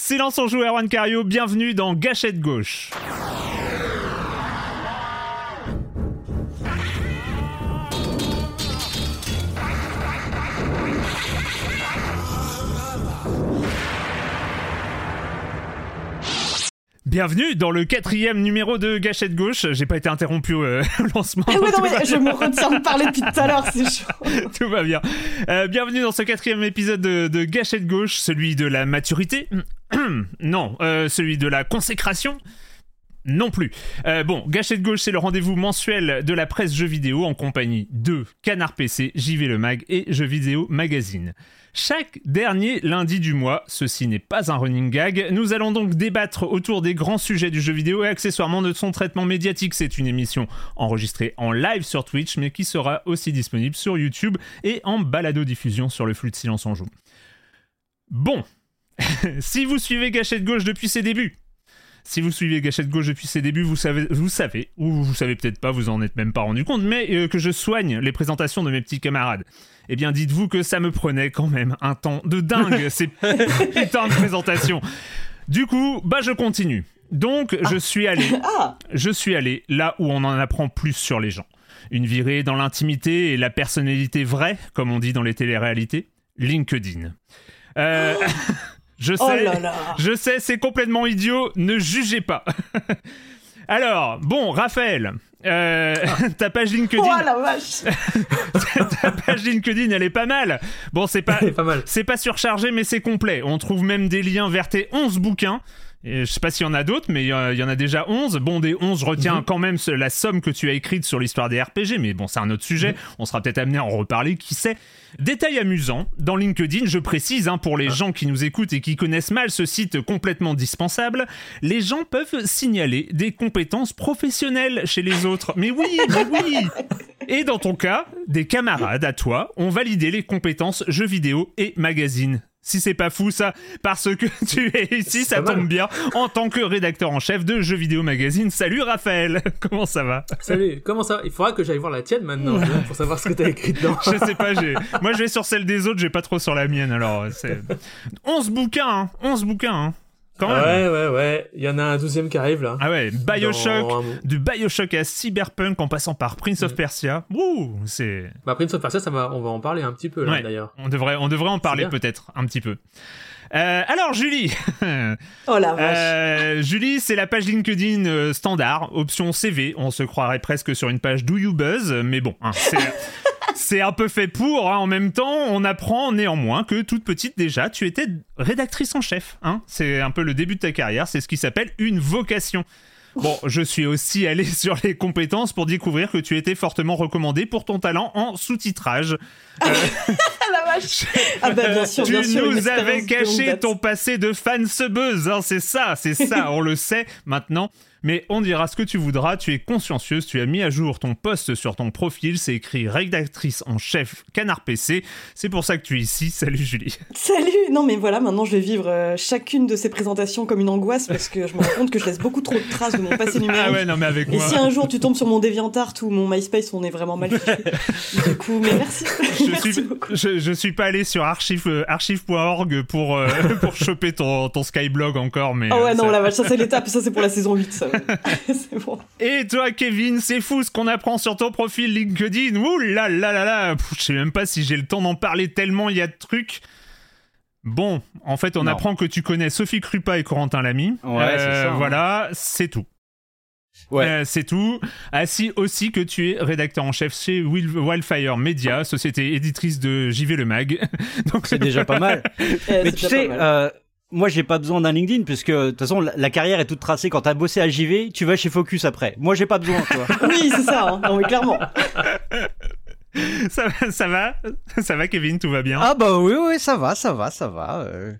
Silence en joue, Erwan Cario, bienvenue dans Gâchette gauche. Bienvenue dans le quatrième numéro de Gâchette Gauche. J'ai pas été interrompu euh, au lancement. Oui, non, mais je me retiens de parler depuis tout à l'heure, c'est chaud. Tout va bien. Euh, bienvenue dans ce quatrième épisode de, de Gâchette Gauche, celui de la maturité. non, euh, celui de la consécration. Non plus. Euh, bon, Gâchette Gauche, c'est le rendez-vous mensuel de la presse jeux vidéo en compagnie de Canard PC, JV Le Mag et Jeux Vidéo Magazine. Chaque dernier lundi du mois, ceci n'est pas un running gag, nous allons donc débattre autour des grands sujets du jeu vidéo et accessoirement de son traitement médiatique. C'est une émission enregistrée en live sur Twitch, mais qui sera aussi disponible sur YouTube et en balado-diffusion sur le flux de silence en joue. Bon, si vous suivez Gâchette Gauche depuis ses débuts, si vous suivez Gâchette Gauche depuis ses débuts, vous savez, vous savez, ou vous savez peut-être pas, vous en êtes même pas rendu compte, mais euh, que je soigne les présentations de mes petits camarades. Eh bien, dites-vous que ça me prenait quand même un temps de dingue, ces putains de présentations. Du coup, bah je continue. Donc, je suis allé, Ah, je suis allé là où on en apprend plus sur les gens. Une virée dans l'intimité et la personnalité vraie, comme on dit dans les téléréalités, LinkedIn. Euh, je sais, oh là là. je sais, c'est complètement idiot, ne jugez pas. Alors, bon, Raphaël, euh, ta page LinkedIn, Oh la vache. ta page LinkedIn, elle est pas mal. Bon, c'est pas, pas mal. c'est pas surchargé, mais c'est complet. On trouve même des liens vers tes 11 bouquins. Et je sais pas s'il y en a d'autres, mais il y en a- il y en a déjà 11. Bon, des 11, je retiens quand même la somme que tu as écrite sur l'histoire des RPG, mais bon, c'est un autre sujet. On sera peut-être amené à en reparler, qui sait. Détail amusant, dans LinkedIn, je précise, hein, pour les gens qui nous écoutent et qui connaissent mal ce site complètement dispensable, les gens peuvent signaler des compétences professionnelles chez les autres. Mais oui, mais oui Et dans ton cas, des camarades à toi ont validé les compétences jeux vidéo et magazine. Si c'est pas fou ça, parce que tu es ici, ça mal. tombe bien, en tant que rédacteur en chef de Jeux Vidéo Magazine. Salut Raphaël, comment ça va? Salut, comment ça Il faudra que j'aille voir la tienne maintenant pour savoir ce que t'as écrit dedans. Je sais pas, j'ai... moi je vais sur celle des autres, j'ai pas trop sur la mienne, alors c'est... 11 bouquins, hein, 11 bouquins, hein. Quand même. Ouais, ouais, ouais. Il y en a un douzième qui arrive là. Ah ouais, Bioshock, Dans du Bioshock à Cyberpunk en passant par Prince Mm. of Persia. Ouh, c'est... Bah, Prince of Persia, ça va, on va en parler un petit peu là Ouais. d'ailleurs. On devrait, on devrait en parler peut-être un petit peu. Euh, alors Julie, Oh la vache. Euh, Julie, c'est la page LinkedIn euh, standard, option CV. On se croirait presque sur une page Do You Buzz, mais bon, hein, c'est, c'est un peu fait pour. hein. En même temps, on apprend néanmoins que toute petite déjà, tu étais rédactrice en chef. Hein. C'est un peu le début de ta carrière. C'est ce qui s'appelle une vocation. Bon, je suis aussi allé sur les compétences pour découvrir que tu étais fortement recommandé pour ton talent en sous-titrage. Ah la vache. Ah bah bien sûr, tu bien sûr. nous avais caché ton passé de fan sebeuse, hein, c'est ça, c'est ça, on le sait maintenant. Mais on dira ce que tu voudras, tu es consciencieuse, tu as mis à jour ton poste sur ton profil, c'est écrit rédactrice en chef Canard PC. C'est pour ça que tu es ici. Salut Julie. Salut Non mais voilà, maintenant je vais vivre euh, chacune de ces présentations comme une angoisse parce que je me rends compte que je laisse beaucoup trop de traces de mon passé numérique. Ah ouais, non mais avec Et moi. si un jour tu tombes sur mon DeviantArt ou mon MySpace, on est vraiment mal fichu. du coup, mais merci. Je merci suis, beaucoup. je, je suis pas allé sur archive, euh, archive.org pour, euh, pour choper ton, ton Skyblog encore, mais. Ah ouais, euh, non, ça- la vache, ça c'est l'étape, ça c'est pour la saison 8, ça. c'est bon. Et toi, Kevin, c'est fou ce qu'on apprend sur ton profil LinkedIn. Ouh là là là là. Je sais même pas si j'ai le temps d'en parler tellement il y a de trucs. Bon, en fait, on Non. apprend que tu connais Sophie Krupa et Corentin Lamy. Ouais, c'est ça, hein. Voilà, c'est tout. Ouais. Euh, c'est tout. Ainsi aussi que tu es rédacteur en chef chez Wil- Wildfire Media, société éditrice de JV Le Mag. Donc C'est déjà pas mal. Mais c'est tu sais, euh, moi j'ai pas besoin d'un LinkedIn puisque de toute façon la, la carrière est toute tracée. Quand t'as bossé à JV, tu vas chez Focus après. Moi j'ai pas besoin, tu vois. Oui, c'est ça, hein. non mais clairement. ça, va- ça va, ça va, Kevin, tout va bien? ah bah oui, oui, ça va, ça va, ça va. euh.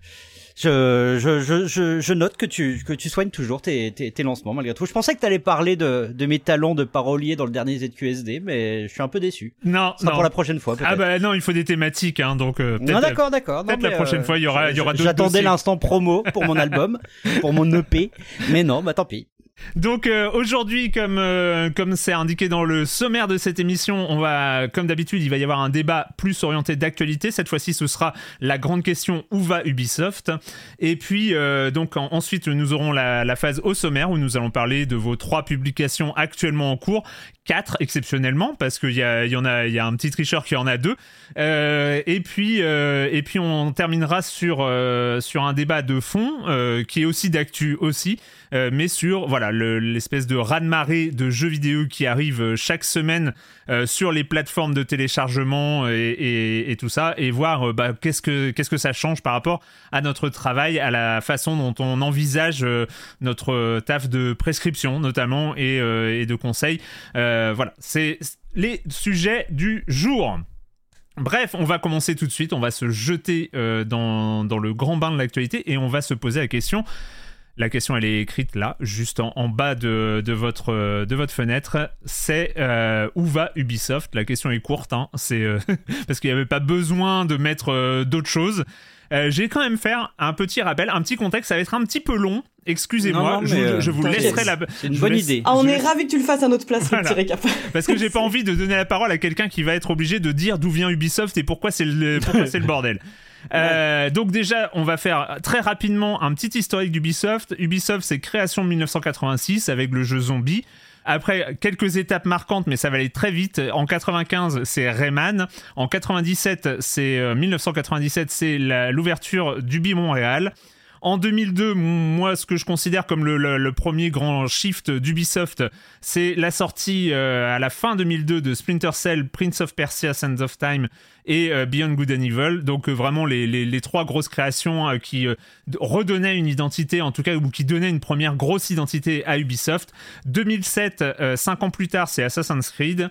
Je, je, je, je, note que tu, que tu soignes toujours tes, tes, tes lancements malgré tout. Je pensais que t'allais parler de, de mes talents de parolier dans le dernier ZQSD, mais je suis un peu déçu. non, non. pour la prochaine fois ah bah non, il faut des thématiques, hein, donc euh, peut-être. non d'accord, d'accord. Peut-être la prochaine euh, fois, il y aura- il y aura J'attendais l'instant promo pour mon album, pour mon EP, mais non, bah tant pis. Donc euh, aujourd'hui, comme euh, comme c'est indiqué dans le sommaire de cette émission, comme d'habitude, il va y avoir un débat plus orienté d'actualité. Cette fois-ci, ce sera la grande question où va Ubisoft? Et puis euh, donc en- ensuite, nous aurons la phase au sommaire où nous allons parler de vos trois publications actuellement en cours, quatre exceptionnellement parce qu'il y a y en a il y a un petit tricheur qui en a deux. Euh, et puis euh, et puis on terminera sur euh, sur un débat de fond qui est aussi d'actu aussi. Mais sur voilà le- l'espèce de raz-de-marée de jeux vidéo qui arrive chaque semaine sur les plateformes de téléchargement et, tout ça et voir bah, qu'est-ce que qu'est-ce que ça change par rapport à notre travail à la façon dont on envisage notre taf de prescription notamment et, de conseils Euh, voilà c'est les sujets du jour Bref, on va commencer tout de suite, on va se jeter euh, dans, dans le grand bain de l'actualité et on va se poser la question. La question, elle est écrite là, juste en, en bas de, de votre, de votre fenêtre. C'est euh, où va Ubisoft? La question est courte, hein, c'est euh, parce qu'il n'y avait pas besoin de mettre euh, d'autres choses. Euh, J'ai quand même faire un petit rappel, un petit contexte. Ça va être un petit peu long. Excusez-moi, je, vous- euh, je vous t'inquiète. laisserai la. C'est une bonne laisse- idée. Ah, on je est laisse- ravis que tu le fasses à notre place, Voilà. petit parce que j'ai pas envie de donner la parole à quelqu'un qui va être obligé de dire d'où vient Ubisoft et pourquoi c'est le, pourquoi c'est le bordel. Euh, donc déjà, on va faire très rapidement un petit historique d'Ubisoft. Ubisoft, c'est création de 1986 avec le jeu Zombie. Après, quelques étapes marquantes, mais ça va aller très vite. En 95, c'est Rayman. En 97, c'est euh, 1997, c'est la- l'ouverture d'Ubi Montréal. En 2002, m- moi, ce que je considère comme le, premier grand shift d'Ubisoft, c'est la sortie euh, à la fin 2002 de Splinter Cell, Prince of Persia, Sands of Time et euh, Beyond Good and Evil. Donc euh, vraiment les, les- trois grosses créations qui redonnaient une identité, en tout cas, ou qui donnaient une première grosse identité à Ubisoft. 2007, euh, cinq ans plus tard, c'est Assassin's Creed.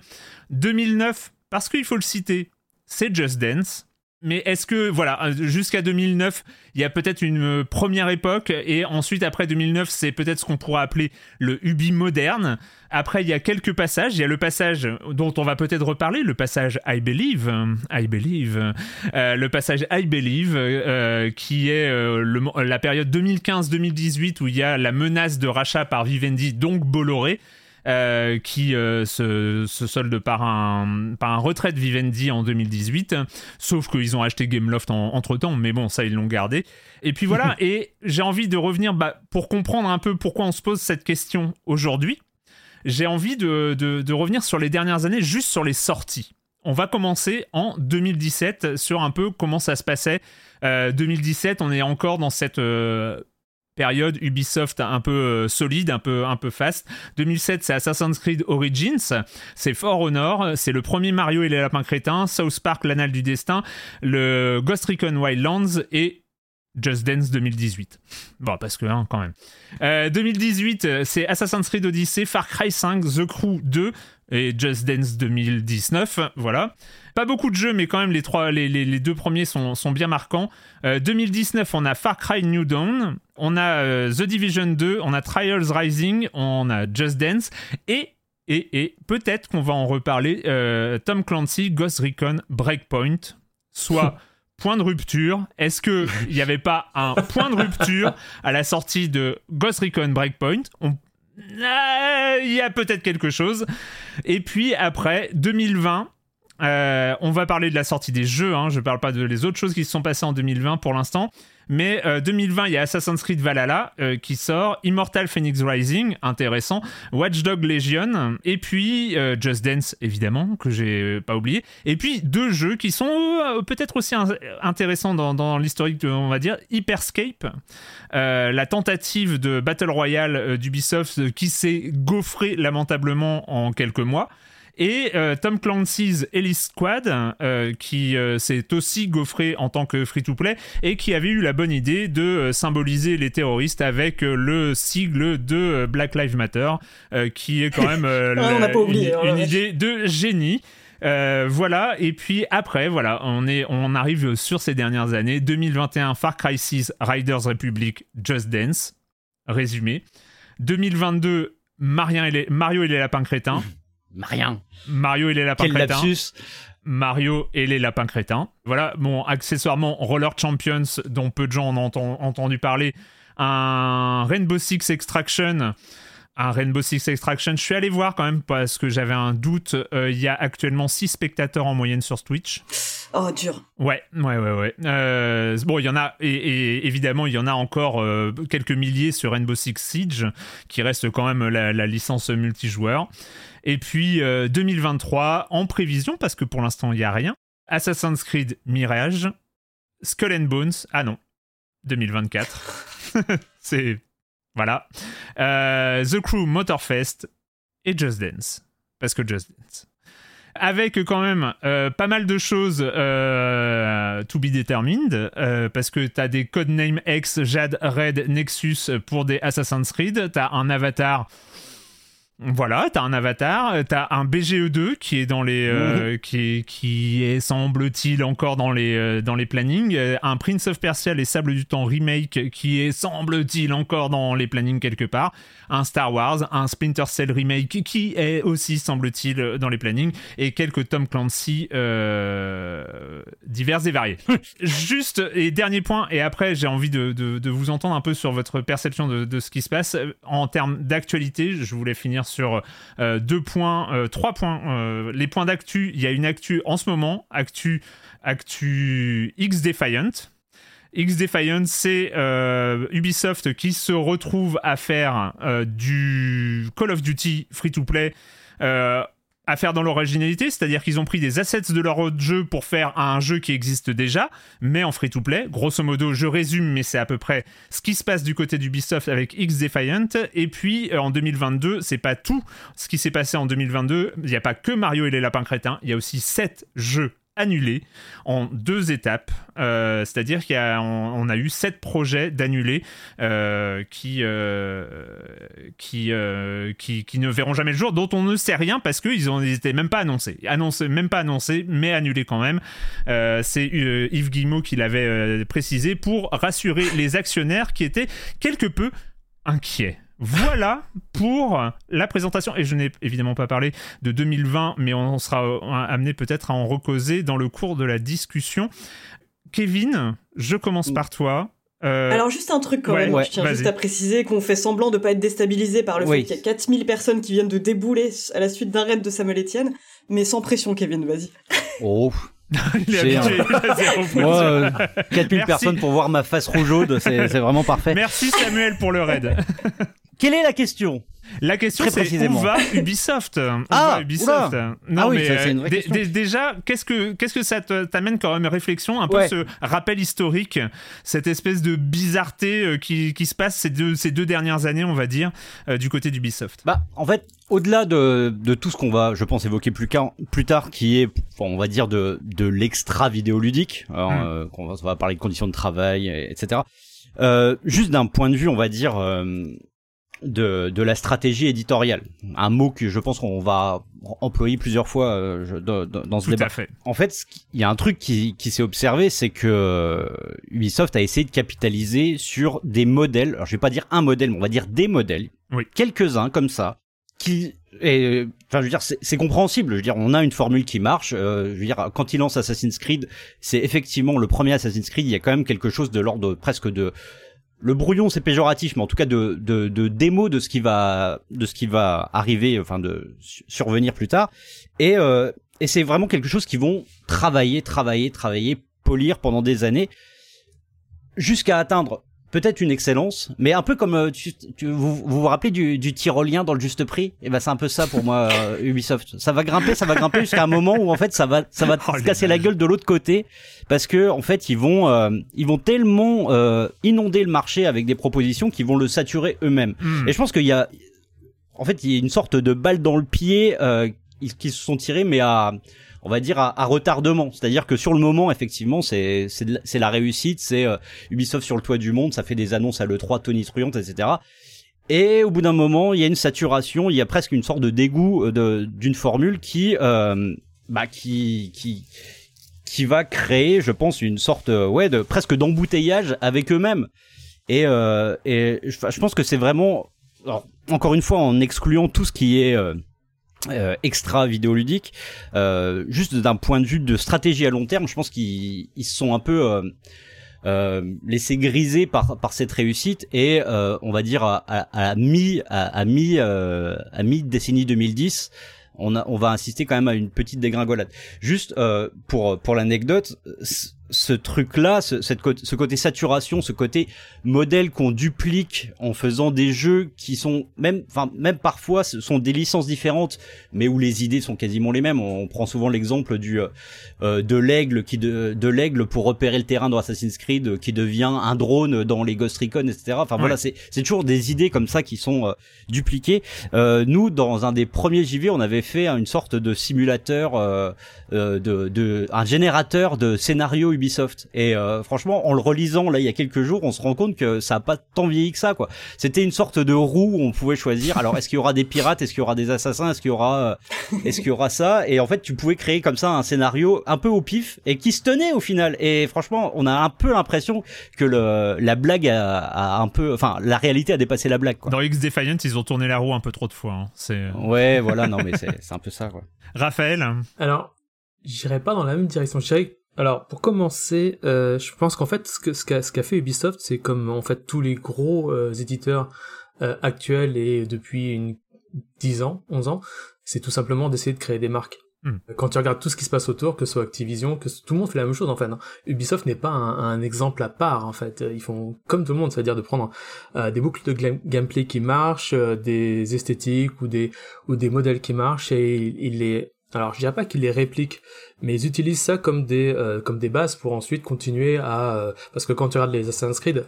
2009, parce qu'il faut le citer, c'est Just Dance. Mais est-ce que, voilà, euh, jusqu'à 2009, il y a peut-être une euh, première époque, et ensuite, après 2009, c'est peut-être ce qu'on pourrait appeler le Ubi moderne. Après, il y a quelques passages. Il y a le passage dont on va peut-être reparler, le passage I Believe, euh, I Believe, passage I Believe, qui est la période 2015-2018 où il y a la menace de rachat par Vivendi, donc Bolloré. Euh, qui euh, se, se solde par un, par un retrait de Vivendi en 2018, sauf qu'ils ont acheté Gameloft en, entre temps, mais bon, ça ils l'ont gardé. Et puis voilà, et j'ai envie de revenir bah, pour comprendre un peu pourquoi on se pose cette question aujourd'hui. J'ai envie de, de, de revenir sur les dernières années, juste sur les sorties. On va commencer en 2017 sur un peu comment ça se passait. Euh, 2017, on est encore dans cette euh, période Ubisoft un peu euh, solide, un peu, un peu fast. 2007, c'est Assassin's Creed Origins, c'est For Honor, c'est le premier Mario et les lapins crétins, South Park, l'anal du destin, le Ghost Recon Wildlands et Just Dance 2018. Bon, parce que, hein, quand même. Euh, 2018, euh, c'est Assassin's Creed Odyssey, Far Cry 5, The Crew 2 et Just Dance 2019. Voilà. Pas beaucoup de jeux, mais quand même, les, trois, les, les, les deux premiers sont, sont bien marquants. Euh, 2019, on a Far Cry New Dawn, on a euh, The Division 2, on a Trials Rising, on a Just Dance et et, et peut-être qu'on va en reparler, euh, Tom Clancy, Ghost Recon Breakpoint, soit point de rupture. Est-ce qu'il n'y avait pas un point de rupture à la sortie de Ghost Recon Breakpoint? On- Ah, Il y a peut-être quelque chose. Et puis après, 2020. euh, on va parler de la sortie des jeux, hein, je parle pas de les autres choses qui se sont passées en 2020 pour l'instant. Mais euh, 2020, il y a Assassin's Creed Valhalla euh, qui sort, Immortal Phoenix Rising, intéressant, Watch Dog Legion, et puis euh, Just Dance, évidemment, que j'ai euh, pas oublié. Et puis deux jeux qui sont euh, peut-être aussi in- intéressants dans, dans l'historique, on va dire, Hyperscape, euh, la tentative de Battle Royale euh, d'Ubisoft euh, qui s'est gaufrée lamentablement en quelques mois. Et euh, Tom Clancy's Elite Squad, euh, qui euh, s'est aussi gaufré en tant que free-to-play et qui avait eu la bonne idée de symboliser les terroristes avec le sigle de Black Lives Matter, qui est quand même la- oublié, une, une idée de génie. Euh, voilà, et puis après, voilà, on, est, on arrive sur ces dernières années. 2021, Far Cry 6, Riders Republic, Just Dance. Résumé. 2022, Mario et les, Mario et les lapins crétins. Rien. Mario et les lapins Quel crétins. lapsus. Mario et les lapins crétins. Voilà, bon, accessoirement, Roller Champions, dont peu de gens en ont enten- entendu parler. Un Rainbow Six Extraction. Un Rainbow Six Extraction. Je suis allé voir quand même parce que j'avais un doute. Euh, Il y a actuellement 6 spectateurs en moyenne sur Twitch. Oh, dur. Ouais, ouais, ouais, ouais. Euh, bon, il y en a, et, et évidemment, il y en a encore euh, quelques milliers sur Rainbow Six Siege, qui reste quand même la, la licence multijoueur. Et puis euh, 2023, en prévision, parce que pour l'instant, il n'y a rien, Assassin's Creed Mirage, Skull and Bones, ah non, 2024. C'est. Voilà. Euh, The Crew Motorfest et Just Dance. Parce que Just Dance avec quand même euh, pas mal de choses euh, to be determined, euh, parce que t'as des codenames X, Jade, Red, Nexus pour des Assassin's Creed, t'as un avatar. Voilà, t'as un avatar, euh, t'as un BGE2 qui est dans les, euh, qui, est, qui est semble-t-il encore dans les, euh, dans les plannings, un Prince of Persia les Sables du Temps remake qui est semble-t-il encore dans les plannings quelque part, un Star Wars, un Splinter Cell remake qui est aussi semble-t-il dans les plannings et quelques Tom Clancy euh, divers et variés. Juste et dernier point et après j'ai envie de, de- de vous entendre un peu sur votre perception de, de ce qui se passe en termes d'actualité. Je voulais finir sur euh, deux points, euh, trois points. Euh, les points d'actu, il y a une actu en ce moment, actu, actu X Defiant. X Defiant, c'est Ubisoft qui se retrouve à faire du Call of Duty free-to-play euh, à faire dans l'originalité, c'est-à-dire qu'ils ont pris des assets de leur autre jeu pour faire un jeu qui existe déjà, mais en free-to-play. Grosso modo, je résume, mais c'est à peu près ce qui se passe du côté d'Ubisoft avec X Defiant. Et puis euh, en 2022, c'est pas tout ce qui s'est passé en 2022. Il n'y a pas que Mario et les lapins crétins, il y a aussi sept jeux annulés en deux étapes. Euh, C'est-à-dire qu'on on a eu sept projets d'annulés euh, qui, euh, qui, ne verront jamais le jour, dont on ne sait rien parce qu'ils n'étaient même pas annoncés. annoncés. Même pas annoncés, mais annulés quand même. C'est Yves Guillemot qui l'avait précisé pour rassurer les actionnaires qui étaient quelque peu inquiets. Voilà pour la présentation. Et je n'ai évidemment pas parlé de 2020, mais on sera euh, amené peut-être à en recauser dans le cours de la discussion. Kevin, je commence par toi. Euh, Alors juste un truc quand ouais, même, ouais, je tiens juste à préciser qu'on fait semblant de pas être déstabilisé par le Oui. fait qu'il y a 4000 personnes qui viennent de débouler à la suite d'un raid de Samuel Etienne, mais sans pression Kevin, vas-y. Oh. j'ai. Moi, euh, 4000 Merci. personnes pour voir ma face rougeaude, c'est vraiment parfait. Merci Samuel pour le raid. Quelle est la question? La question c'est où va Ubisoft? Où Ah, va Ubisoft? Oula. Non Ah oui, mais ça, une vraie question. dé- déjà qu'est-ce que qu'est-ce que ça t'amène quand même réflexion un peu Ouais. ce rappel historique, cette espèce de bizarreté euh, qui, qui se passe ces deux ces deux dernières années on va dire euh, du côté d'Ubisoft? Bah, en fait, au-delà de, de tout ce qu'on va, je pense, évoquer plus, tard, qui est on va dire de de l'extra vidéoludique. Alors, Mm. euh, qu'on va, on va parler de conditions de travail, et- etc. Euh, juste d'un point de vue, on va dire euh, de de la stratégie éditoriale. Un mot que je pense qu'on va employer plusieurs fois euh, je- dans, ce Tout débat. à fait. En fait, il y a un truc qui, qui s'est observé, c'est que euh, Ubisoft a essayé de capitaliser sur des modèles. Alors, je vais pas dire un modèle, mais on va dire des modèles. Oui. Quelques-uns comme ça, qui, et, enfin, je veux dire, c'est compréhensible. Je veux dire, on a une formule qui marche. euh, je veux dire, quand il lance Assassin's Creed, c'est effectivement le premier Assassin's Creed. Il y a quand même quelque chose de l'ordre presque de le brouillon, c'est péjoratif, mais en tout cas de, de, de démo de ce qui va de ce qui va arriver, enfin de su- survenir plus tard. Et euh, et c'est vraiment quelque chose qu'ils vont travailler, travailler, travailler, polir pendant des années jusqu'à atteindre peut-être une excellence, mais un peu comme euh, tu, tu- vous, vous vous rappelez du, du tyrolien dans le juste prix? Et ben c'est un peu ça pour moi euh, Ubisoft. Ça va grimper, ça va grimper jusqu'à un moment où en fait ça va ça va Oh, se casser la gueule de l'autre côté parce que en fait ils vont euh, ils vont tellement euh, inonder le marché avec des propositions qu'ils vont le saturer eux-mêmes. Mm. Et je pense qu'il y a, en fait, il y a une sorte de balle dans le pied qui qui se sont tirés, mais à, on va dire à, à retardement. C'est-à-dire que sur le moment, effectivement, c'est c'est la- réussite, c'est euh, Ubisoft sur le toit du monde, ça fait des annonces à le 3 Tony Truant, etc. Et au bout d'un moment, il y a une saturation, il y a presque une sorte de dégoût euh, d'une formule qui, euh, bah, qui, qui, qui va créer, je pense, une sorte, euh, ouais, de presque d'embouteillage avec eux-mêmes. Et, euh, et je, je pense que c'est vraiment, alors, encore une fois, en excluant tout ce qui est euh, euh, extra vidéoludique, euh, juste d'un point de vue de stratégie à long terme, je pense qu'ils sont un peu euh, euh, laissés griser par par cette réussite et euh, on va dire à, à, à mi à, à mi à mi décennie 2010 on, on va insister quand même à une petite dégringolade. Juste pour pour l'anecdote, ce, truc-là, ce, cette ce côté saturation, ce côté modèle qu'on duplique en faisant des jeux qui sont même, enfin même parfois ce sont des licences différentes, mais où les idées sont quasiment les mêmes. On, prend souvent l'exemple du euh, euh, de l'aigle qui de, de l'aigle pour repérer le terrain dans Assassin's Creed euh, qui devient un drone dans les Ghost Recon, etc. Enfin Ouais. voilà, c'est c'est toujours des idées comme ça qui sont euh, dupliquées. Euh, nous, dans un des premiers JV, on avait fait une sorte de simulateur, euh, euh, de, de un générateur de scénario Ubisoft. Et euh, franchement, en le relisant là il y a quelques jours, on se rend compte que ça a pas tant vieilli que ça, quoi. C'était une sorte de roue où on pouvait choisir. Alors, est-ce qu'il y aura des pirates, est-ce qu'il y aura des assassins, est-ce qu'il y aura, euh, est-ce qu'il y aura ça? Et en fait, tu pouvais créer comme ça un scénario un peu au pif et qui se tenait au final. Et franchement, on a un peu l'impression que le la blague a, a un peu, enfin, la réalité a dépassé la blague, quoi. Dans X Defiant, ils ont tourné la roue un peu trop de fois. hein. C'est Ouais, voilà, non mais c'est c'est un peu ça, quoi. Raphaël? Alors, j'irai pas dans la même direction. Je dirais- alors, pour commencer, euh, je pense qu'en fait, ce que ce qu'a ce qu'a fait Ubisoft, c'est comme en fait tous les gros euh, éditeurs euh, actuels et depuis une 10 ans, 11 ans, c'est tout simplement d'essayer de créer des marques. Hmm. Quand tu regardes tout ce qui se passe autour, que ce soit Activision, que tout le monde fait la même chose en fait. hein. Ubisoft n'est pas un, un exemple à part en fait. Ils font comme tout le monde, c'est-à-dire de prendre euh, des boucles de gameplay qui marchent, euh, des esthétiques ou des ou des modèles qui marchent et ils les alors je dirais pas qu'ils les répliquent, mais ils utilisent ça comme des euh, comme des bases pour ensuite continuer à euh, parce que quand tu regardes les Assassin's Creed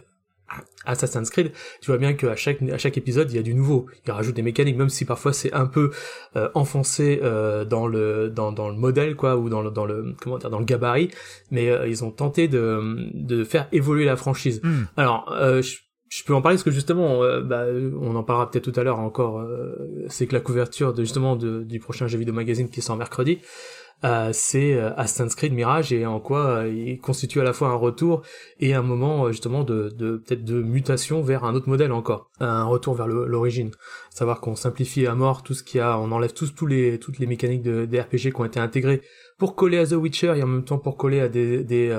Assassin's Creed, tu vois bien qu'à chaque à chaque épisode il y a du nouveau. Ils rajoutent des mécaniques, même si parfois c'est un peu euh, enfoncé euh, dans le dans, dans le modèle quoi ou dans le dans le comment dire dans le gabarit, mais ils ont tenté de de faire évoluer la franchise. Hmm. Alors euh, je, je peux en parler parce que justement, euh, bah, on en parlera peut-être tout à l'heure encore. euh, c'est que la couverture de justement du prochain jeu vidéo magazine qui sort mercredi, euh, c'est euh, Assassin's Creed Mirage et en quoi euh, il constitue à la fois un retour et un moment justement de, de peut-être de mutation vers un autre modèle encore, un retour vers l'origine. Savoir qu'on simplifie à mort tout ce qu'il y a, on enlève tous tous les toutes les mécaniques de, des RPG qui ont été intégrées pour coller à The Witcher et en même temps pour coller à des des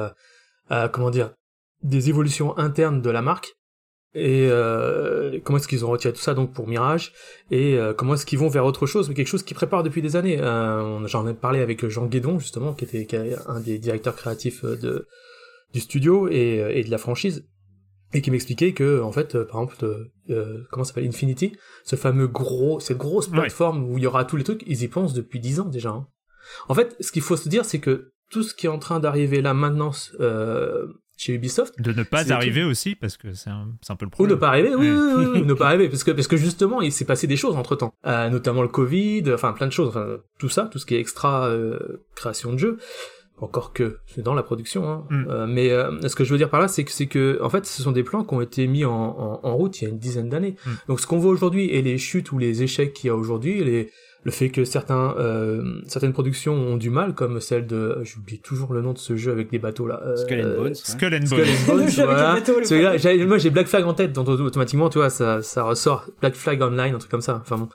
comment dire des évolutions internes de la marque et euh, comment est-ce qu'ils ont retiré tout ça donc pour Mirage? Et euh, comment est-ce qu'ils vont vers autre chose? Mais quelque chose qu'ils préparent depuis des années euh, j'en ai parlé avec Jean Guédon justement qui était qui est un des directeurs créatifs euh, de du studio et, euh, et de la franchise et qui m'expliquait que en fait euh, par exemple euh, euh, comment s'appelle? Infinity ce fameux gros cette grosse Ouais. plateforme où il y aura tous les trucs ils y pensent depuis dix ans déjà hein. en fait ce qu'il faut se dire c'est que tout ce qui est en train d'arriver là maintenant euh, chez Ubisoft. De ne pas arriver aussi, parce que c'est un, un, peu le problème. Ou ne pas arriver, oui, oui, oui, oui ne pas arriver, parce que, parce que justement, il s'est passé des choses entre temps. Euh, notamment le Covid, enfin plein de choses, enfin tout ça, tout ce qui est extra euh, création de jeu. Encore que c'est dans la production, hein. mm. euh, mais euh, ce que je veux dire par là, c'est que c'est que en fait, ce sont des plans qui ont été mis en, en, en route il y a une dizaine d'années. Mm. Donc, ce qu'on voit aujourd'hui et les chutes ou les échecs qu'il y a aujourd'hui, les le fait que certains euh, certaines productions ont du mal comme celle de j'oublie toujours le nom de ce jeu avec des bateaux là euh, Skull and Bones Skull and Bones, Bones voilà. Bateaux, moi j'ai Black Flag en tête donc automatiquement tu vois ça ça ressort. Black Flag Online un truc comme ça enfin bon.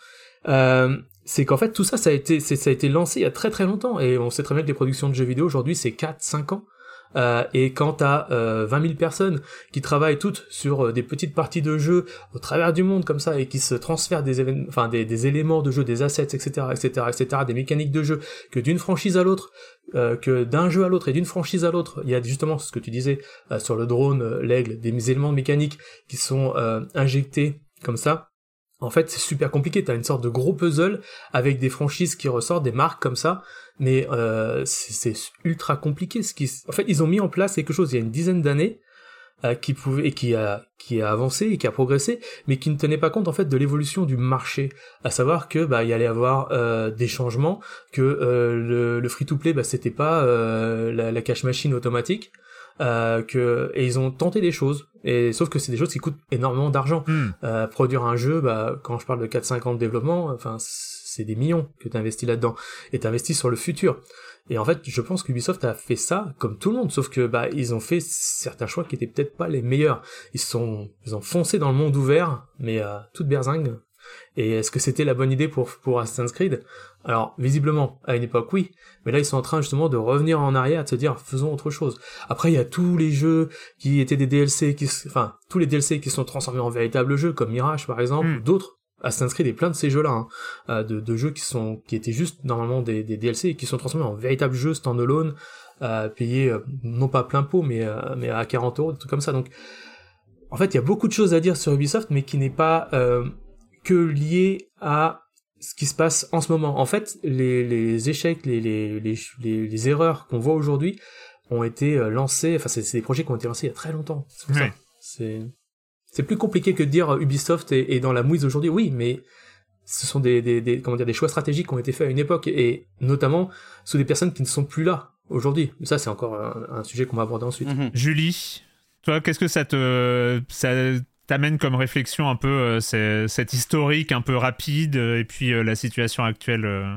Euh, c'est qu'en fait tout ça ça a été ça a été lancé il y a très très longtemps et on sait très bien que les productions de jeux vidéo aujourd'hui c'est 4 5 ans euh, et quand t'as euh, 20 000 personnes qui travaillent toutes sur euh, des petites parties de jeu au travers du monde comme ça et qui se transfèrent des enfin des, des, éléments de jeu, des assets, etc., etc., etc., des mécaniques de jeu, que d'une franchise à l'autre, euh, que d'un jeu à l'autre et d'une franchise à l'autre, il y a justement ce que tu disais sur le drone, l'aigle, des éléments mécaniques qui sont injectés comme ça en fait, c'est super compliqué. T'as une sorte de gros puzzle avec des franchises qui ressortent, des marques comme ça, mais euh, c'est ultra compliqué. Ce qui, en fait, ils ont mis en place quelque chose il y a une dizaine d'années euh, qui pouvait et qui a qui a avancé et qui a progressé, mais qui ne tenait pas compte en fait de l'évolution du marché. À savoir que bah il y allait avoir euh, des changements, que euh, le, le free-to-play bah c'était pas euh, la, la cash machine automatique. Euh, que et ils ont tenté des choses et sauf que c'est des choses qui coûtent énormément d'argent Mm. euh, produire un jeu bah quand je parle de 4-5 ans de développement enfin c'est des millions que tu investis là-dedans et tu investis sur le futur et en fait je pense qu'Ubisoft a fait ça comme tout le monde sauf que bah ils ont fait certains choix qui étaient peut-être pas les meilleurs ils sont ils ont foncé dans le monde ouvert mais euh, toute berzingue et est-ce que c'était la bonne idée pour pour Assassin's Creed? Alors visiblement à une époque oui, mais là ils sont en train justement de revenir en arrière, de se dire faisons autre chose. Après il y a tous les jeux qui étaient des DLC, qui enfin tous les DLC qui sont transformés en véritables jeux comme Mirage par exemple, Mm. ou d'autres. Assassin's Creed et plein de ces jeux-là, hein, euh, de, de jeux qui sont qui étaient juste normalement des, des DLC et qui sont transformés en véritables jeux standalone, euh, payés euh, non pas plein pot mais euh, mais à 40 euros, des trucs comme ça. Donc en fait il y a beaucoup de choses à dire sur Ubisoft, mais qui n'est pas que lié à ce qui se passe en ce moment. En fait, les, les échecs, les, les, les, les, les erreurs qu'on voit aujourd'hui ont été lancés, enfin c'est c'est des projets qui ont été lancés il y a très longtemps. C'est pour Ouais. ça. C'est c'est plus compliqué que de dire euh, Ubisoft est, est dans la mouise aujourd'hui. Oui, mais ce sont des, des, des comment dire des choix stratégiques qui ont été faits à une époque et notamment sous des personnes qui ne sont plus là aujourd'hui. Mais ça c'est encore un, un sujet qu'on va aborder ensuite. Mhm. Julie, toi, qu'est-ce que ça te ça t'amène comme réflexion un peu euh, c'est- cet historique un peu rapide euh, et puis euh, la situation actuelle euh,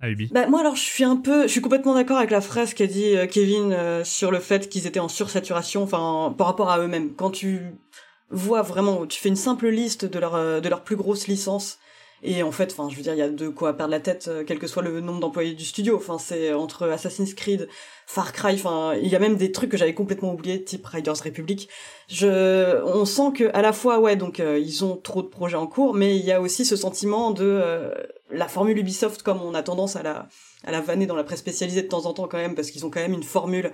à Ubi? Bah, moi alors je suis un peu, je suis complètement d'accord avec la phrase qu'a dit euh, Kevin euh, sur le fait qu'ils étaient en sursaturation, enfin par rapport à eux-mêmes. Quand tu vois vraiment, tu fais une simple liste de leur euh, de leurs plus grosses licences et en fait, enfin je veux dire, il y a de quoi perdre la tête, euh, quel que soit le nombre d'employés du studio. Enfin c'est entre Assassin's Creed, Far Cry, enfin il y a même des trucs que j'avais complètement oubliés, type Riders Republic. Je, on sent que à la fois ouais donc euh, ils ont trop de projets en cours, mais il y a aussi ce sentiment de euh, la formule Ubisoft comme on a tendance à la à la vanner dans la presse spécialisée de temps en temps quand même parce qu'ils ont quand même une formule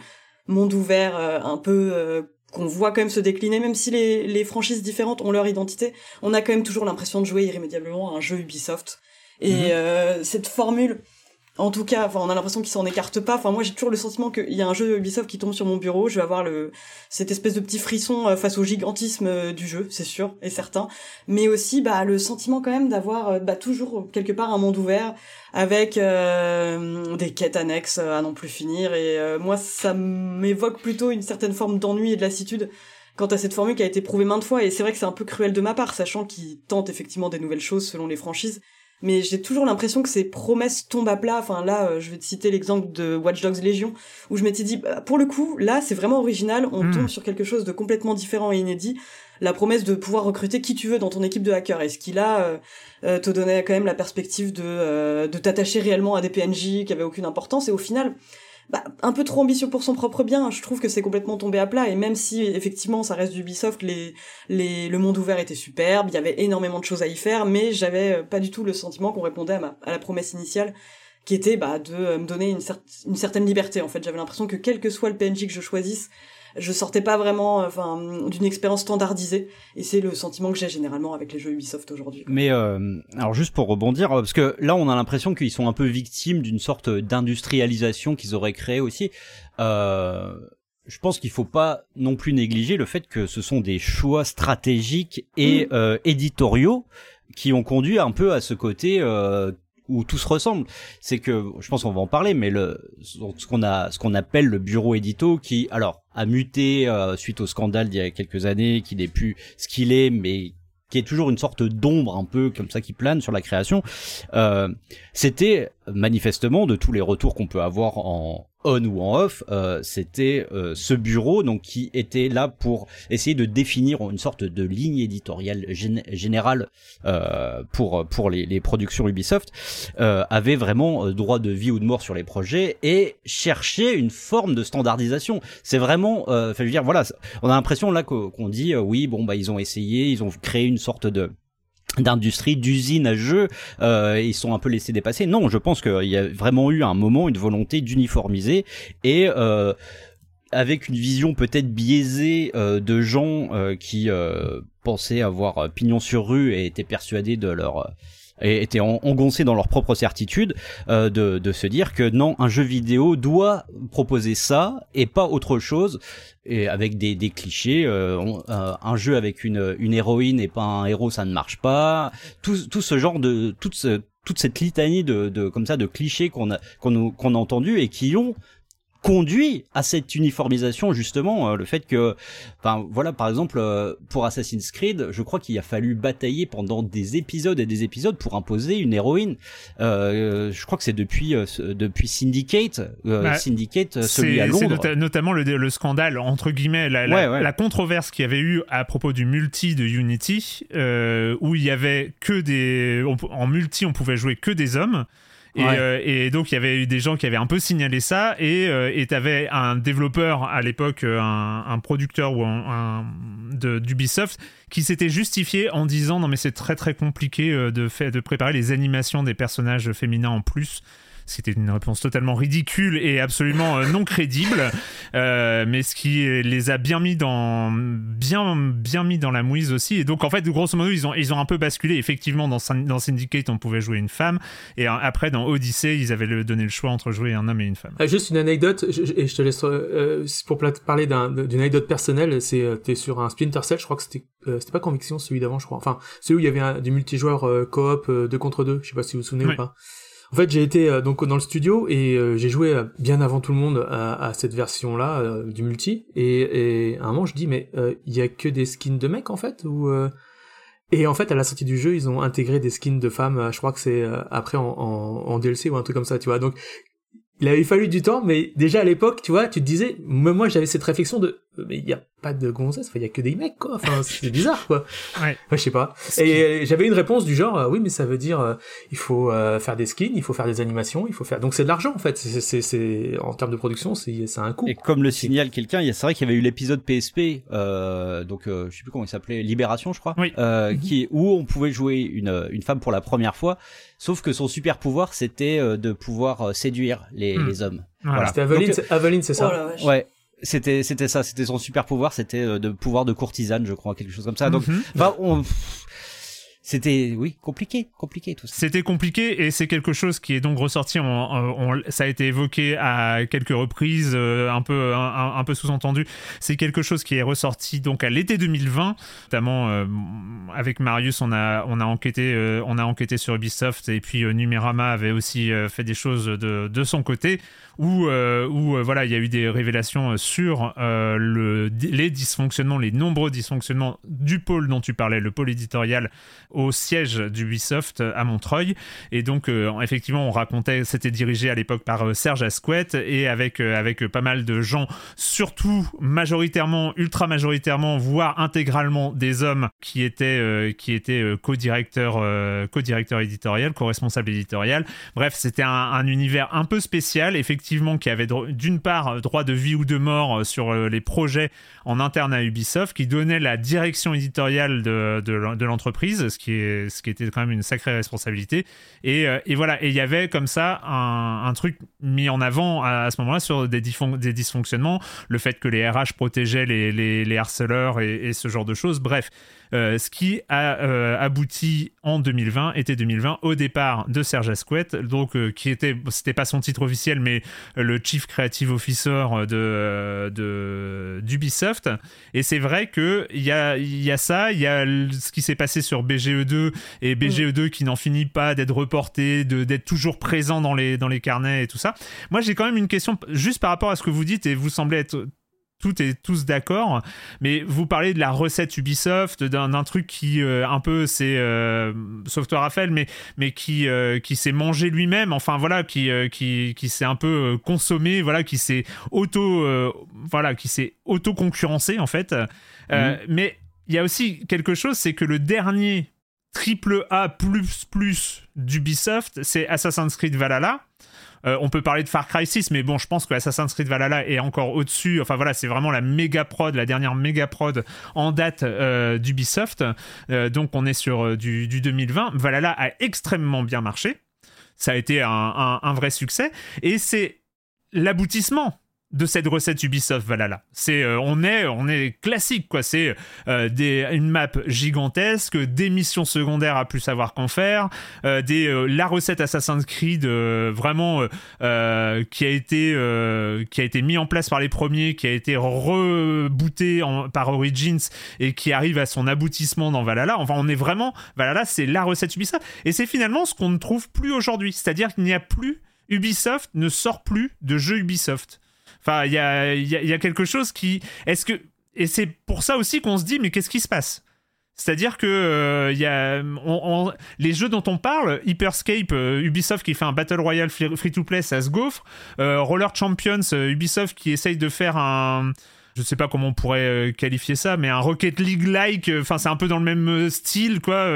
monde ouvert euh, un peu euh, qu'on voit quand même se décliner même si les, les franchises différentes ont leur identité on a quand même toujours l'impression de jouer irrémédiablement à un jeu Ubisoft et Mhm. euh, cette formule en tout cas, enfin, on a l'impression qu'ils s'en écartent pas. Enfin, moi, j'ai toujours le sentiment qu'il y a un jeu Ubisoft qui tombe sur mon bureau. Je vais avoir le cette espèce de petit frisson euh, face au gigantisme euh, du jeu, c'est sûr et certain. Mais aussi, bah, le sentiment quand même d'avoir euh, bah, toujours quelque part un monde ouvert avec euh, des quêtes annexes à non plus finir. Et euh, moi, ça m'évoque plutôt une certaine forme d'ennui et de lassitude quant à cette formule qui a été prouvée maintes fois. Et c'est vrai que c'est un peu cruel de ma part, sachant qu'ils tentent effectivement des nouvelles choses selon les franchises. Mais j'ai toujours l'impression que ces promesses tombent à plat. Enfin là, euh, je vais te citer l'exemple de Watch Dogs Legion, où je m'étais dit, bah, pour le coup, là, c'est vraiment original. On Hmm. tombe sur quelque chose de complètement différent et inédit. La promesse de pouvoir recruter qui tu veux dans ton équipe de hackers. Et ce qui là euh, euh, te donnait quand même la perspective de, euh, de t'attacher réellement à des PNJ qui avaient aucune importance? Et au final, bah, un peu trop ambitieux pour son propre bien. Je trouve que c'est complètement tombé à plat. Et même si effectivement ça reste du Ubisoft, les, les, le monde ouvert était superbe, il y avait énormément de choses à y faire, mais j'avais euh, pas du tout le sentiment qu'on répondait à, ma, à la promesse initiale, qui était bah, de euh, me donner une, une certaine liberté. En fait, j'avais l'impression que quel que soit le PNJ que je choisisse, je sortais pas vraiment, euh, enfin, d'une expérience standardisée. Et c'est le sentiment que j'ai généralement avec les jeux Ubisoft aujourd'hui. Mais euh, alors juste pour rebondir, parce que là on a l'impression qu'ils sont un peu victimes d'une sorte d'industrialisation qu'ils auraient créée aussi. Euh, je pense qu'il faut pas non plus négliger le fait que ce sont des choix stratégiques et mm. euh, éditoriaux qui ont conduit un peu à ce côté euh, où tout se ressemble. C'est que je pense qu'on va en parler, mais le ce qu'on a ce qu'on appelle le bureau édito qui alors a muté euh, suite au scandale d'il y a quelques années, qui n'est plus ce qu'il est, mais qui est toujours une sorte d'ombre un peu comme ça qui plane sur la création. Euh, C'était manifestement de tous les retours qu'on peut avoir en on ou en off, euh, c'était euh, ce bureau donc qui était là pour essayer de définir une sorte de ligne éditoriale générale euh, pour pour les, productions Ubisoft, avait vraiment droit de vie ou de mort sur les projets et cherchait une forme de standardisation. C'est vraiment, je veux dire, voilà, on a l'impression là qu'on dit oui, bon bah ils ont essayé, ils ont créé une sorte de d'industrie, d'usine à jeux, euh, ils sont un peu laissés dépasser. Non, je pense qu'il y a vraiment eu un moment, une volonté d'uniformiser et euh, avec une vision peut-être biaisée euh, de gens euh, qui euh, pensaient avoir pignon sur rue et étaient persuadés de leur et étaient engoncés dans leur propre certitude de, de se dire que non, un jeu vidéo doit proposer ça et pas autre chose et avec des, des clichés. Euh, euh, un jeu avec une, une héroïne et pas un héros, ça ne marche pas. Tout, tout ce genre de toute, ce, toute cette litanie de, de comme ça de clichés qu'on a qu'on qu'on a entendu et qui ont conduit à cette uniformisation justement euh, le fait que enfin voilà par exemple euh, pour Assassin's Creed je crois qu'il a fallu batailler pendant des épisodes et des épisodes pour imposer une héroïne. Euh, je crois que c'est depuis euh, depuis Syndicate bah, Syndicate celui à Londres. notamment le, le, scandale entre guillemets la, la, la controverse qu'il y avait eu à propos du multi de Unity où il y avait que des en multi on pouvait jouer que des hommes et, euh, et, donc il y avait eu des gens qui avaient un peu signalé ça et euh, tu avais un développeur à l'époque, euh, un, un, producteur ou un, un d'Ubisoft qui s'était justifié en disant non mais c'est très très compliqué de, fait, de préparer les animations des personnages féminins en plus c'était une réponse totalement ridicule et absolument euh, non crédible, euh, mais ce qui les a bien mis dans bien bien mis dans la mouise aussi. Et donc en fait, grosso modo, ils ont ils ont un peu basculé. Effectivement, dans, dans Syndicate, on pouvait jouer une femme, et après dans Odyssey, ils avaient le, donné le choix entre jouer un homme et une femme. Juste une anecdote, et je te laisse euh, pour parler d'une anecdote personnelle. C'est t'es sur un Splinter Cell, je crois que c'était c'était pas Conviction, celui d'avant, je crois. Enfin, celui où il y avait un, du multijoueur coop 2 contre 2 Je sais pas si vous vous souvenez ou pas. En fait, j'ai été euh, donc dans le studio et euh, j'ai joué euh, bien avant tout le monde à, cette version-là du multi. Et, et, à un moment, je dis mais il y a que des skins de mecs en fait ou et en fait, à la sortie du jeu, ils ont intégré des skins de femmes. Je crois que c'est après en, en, en, DLC ou un truc comme ça, tu vois. Donc, il avait fallu du temps, mais déjà à l'époque, tu vois, tu te disais, moi j'avais cette réflexion de, mais il y a pas de gonzesse, il y a que des mecs, quoi. Enfin, c'est bizarre, quoi. Ouais. je sais pas. Et j'avais une réponse du genre, euh, oui, mais ça veut dire, euh, il faut euh, faire des skins, il faut faire des animations, il faut faire. Donc c'est de l'argent en fait. C'est, c'est, en termes de production, c'est, c'est un coût. Et comme le signale quelqu'un, c'est vrai qu'il y avait eu l'épisode PSP, donc je sais plus comment il s'appelait, Libération, je crois, oui. Mhm. qui où on pouvait jouer une une femme pour la première fois, sauf que son super pouvoir c'était de pouvoir séduire les, hmm. les hommes. Voilà. C'était Aveline, c'est ça. Oh ouais c'était c'était ça c'était son super pouvoir c'était euh, de pouvoir de courtisane je crois quelque chose comme ça donc mm on c'était oui compliqué compliqué tout ça. C'était compliqué et c'est quelque chose qui est donc ressorti ça a été évoqué à quelques reprises euh, un peu sous-entendu. C'est quelque chose qui est ressorti donc à l'été 2020 notamment euh, avec Marius on a on a enquêté on a enquêté sur Ubisoft et puis Numérama avait aussi fait des choses de de son côté où, euh, où euh, voilà, il y a eu des révélations euh, sur le, les dysfonctionnements, les nombreux dysfonctionnements du pôle dont tu parlais, le pôle éditorial au siège d'Ubisoft à Montreuil. Et donc, effectivement, on racontait, c'était dirigé à l'époque par Serge Asquette et avec, avec pas mal de gens, surtout majoritairement, ultra majoritairement, voire intégralement des hommes qui étaient, qui étaient co-directeurs, co-directeur éditorial, co-responsable éditorial. Bref, c'était un, un univers un peu spécial, effectivement qui avait d'une part euh, droit de vie ou de mort euh, sur euh, les projets en interne à Ubisoft, qui donnait la direction éditoriale de, de, l'entreprise, ce qui ce qui était quand même une sacrée responsabilité. Et, et voilà, et il y avait comme ça un, truc mis en avant à, ce moment-là sur des, dysfonctionnements, le fait que les RH protégeaient les, harceleurs et, ce genre de choses. Bref, euh, ce qui a euh, abouti en 2020, été 2020, au départ de Serge Asquette, donc euh, qui était, c'était pas son titre officiel, mais le Chief Creative Officer de, de d'Ubisoft. Et c'est vrai que il y a, ça, il y a ce qui s'est passé sur BGE2 et BGE2 qui n'en finit pas d'être reporté, d'être toujours présent dans les, dans les carnets et tout ça. Moi, j'ai quand même une question juste par rapport à ce que vous dites et vous semblez être tout et tous d'accord, mais vous parlez de la recette Ubisoft, d'un truc qui euh, un peu c'est euh, Software Raphaël, mais mais qui euh, qui s'est mangé lui-même, enfin voilà, qui qui qui s'est un peu consommé, voilà, qui s'est auto voilà, qui s'est auto concurrencé en fait. Mhm. Mais il y a aussi quelque chose, c'est que le dernier triple A plus plus d'Ubisoft, c'est Assassin's Creed Valhalla. Euh, on peut parler de Far Cry 6, mais bon, je pense que Assassin's Creed Valhalla est encore au-dessus. Enfin voilà, c'est vraiment la méga prod, la dernière méga prod en date euh, d'Ubisoft. Euh, donc on est sur du, 2020. Valhalla a extrêmement bien marché. Ça a été un vrai succès. Et c'est l'aboutissement de cette recette Ubisoft Valhalla. C'est euh, on est on est classique quoi, c'est euh, des une map gigantesque, des missions secondaires à plus savoir qu'en faire, euh, des la recette Assassin's Creed vraiment qui a été qui a été mis en place par les premiers, qui a été rebooté par Origins et qui arrive à son aboutissement dans Valhalla. Enfin, on est vraiment Valhalla, c'est la recette Ubisoft et c'est finalement ce qu'on ne trouve plus aujourd'hui, c'est-à-dire qu'il n'y a plus Ubisoft ne sort plus de jeux Ubisoft. Enfin, il y a, quelque chose qui. Est-ce que. Et c'est pour ça aussi qu'on se dit, mais qu'est-ce qui se passe? C'est-à-dire que euh, les jeux dont on parle, Hyperscape, euh, Ubisoft qui fait un Battle Royale free-to-play, ça se gaufre. Euh, Roller Champions, Ubisoft qui essaye de faire un je sais pas comment on pourrait euh, qualifier ça, mais un Rocket League-like, euh, enfin c'est un peu dans le même euh, style quoi,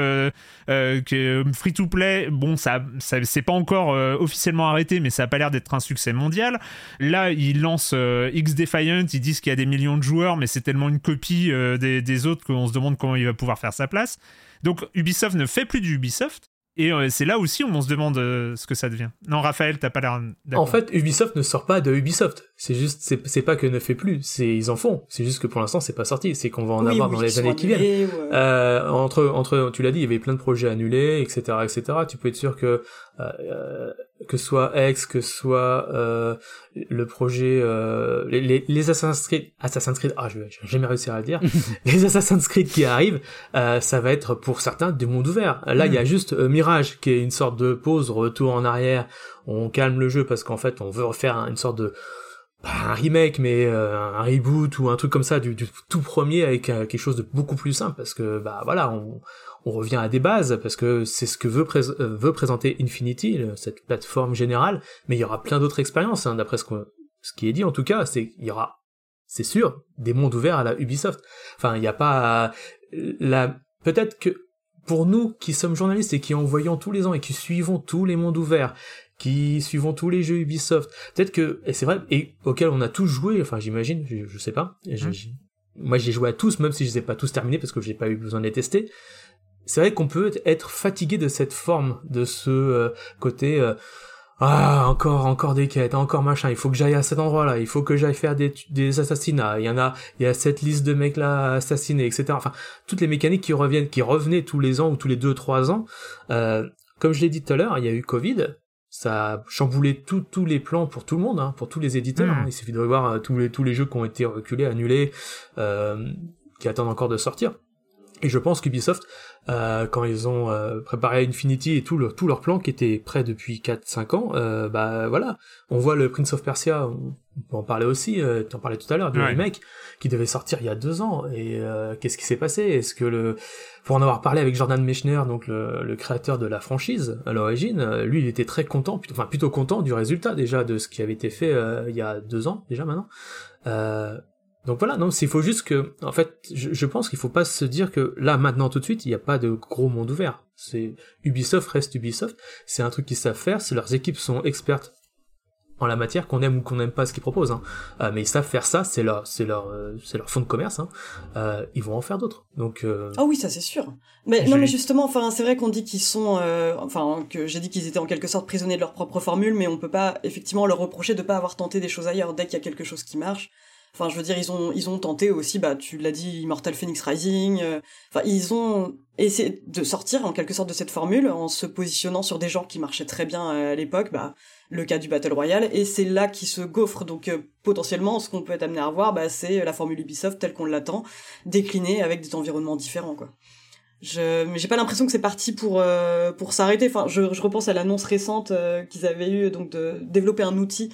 que Free to Play. Bon, ça, ça c'est pas encore officiellement arrêté, mais ça a pas l'air d'être un succès mondial. Là, ils lancent X Defiant, ils disent qu'il y a des millions de joueurs, mais c'est tellement une copie des, des autres qu'on se demande comment il va pouvoir faire sa place. Donc Ubisoft ne fait plus du Ubisoft. Et euh, c'est là aussi où on se demande euh, ce que ça devient. Non, Raphaël, t'as pas l'air En fait, Ubisoft ne sort pas de Ubisoft. C'est juste, c'est pas que ne fait plus. C'est ils en font. C'est juste que pour l'instant, c'est pas sorti. C'est qu'on va en avoir dans les années qui viennent. Euh, entre, entre, tu l'as dit, il y avait plein de projets annulés, etc., etc. Tu peux être sûr que euh, que soit X, que soit euh, le projet euh, les, les, Assassin's Creed, Assassin's Creed, ah je vais jamais réussir à le dire, les Assassin's Creed qui arrivent, euh, ça va être pour certains des mondes ouverts. Là, il y a mm. juste euh, Mirage qui est une sorte de pause, retour en arrière. On calme le jeu parce qu'en fait, on veut refaire une sorte de pas un remake mais un reboot ou un truc comme ça du, du tout premier avec quelque chose de beaucoup plus simple parce que bah voilà on on revient à des bases parce que c'est ce que veut, euh, veut présenter Infinity, cette plateforme générale, mais il y aura plein d'autres expériences, hein, d'après ce, ce qui est dit en tout cas, c'est il y aura, c'est sûr, des mondes ouverts à la Ubisoft. Enfin, il n'y a pas la, peut-être que pour nous qui sommes journalistes et qui en voyons tous les ans et qui suivons tous les mondes ouverts, qui suivons tous les jeux Ubisoft, peut-être que, et c'est vrai, et auxquels on a tous joué, enfin j'imagine, je, sais pas, mmh. moi j'ai joué à tous, même si je les ai pas tous terminés parce que j'ai pas eu besoin de les tester, c'est vrai qu'on peut être fatigué de cette forme, de ce euh, côté euh, ah encore encore des quêtes, encore machin, il faut que j'aille à cet endroit-là, il faut que j'aille faire des, des assassinats, il y en a il y a cette liste de mecs là assassinés, etc. Enfin toutes les mécaniques qui reviennent, qui revenaient tous les ans ou tous les deux trois ans. Euh, comme je l'ai dit tout à l'heure, il y a eu Covid, ça a chamboulé tous les plans pour tout le monde, hein, pour tous les éditeurs. Hein. Il suffit de revoir tous les tous les jeux qui ont été reculés, annulés, qui attendent encore de sortir. Et je pense qu'Ubisoft, euh, quand ils ont euh, préparé Infinity et tout leur, tout leur plan qui était prêt depuis 4-5 ans, euh, bah voilà, on voit le Prince of Persia, on peut en parler aussi, euh, tu en parlais tout à l'heure, du remake, qui devait sortir il y a deux ans, et euh, qu'est-ce qui s'est passé? Est-ce que le... Pour en avoir parlé avec Jordan Mechner, donc le, le créateur de la franchise à l'origine, lui il était très content, enfin plutôt content du résultat déjà de ce qui avait été fait il y a deux ans déjà maintenant. Donc voilà, non, il faut juste que, en fait, je, pense qu'il faut pas se dire que là, maintenant, tout de suite, il n'y a pas de gros monde ouvert. C'est Ubisoft reste Ubisoft. C'est un truc qu'ils savent faire. Si leurs équipes sont expertes en la matière, qu'on aime ou qu'on n'aime pas ce qu'ils proposent. Hein. Euh, mais ils savent faire ça, c'est leur, c'est leur, euh, c'est leur fond de commerce. Hein. Euh, ils vont en faire d'autres. Donc. Ah oui, ça c'est sûr. Mais non, mais justement, enfin, c'est vrai qu'on dit qu'ils sont, enfin, que j'ai dit qu'ils étaient en quelque sorte prisonniers de leur propre formule, mais on peut pas effectivement leur reprocher de pas avoir tenté des choses ailleurs dès qu'il y a quelque chose qui marche. Enfin, je veux dire, ils ont, ils ont tenté aussi, bah, tu l'as dit, Immortal Phoenix Rising. Enfin, ils ont essayé de sortir en quelque sorte de cette formule en se positionnant sur des genres qui marchaient très bien à l'époque. Bah, le cas du Battle Royale, et c'est là qui se gaufre. Donc euh, potentiellement, ce qu'on peut être amené à revoir, bah, c'est la formule Ubisoft telle qu'on l'attend, déclinée avec des environnements différents. quoi. Je, mais j'ai pas l'impression que c'est parti pour euh, pour s'arrêter. Enfin, je, je, repense à l'annonce récente euh, qu'ils avaient eu donc de développer un outil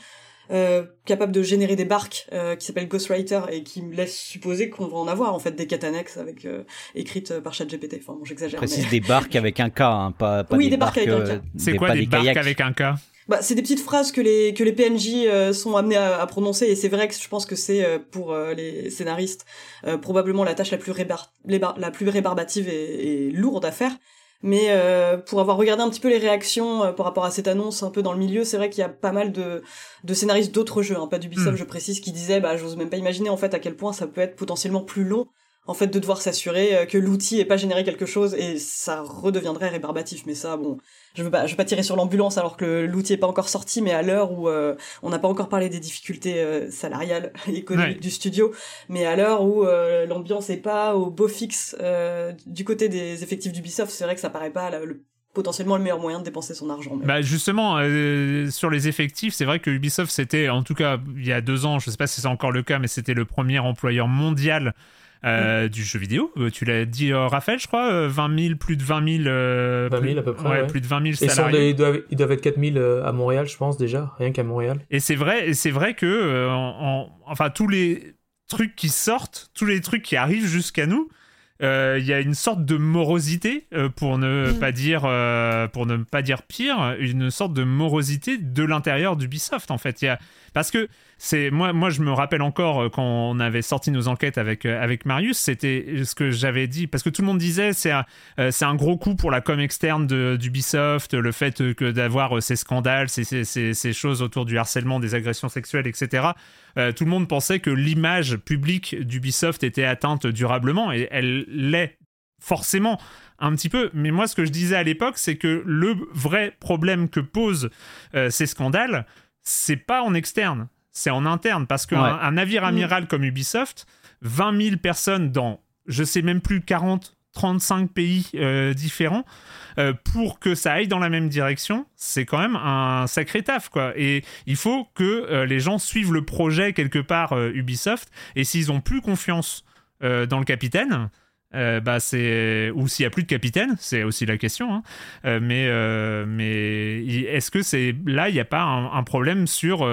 capable de générer des barques qui s'appelle Ghostwriter et qui me laisse supposer qu'on va en avoir en fait des quêtes annexes avec écrites par ChatGPT. Enfin, bon, j'exagère. Précise des barques avec un K, hein, pas, pas oui, des, barques, avec un K. C'est quoi des, barques avec un K? Bah, c'est des petites phrases que les que les PNJ euh, sont amenés à, prononcer et c'est vrai que je pense que c'est euh, pour euh, les scénaristes probablement la tâche la plus rébar la plus rébarbative et, et, lourde à faire. Mais pour avoir regardé un petit peu les réactions par rapport à cette annonce un peu dans le milieu, c'est vrai qu'il y a pas mal de, de scénaristes d'autres jeux, hein, pas d'Ubisoft, mm. je précise, qui disaient bah j'ose même pas imaginer en fait à quel point ça peut être potentiellement plus long en fait de devoir s'assurer que l'outil ait pas généré quelque chose et ça redeviendrait rébarbatif mais ça bon je veux pas, je veux pas tirer sur l'ambulance alors que l'outil est pas encore sorti, mais à l'heure où euh, on n'a pas encore parlé des difficultés euh, salariales et économiques du studio, mais à l'heure où euh, l'ambiance est pas au beau fixe du côté des effectifs d'Ubisoft, c'est vrai que ça paraît pas le potentiellement le meilleur moyen de dépenser son argent. Bah justement, sur les effectifs, c'est vrai que Ubisoft, c'était, en tout cas, il y a deux ans, je sais pas si c'est encore le cas, mais c'était le premier employeur mondial euh, du jeu vidéo. Euh, tu l'as dit, euh, Raphaël, je crois, 20 000, plus de 20 000. 20 000 à peu près. Ouais, plus de 20 000 salariés. ils, doivent, ils doivent être 4 000 à Montréal, je pense déjà, rien qu'à Montréal. Et c'est vrai, c'est vrai que, en, enfin, tous les trucs qui sortent, tous les trucs qui arrivent jusqu'à nous, il y a une sorte de morosité pour ne mm. pas dire pour ne pas dire pire une sorte de morosité de l'intérieur d'Ubisoft en fait il y a parce que c'est moi, moi, je me rappelle encore euh, quand on avait sorti nos enquêtes avec euh, avec Marius, c'était ce que j'avais dit parce que tout le monde disait c'est euh, c'est un gros coup pour la com externe d'Ubisoft, le fait que d'avoir ces scandales, ces, ces, choses autour du harcèlement, des agressions sexuelles, etc. tout le monde pensait que l'image publique d'Ubisoft était atteinte durablement et elle l'est forcément un petit peu. Mais moi, ce que je disais à l'époque, c'est que le vrai problème que posent ces scandales, c'est pas en externe, c'est en interne. Parce qu'un un navire mm. amiral comme Ubisoft, 20 000 personnes dans, je sais même plus, 40, 35 pays euh, différents, euh, pour que ça aille dans la même direction, c'est quand même un sacré taf, quoi. Et il faut que euh, les gens suivent le projet quelque part Ubisoft, et s'ils ont plus confiance dans le capitaine, bah c'est ou s'il y a plus de capitaine, c'est aussi la question. Hein. mais mais est-ce que c'est là il n'y a pas un, problème sur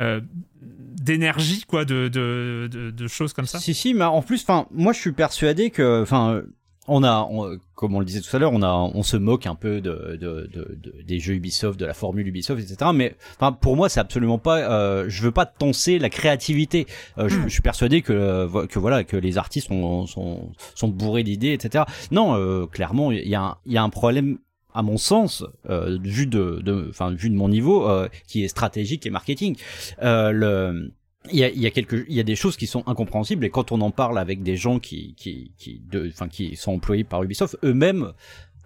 euh, d'énergie quoi de, de, de, choses comme ça? Si si mais en plus enfin moi je suis persuadé que enfin on a, comme on le disait tout à l'heure, on a, on se moque un peu de, de, de, des jeux Ubisoft, de la formule Ubisoft, etc. Mais, enfin, pour moi, c'est absolument pas. Euh, je veux pas tenser la créativité. Euh, je, je, suis persuadé que, que voilà, que les artistes sont, sont, sont bourrés d'idées, etc. Non, euh, clairement, il y a, il y a un problème à mon sens, euh, vu de, de, enfin vu de mon niveau, euh, qui est stratégique et marketing. Euh, le il y a, il y a quelques, il y a des choses qui sont incompréhensibles et quand on en parle avec des gens qui, qui, qui, de, enfin, qui sont employés par Ubisoft, eux-mêmes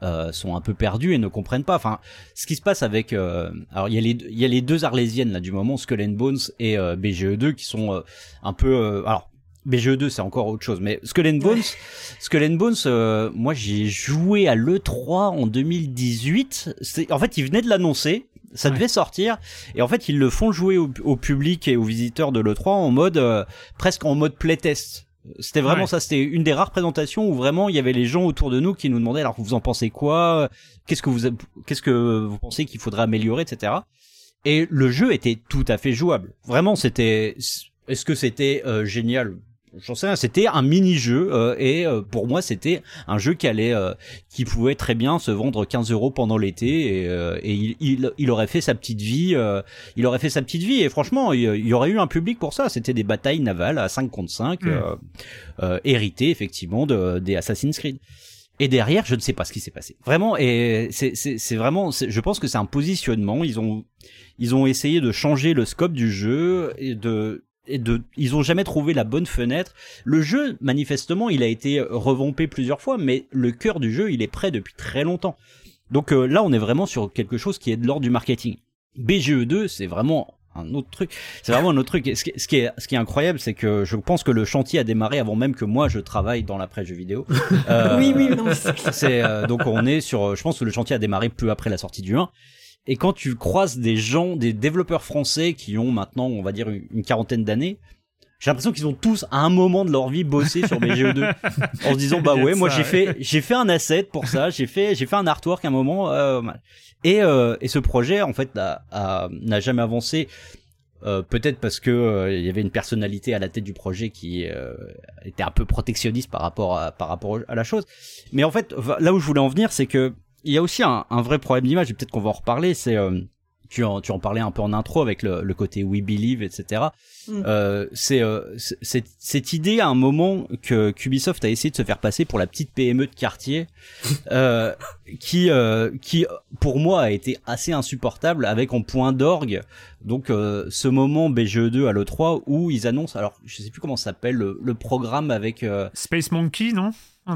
euh, sont un peu perdus et ne comprennent pas. Enfin, ce qui se passe avec, euh, alors il y a les, il y a les deux arlésiennes là du moment, Skull and Bones et euh, BGE2 qui sont un peu, alors BGE2 c'est encore autre chose mais Skull and Bones Skull and Bones euh, moi j'ai joué à l'E3 en 2018 en fait ils venaient de l'annoncer ça devait sortir. Et en fait ils le font jouer au, public et aux visiteurs de l'E3 en mode euh, presque en mode playtest. C'était vraiment ça c'était une des rares présentations où vraiment il y avait les gens autour de nous qui nous demandaient alors vous en pensez quoi? Qu'est-ce que vous qu'est-ce que vous pensez qu'il faudrait améliorer etc et le jeu était tout à fait jouable. Vraiment c'était est-ce que c'était euh, génial? J'en sais rien, c'était un mini-jeu euh, et euh, pour moi c'était un jeu qui allait, euh, qui pouvait très bien se vendre 15 euros pendant l'été et, et il, il, il, aurait fait sa petite vie, il aurait fait sa petite vie et franchement il, y aurait eu un public pour ça. C'était des batailles navales à 5 contre 5, mmh. héritées effectivement de, des Assassin's Creed. Et derrière, je ne sais pas ce qui s'est passé. Vraiment, et c'est c'est vraiment, je pense que c'est un positionnement. Ils ont ils ont essayé de changer le scope du jeu et de et de, ils ont jamais trouvé la bonne fenêtre. Le jeu, manifestement, il a été revampé plusieurs fois, mais le cœur du jeu, il est prêt depuis très longtemps. Donc euh, là, on est vraiment sur quelque chose qui est de l'ordre du marketing. BGE2, c'est vraiment un autre truc. C'est vraiment un autre truc. Ce qui, ce qui est, ce qui est incroyable, c'est que je pense que le chantier a démarré avant même que moi je travaille dans l'après-jeu vidéo. Euh, oui, oui, non, c'est euh, donc on est sur. Je pense que le chantier a démarré peu après la sortie du 1. Et quand tu croises des gens, des développeurs français qui ont maintenant, on va dire, une quarantaine d'années, j'ai l'impression qu'ils ont tous à un moment de leur vie bossé sur BGE2 en se disant bah ouais moi j'ai fait j'ai fait un asset pour ça j'ai fait j'ai fait un artwork à un moment euh, et euh, et ce projet en fait n'a jamais avancé. Euh, peut-être parce que euh, il y avait une personnalité à la tête du projet qui euh, était un peu protectionniste par rapport à, par rapport à la chose. Mais en fait là où je voulais en venir c'est que il y a aussi un, un vrai problème d'image et peut-être qu'on va en reparler c'est tu en, tu en parlais un peu en intro avec le, le côté We Believe, etc. Mm. Euh, c'est euh, cette idée à un moment que Ubisoft a essayé de se faire passer pour la petite PME de quartier, euh, qui euh, qui pour moi a été assez insupportable avec en point d'orgue. Donc euh, ce moment BGE2 à l'E3 où ils annoncent, alors je sais plus comment s'appelle le, le, programme avec euh, Space Monkey, non?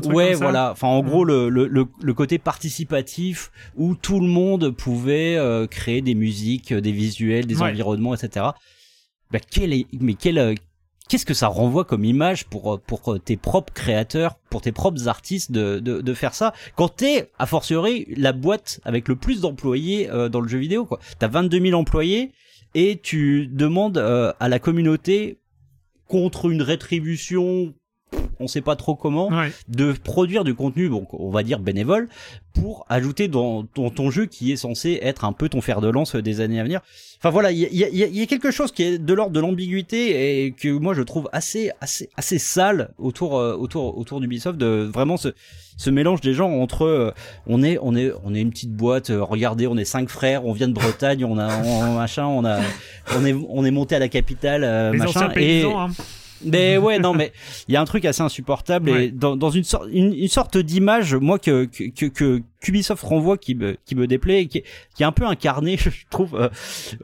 Ouais, voilà. Enfin, en gros, le, le, le, côté participatif où tout le monde pouvait euh, créer des musiques, des visuels, des environnements, etc. Bah, quel est, mais quel, euh, qu'est-ce que ça renvoie comme image pour euh, pour tes propres créateurs, pour tes propres artistes de de, de faire ça? Quand t'es a fortiori la boîte avec le plus d'employés dans le jeu vidéo quoi. T'as 22 000 employés et tu demandes à la communauté contre une rétribution on sait pas trop comment, de produire du contenu, bon, on va dire bénévole, pour ajouter dans, ton jeu qui est censé être un peu ton fer de lance des années à venir. Enfin voilà, il y a, quelque chose qui est de l'ordre de l'ambiguïté et que moi je trouve assez assez assez sale autour euh, autour autour d'Ubisoft de vraiment ce ce mélange des gens entre euh, on est on est on est une petite boîte euh, regardez on est cinq frères on vient de Bretagne on a machin on a on est on est monté à la capitale machin et hein. Mais ouais, non, mais il y a un truc assez insupportable et dans, dans une sorte, une, sorte d'image, moi que, que que Ubisoft renvoie qui me qui me déplaît, qui, qui est un peu incarné, je trouve. Euh,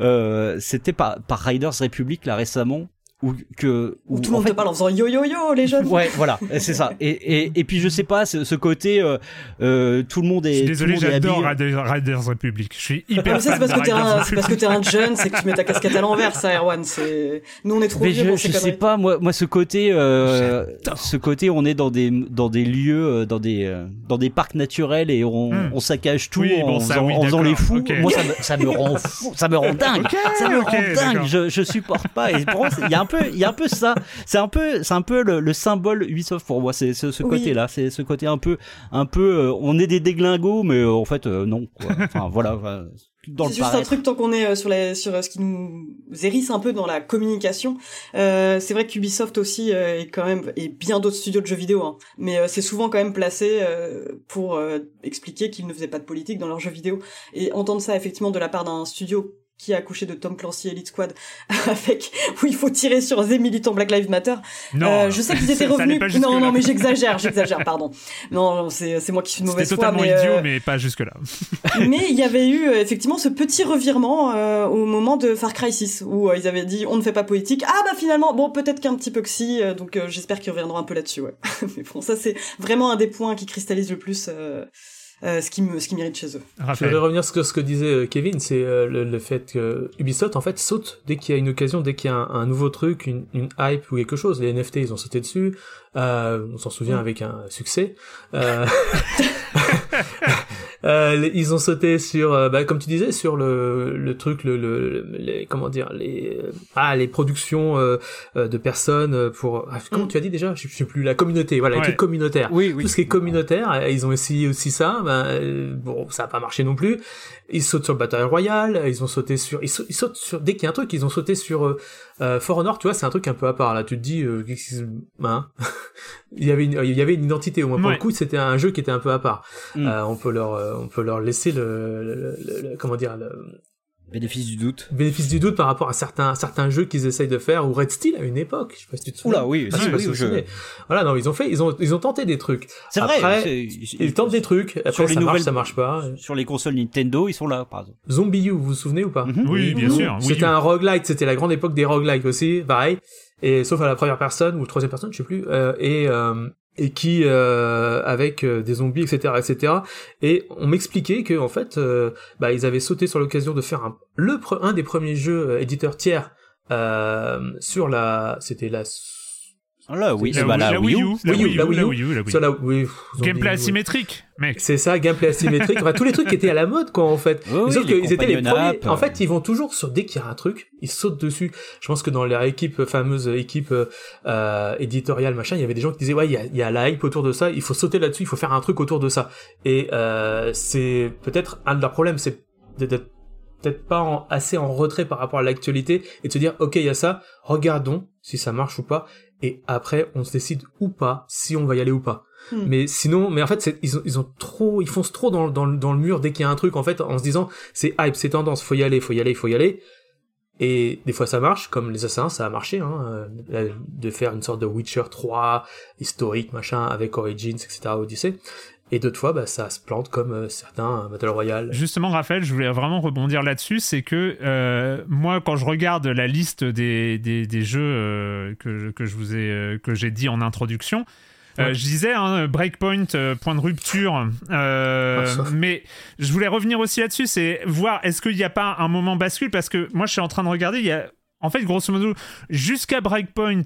euh, C'était par par Riders Republic là récemment ou que où, tout le monde te parle en faisant yo yo yo les jeunes. Ouais, voilà, c'est ça. Et, et et puis je sais pas ce, ce côté euh, euh, tout le monde est. Je suis désolé, j'adore Riders Republic. Je suis hyper. c'est parce que t'es un, c'est parce que t'es un jeune, c'est que tu mets ta casquette à l'envers, ça, Erwan. C'est nous on est trop Mais vieux. Je, je sais pas, moi, moi ce côté, euh, ce côté, on est dans des dans des lieux, dans des dans des parcs naturels et on, hmm. on saccage tout en, bon, ça, en, faisant les fous. Moi ça me, ça me rend fou, ça me rend dingue, ça me rend dingue. Je je supporte pas. Et pour il y a un peu il y a un peu ça. C'est un peu, c'est un peu le, symbole Ubisoft pour moi. C'est ce, côté-là. C'est ce côté un peu, un peu. Euh, on est des déglingos, mais euh, en fait euh, non. Enfin voilà. c'est juste un truc tant qu'on est sur sur ce qui nous hérisse un peu dans la communication. c'est vrai qu'Ubisoft aussi est quand même et bien d'autres studios de jeux vidéo, hein, mais c'est souvent quand même placé pour expliquer qu'ils ne faisaient pas de politique dans leurs jeux vidéo. Et entendre ça effectivement de la part d'un studio qui a accouché de Tom Clancy Elite Squad avec où il faut tirer sur des militants Black Lives Matter. Non, euh, je sais qu'ils étaient revenus. Non, non, mais j'exagère, j'exagère, pardon. Non, c'est c'est moi qui suis de mauvaise foi. Totalement idiot, euh, mais pas jusque là. mais il y avait eu euh, effectivement ce petit revirement euh, au moment de Far Cry 6 où ils avaient dit on ne fait pas politique. Ah bah finalement, bon peut-être qu'un petit peu que si. donc j'espère qu'ils reviendront un peu là-dessus. Ouais. mais bon, ça c'est vraiment un des points qui cristallise le plus. Euh, ce qui me ce qui mérite chez eux. Je voudrais revenir sur ce que disait euh, Kevin, c'est euh, le, fait que Ubisoft en fait saute dès qu'il y a une occasion, dès qu'il y a un, nouveau truc, une, une, hype ou quelque chose. Les NFT ils ont sauté dessus. on s'en souvient mm. avec un succès. Euh, ils ont sauté sur, euh, bah, comme tu disais, sur le, le truc, le, le, les, comment dire, les, euh, ah, les productions euh, de personnes pour, ah, comment mm. tu as dit déjà, je, sais plus, la communauté, voilà, les trucs communautaires. Oui, oui. Tout ce qui est communautaire, ils ont essayé aussi ça, ben, bon, ça a pas marché non plus. Ils sautent sur le Battle Royale, ils ont sauté sur, ils, sautent, sur, dès qu'il y a un truc, ils ont sauté sur euh, For Honor, tu vois, c'est un truc un peu à part. Là, tu te dis, euh, hein? Il y avait une, il y avait une identité. Au moins pour le coup, c'était un jeu qui était un peu à part. Mm. Euh, on peut leur, on peut leur laisser le, le, le, comment dire, Bénéfice du doute. bénéfice du doute par rapport à certains certains jeux qu'ils essayent de faire ou Red Steel à une époque je sais pas si tu te souviens Oula, oui, Ah, si, oui, vous je- voilà non ils ont fait ils ont ils ont tenté des trucs C'est vrai. Ils tentent des trucs après Sur les ça marche nouvelles- ça marche pas Sur les consoles Nintendo, ils sont là, par exemple. Zombie U vous vous souvenez ou pas? Mhm. Oui, bien sûr. Oui, C'était un roguelike, c'était la grande époque des roguelikes aussi, pareil. Et sauf à la première personne ou troisième personne, je sais plus. euh, et euh, et qui euh, avec euh, des zombies, etc., etc. Et on m'expliquait que en fait, euh, bah ils avaient sauté sur l'occasion de faire un le un des premiers jeux éditeurs tiers sur la, c'était la Là, oui, La, bah, la la Wii U, la Wii U, Wii U, la Wii la U. Wii U, la Wii U. la pff, zombie, Gameplay asymétrique, mec. C'est ça, gameplay asymétrique. enfin, tous les trucs qui étaient à la mode, quoi, en fait. Oui, oui, qu'ils étaient les premiers. En euh. fait, ils vont toujours sur dès qu'il y a un truc, ils sautent dessus. Je pense que dans leur équipe fameuse équipe euh, euh, éditoriale machin, il y avait des gens qui disaient ouais, il y a, y a la hype autour de ça, il faut sauter là-dessus, il faut faire un truc autour de ça. Et euh, c'est peut-être un de leurs problèmes, c'est d'être peut-être pas en- assez en retrait par rapport à l'actualité et de se dire ok il y a ça, regardons si ça marche ou pas et après on se décide ou pas si on va y aller ou pas. Hmm. Mais sinon, mais en fait, ils ont, ils ont trop, ils foncent trop dans, dans le mur dès qu'il y a un truc, en fait, en se disant, c'est hype, c'est tendance, faut y aller, faut y aller, faut y aller. Et des fois ça marche, comme les assassins, ça a marché, hein, euh, de faire une sorte de Witcher 3 historique, machin, avec Origins, etc., Odyssey. Et d'autres fois, bah, ça se plante comme euh, certains Battle Royale. Justement, Raphaël, je voulais vraiment rebondir là-dessus. C'est que euh, moi, quand je regarde la liste des, des, des jeux euh, que, que je vous ai que j'ai dit en introduction, Ouais. je disais hein, Breakpoint, point de rupture. Ah, mais je voulais revenir aussi là-dessus, c'est voir est-ce qu'il n'y a pas un moment bascule parce que moi, je suis en train de regarder. Il y a en fait, grosso modo, jusqu'à Breakpoint,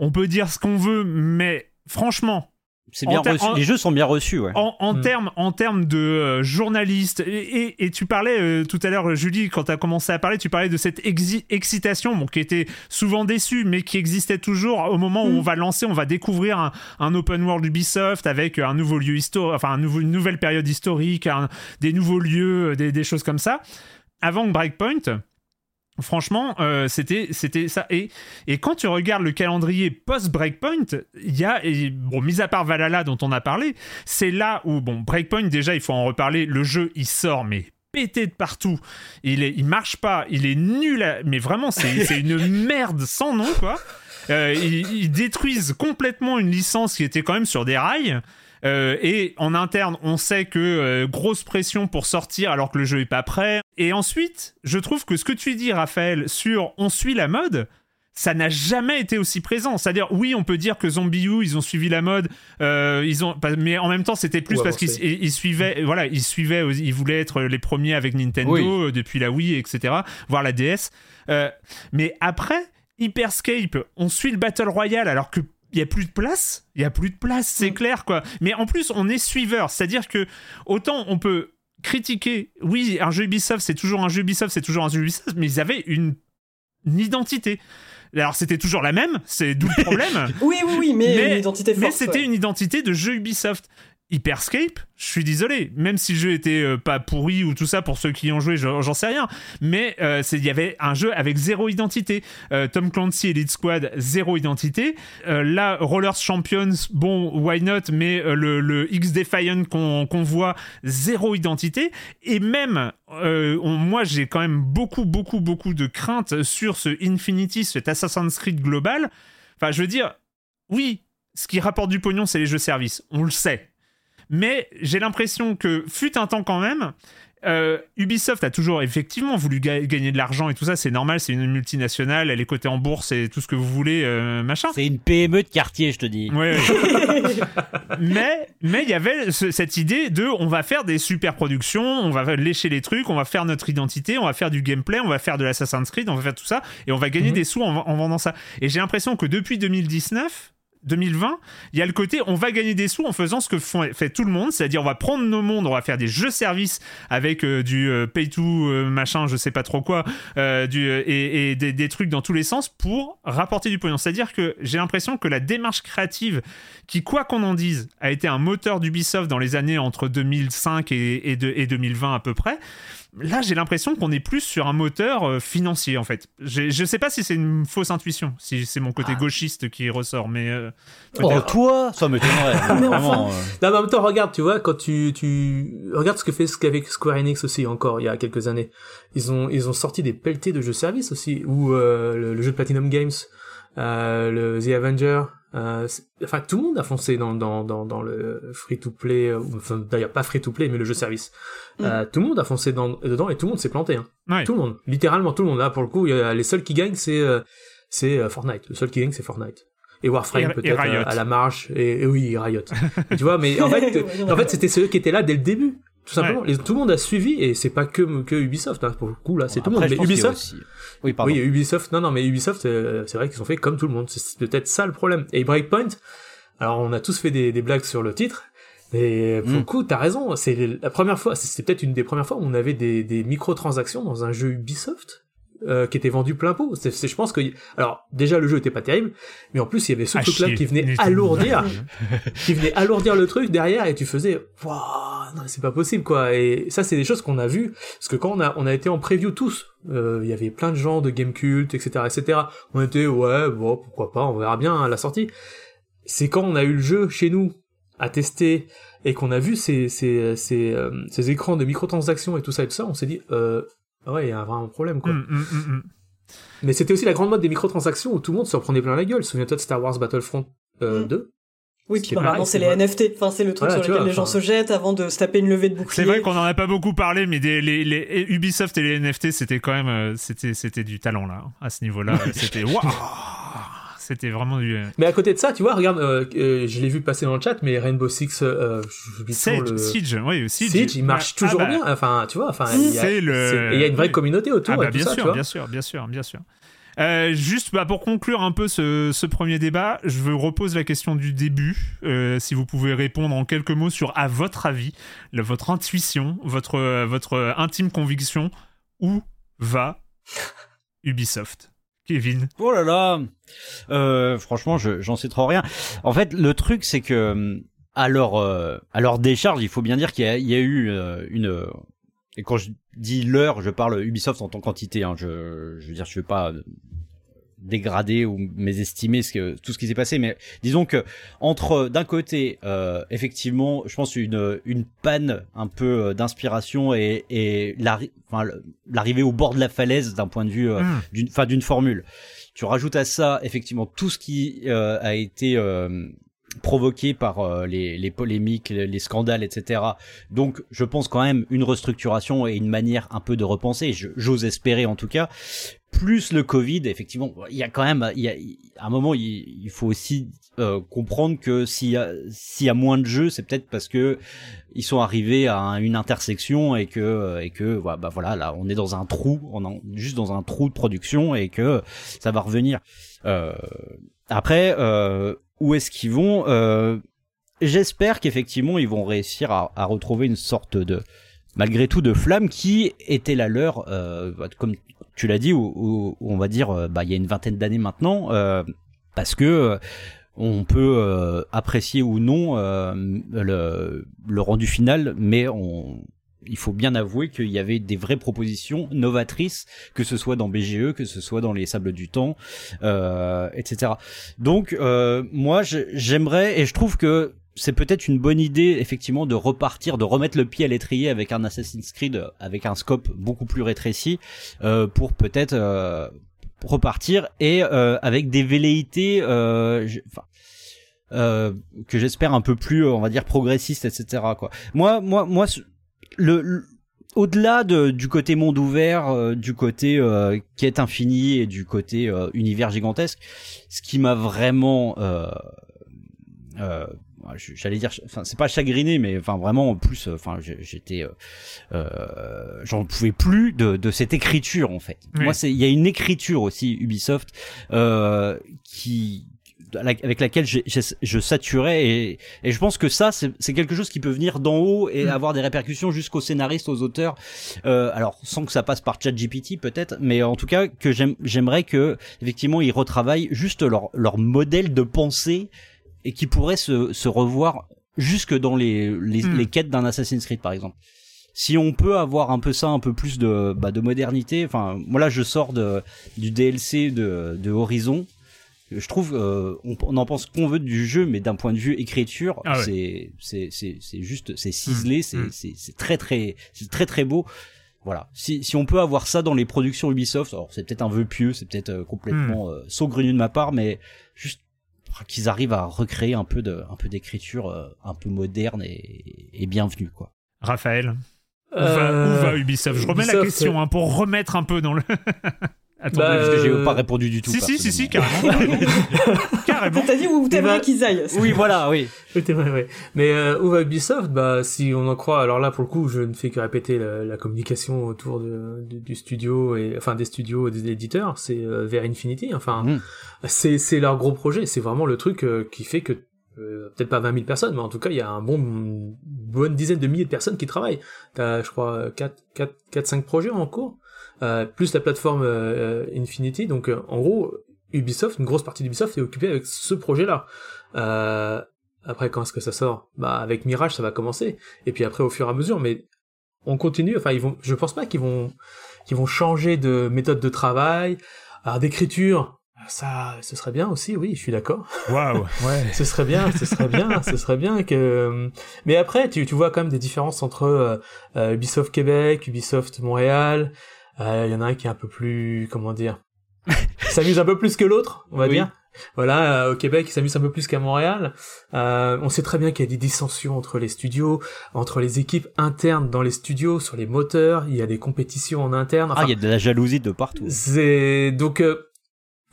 on peut dire ce qu'on veut, mais franchement, C'est En bien ter- reçu. en- Les jeux sont bien reçus, ouais. en, en Mm. termes en termes de euh, journaliste et, et- et tu parlais euh, tout à l'heure Julie quand tu as commencé à parler tu parlais de cette exi- excitation bon, qui était souvent déçue mais qui existait toujours au moment où Mm. on va lancer on va découvrir un, un open world Ubisoft avec un nouveau lieu historique enfin un nouveau, une nouvelle période historique un- des nouveaux lieux des, des choses comme ça avant que Breakpoint Franchement, euh, c'était c'était ça. Et, et quand tu regardes le calendrier post-Breakpoint, il y a, et, bon, mis à part Valhalla dont on a parlé, c'est là où, bon, Breakpoint, déjà, il faut en reparler, le jeu, il sort, mais pété de partout. Il, est, il marche pas, il est nul, à- mais vraiment, c'est une merde sans nom, quoi. Euh, ils, ils détruisent complètement une licence qui était quand même sur des rails. Euh, et en interne, on sait que euh, grosse pression pour sortir alors que le jeu est pas prêt. Et ensuite, je trouve que ce que tu dis, Raphaël, sur on suit la mode, ça n'a jamais été aussi présent. C'est-à-dire, oui, on peut dire que Zombie U, ils ont suivi la mode, euh, ils ont, mais en même temps, c'était plus parce qu'ils ils- suivaient, voilà, ils suivaient, ils voulaient être les premiers avec Nintendo Oui. depuis la Wii, etc., voire la DS. Euh, mais après, Hyperscape, on suit le Battle Royale alors que il y a plus de place, il y a plus de place, c'est Mm. clair quoi. Mais en plus, on est suiveur, c'est-à-dire que autant on peut critiquer, oui, un jeu Ubisoft, c'est toujours un jeu Ubisoft, c'est toujours un jeu Ubisoft, mais ils avaient une, une identité. Alors c'était toujours la même, c'est d'où le problème. Oui, oui, oui, mais, Mais- une identité forte. Mais c'était ouais. une identité de jeu Ubisoft. Hyperscape, je suis désolé, même si le jeu était euh, pas pourri ou tout ça pour ceux qui y ont joué, j'en sais rien, mais euh, il y avait un jeu avec zéro identité. Euh, Tom Clancy Elite Squad, zéro identité. Là, Rollers Champions, bon, why not, mais le, X Defiant qu'on voit, zéro identité. Et même, moi j'ai quand même beaucoup, beaucoup, beaucoup de craintes sur ce Infinity, cet Assassin's Creed global. Enfin, je veux dire, oui, ce qui rapporte du pognon, c'est les jeux services. On le sait. Mais j'ai l'impression que, fut un temps quand même, euh, Ubisoft a toujours effectivement voulu ga- gagner de l'argent et tout ça, c'est normal, c'est une multinationale, elle est cotée en bourse et tout ce que vous voulez, euh, machin. C'est une PME de quartier, je te dis. Ouais, ouais. mais mais il y avait ce- cette idée de on va faire des super productions, on va lécher les trucs, on va faire notre identité, on va faire du gameplay, on va faire de l'Assassin's Creed, on va faire tout ça et on va gagner Mhm. des sous en, en vendant ça. Et j'ai l'impression que depuis 2019 2020, il y a le côté on va gagner des sous en faisant ce que font- fait tout le monde, c'est-à-dire on va prendre nos mondes, on va faire des jeux services avec euh, du euh, pay to euh, je sais pas trop quoi, et, des, trucs dans tous les sens pour rapporter du pognon. C'est-à-dire que j'ai l'impression que la démarche créative, qui quoi qu'on en dise, a été un moteur d'Ubisoft dans les années entre 2005 et, et 2020 à peu près, là, j'ai l'impression qu'on est plus sur un moteur euh, financier, en fait. Je sais pas si c'est une fausse intuition, si c'est mon côté gauchiste qui ressort, mais. euh, Oh, toi, ça m'étonnerait. Mais enfin. euh. Non, mais en même temps, regarde, tu vois, quand tu, tu, regarde ce que fait ce qu'avec Square Enix aussi, encore, il y a quelques années. Ils ont, ils ont sorti des pelletés de jeux services aussi, ou, euh, le, le jeu de Platinum Games, euh, le The Avenger, euh, c'est- enfin, tout le monde a foncé dans, dans, dans, dans le free-to-play, euh, enfin, d'ailleurs, pas free-to-play, mais le jeu service. Euh, tout le monde a foncé dans, dedans et tout le monde s'est planté, hein. Ouais. Tout le monde. Littéralement, tout le monde. Là, pour le coup, il y a, les seuls qui gagnent, c'est, euh, c'est euh, Fortnite. Le seul qui gagne, c'est Fortnite. Et Warframe, peut-être, euh, à la marche. Et, et oui, Riot. Et tu vois, mais en fait, en fait, c'était ceux qui étaient là dès le début. Tout simplement. Les- tout le monde a suivi, et c'est pas que, que Ubisoft, hein, pour le coup, là, c'est tout le monde. Mais Ubisoft, aussi- Oui, pardon. oui, Ubisoft, non, non, mais Ubisoft, euh, c'est vrai qu'ils ont fait comme tout le monde. C'est peut-être ça le problème. Et Breakpoint, alors on a tous fait des, des blagues sur le titre, mais pour Mm. le coup, t'as raison. C'est la première fois, c'est peut-être une des premières fois où on avait des, des microtransactions dans un jeu Ubisoft. Euh, qui était vendu plein pot. C'est, c'est- je pense que, alors déjà le jeu était pas terrible, mais en plus il y avait ce truc-là qui venait alourdir, qui venait alourdir le truc derrière et tu faisais, waouh, c'est pas possible quoi. Et ça c'est des choses qu'on a vues parce que quand on a on a été en preview tous, euh, il y avait plein de gens de Gamecult, etc., etc. On était ouais bon pourquoi pas, on verra bien à la sortie. C'est quand on a eu le jeu chez nous à tester et qu'on a vu ces ces ces, euh, ces écrans de microtransactions et tout ça et tout ça, on s'est dit euh, ouais il y a un vrai problème quoi. Hum, hum, hum. Mais c'était aussi la grande mode des microtransactions où tout le monde se reprenait plein la gueule. Souviens-toi de Star Wars Battlefront euh, Mm. 2 Oui, puis maintenant c'est les vrai. NFT. Enfin, c'est le truc Voilà, sur lequel vois, les gens enfin. se jettent avant de se taper une levée de bouclier. C'est vrai qu'on en a pas beaucoup parlé, mais des, les, les- Ubisoft et les NFT, c'était quand même, euh, c'était, c'était du talent là, à ce niveau-là. c'était waouh, c'était vraiment du. euh, Mais à côté de ça, tu vois, regarde, euh, euh, je l'ai vu passer dans le chat, mais Rainbow Six, euh, Siege, le... Siege, oui, Siege. Siege, il marche Ouais. toujours Ah bah, bien. Enfin, tu vois, enfin, il y a, le- il y a une vraie oui. communauté autour Ah bah, et tout bien ça, tu sûr, vois. bien sûr, bien sûr, bien sûr. Juste bah, pour conclure un peu ce, ce premier débat, je vous repose la question du début. Si vous pouvez répondre en quelques mots sur, à votre avis, le- votre intuition, votre, votre intime conviction, où va Ubisoft? Kevin Oh là là euh, Franchement, je- j'en sais trop rien. En fait, le truc, c'est que euh, à leur, euh, à leur décharge, il faut bien dire qu'il y a, eu euh, une... Et quand je dis leur, je parle Ubisoft en tant qu'entité. Hein, je, je veux dire, je veux pas euh, dégrader ou mésestimer ce que, tout ce qui s'est passé, mais disons que entre d'un côté, euh, effectivement, je pense une une panne un peu euh, d'inspiration et et enfin, l'arrivée au bord de la falaise d'un point de vue euh, Hmm. d'une enfin d'une formule. Tu rajoutes à ça effectivement tout ce qui euh, a été euh, provoqué par euh, les, les polémiques, les, les scandales, etc. Donc, je pense quand même une restructuration et une manière un peu de repenser. J'ose espérer en tout cas. Plus le Covid, effectivement, il y a quand même, il y a, à un moment, il, il faut aussi euh, comprendre que s'il y a, y a moins de jeux, c'est peut-être parce que ils sont arrivés à un- une intersection et que et que bah voilà, là, on est dans un trou, on est juste dans un trou de production et que ça va revenir. Euh, après, euh, où est-ce qu'ils vont euh, J'espère qu'effectivement ils vont réussir à, retrouver une sorte de, malgré tout, de flamme qui était la leur, euh, comme tu l'as dit, où on va dire, euh, bah il y a une vingtaine d'années maintenant, parce que on peut apprécier ou non le rendu final, mais on, il faut bien avouer qu'il y avait des vraies propositions novatrices, que ce soit dans BGE, que ce soit dans les Sables du Temps, euh, etc. Donc euh, moi j'aimerais et je trouve que c'est peut-être une bonne idée effectivement de repartir, de remettre le pied à l'étrier avec un Assassin's Creed avec un scope beaucoup plus rétréci euh, pour peut-être euh, repartir et euh, avec des velléités, euh, que j'espère un peu plus, on va dire progressistes, etc. Quoi. Moi, moi, moi, le, le- au-delà de, du côté monde ouvert, euh, du côté euh, quête infinie et du côté euh, univers gigantesque, ce qui m'a vraiment euh, euh, j'allais dire enfin c'est pas chagriné mais enfin vraiment en plus enfin j'étais j'en pouvais plus de, de cette écriture en fait Oui. moi c'est il y a une écriture aussi Ubisoft euh, qui avec laquelle je saturais et, et je pense que ça c'est quelque chose qui peut venir d'en haut et Mm. avoir des répercussions jusqu'aux scénaristes aux auteurs euh, alors sans que ça passe par ChatGPT peut-être mais en tout cas que j'aime- j'aimerais que effectivement ils retravaillent juste leur leur modèle de pensée et qui pourrait se, se revoir jusque dans les, les, les quêtes d'un Assassin's Creed par exemple. si on peut avoir un peu ça, un peu plus de, bah, de modernité. Enfin, moi là, je sors de, du DLC de, de Horizon. Je trouve, euh, on, on, en pense qu'on veut du jeu, mais d'un point de vue écriture, Ah ouais. c'est, c'est, c'est, c'est juste, c'est ciselé, c'est, mm. c'est, c'est très, très, c'est très, très beau. Voilà. Si, si on peut avoir ça dans les productions Ubisoft, alors c'est peut-être un vœu pieux, c'est peut-être euh, complètement euh, saugrenu de ma part, mais juste qu'ils arrivent à recréer un peu de, un peu d'écriture euh, un peu moderne et, et bienvenue, quoi. Raphaël, où, va, Euh, où va Ubisoft? Je remets la question hein, pour remettre un peu dans le. Attendez, Bah, Parce que j'ai Euh, pas répondu du tout. si, si, si, si, carrément. carrément. T'as dit où t'aimerais bah- qu'ils aillent. Oui, voilà, oui. Oui, t'es vrai, ouais. Mais euh, où va Ubisoft Bah, si on en croit, alors là, pour le coup, je ne fais que répéter la, la communication autour de, du, du studio et enfin des studios et des éditeurs. C'est euh, vers Infinity. Enfin, Mm. c'est c'est leur gros projet. C'est vraiment le truc euh, qui fait que euh, peut-être pas 20 000 personnes, mais en tout cas, il y a un bon une bonne dizaine de milliers de personnes qui travaillent. T'as, je crois, 4, 4, 4 5 projets en cours, plus la plateforme euh, Infinity. Donc, euh, en gros, Ubisoft, une grosse partie d'Ubisoft est occupée avec ce projet-là. Euh, après, quand est-ce que ça sort? Bah, avec Mirage, ça va commencer. Et puis après, au fur et à mesure, mais on continue. Enfin, ils vont. Je pense pas qu'ils vont, qu'ils vont changer de méthode de travail, alors d'écriture. Ça, ce serait bien aussi. Oui, je suis d'accord. Waouh, ouais. Ce serait bien, ce serait bien, ce serait bien que. Mais après, tu, tu vois quand même des différences entre euh, euh, Ubisoft Québec, Ubisoft Montréal. Euh, Il y en a un qui est un peu plus, comment dire, s'amuse un peu plus que l'autre, on va Oui. dire. Voilà, euh, au Québec, il s'amuse un peu plus qu'à Montréal. Euh, on sait très bien qu'il y a des dissensions entre les studios, entre les équipes internes dans les studios, sur les moteurs. Il y a des compétitions en interne. Ah, il y a de la jalousie de partout. c'est donc euh,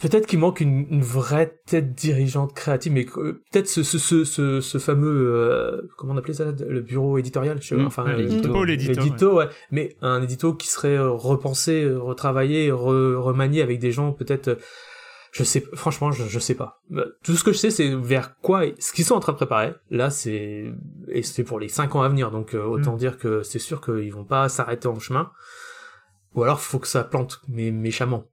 peut-être qu'il manque une, une vraie tête dirigeante créative, mais euh, peut-être ce, ce, ce, ce, ce fameux euh, comment on appelait ça le bureau éditorial, je sais pas, Mm. enfin Ouais, euh, l'édito. L'édito, l'édito, ouais. mais un édito qui serait euh, repensé, euh, retravaillé, re- remanié avec des gens peut-être. je sais, franchement, je, je sais pas. Euh, Tout ce que je sais, c'est vers quoi, ce qu'ils sont en train de préparer. Là, c'est et c'est pour les cinq ans à venir, donc euh, autant Mm. dire que c'est sûr qu'ils vont pas s'arrêter en chemin. Ou alors, faut que ça plante, mais méchamment.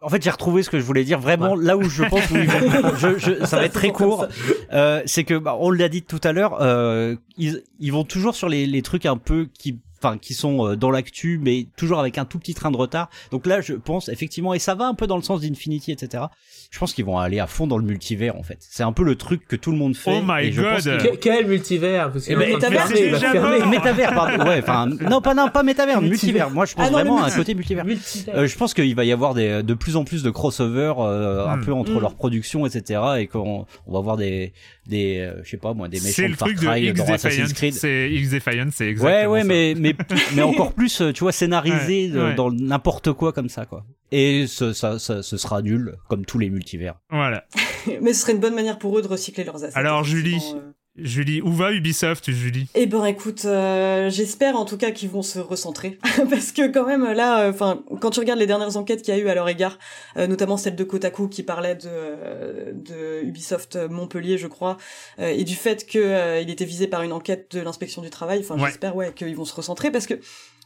En fait, j'ai retrouvé ce que je voulais dire. Vraiment, là où je pense où ils vont, je, je, ça va être très court. Euh, c'est que, bah, on l'a dit tout à l'heure, euh, ils, ils vont toujours sur les, les trucs un peu qui, enfin, qui sont euh, dans l'actu, mais toujours avec un tout petit train de retard. Donc là, je pense effectivement, et ça va un peu dans le sens d'Infinity, etc. Je pense qu'ils vont aller à fond dans le multivers, en fait. C'est un peu le truc que tout le monde fait. Oh my et je pense God. Que- quel multivers Parce Eh qu'il ben, métavers, mort. Métavers, pardon. Ouais, enfin, non, pas, non, pas métavers, multivers. Moi, je pense Ah non, vraiment à un côté multivers. Multivers. Euh, je pense qu'il va y avoir des, de plus en plus de crossover euh, un Hmm. peu entre Hmm. leurs productions, etc. Et qu'on on va voir des, des euh, je sais pas moi, des méchants C'est de le Far truc de Cry X dans Assassin's. Creed. C'est X Defiant, c'est Ouais, exactement ouais, ça. mais, mais, mais encore plus, tu vois, scénarisé Ouais, ouais. dans n'importe quoi comme ça, quoi. Et ce, ça, ça, ce sera nul, comme tous les multivers. Voilà. Mais ce serait une bonne manière pour eux de recycler leurs assets. Alors, Julie. euh. Julie, où va Ubisoft, Julie? Eh ben écoute, euh, j'espère en tout cas qu'ils vont se recentrer parce que quand même là, enfin quand tu regardes les dernières enquêtes qu'il y a eu à leur égard, euh, notamment celle de Kotaku qui parlait de, euh, de Ubisoft Montpellier, je crois, euh, et du fait que euh, il était visé par une enquête de l'inspection du travail. Enfin, Ouais. j'espère ouais qu'ils vont se recentrer parce que,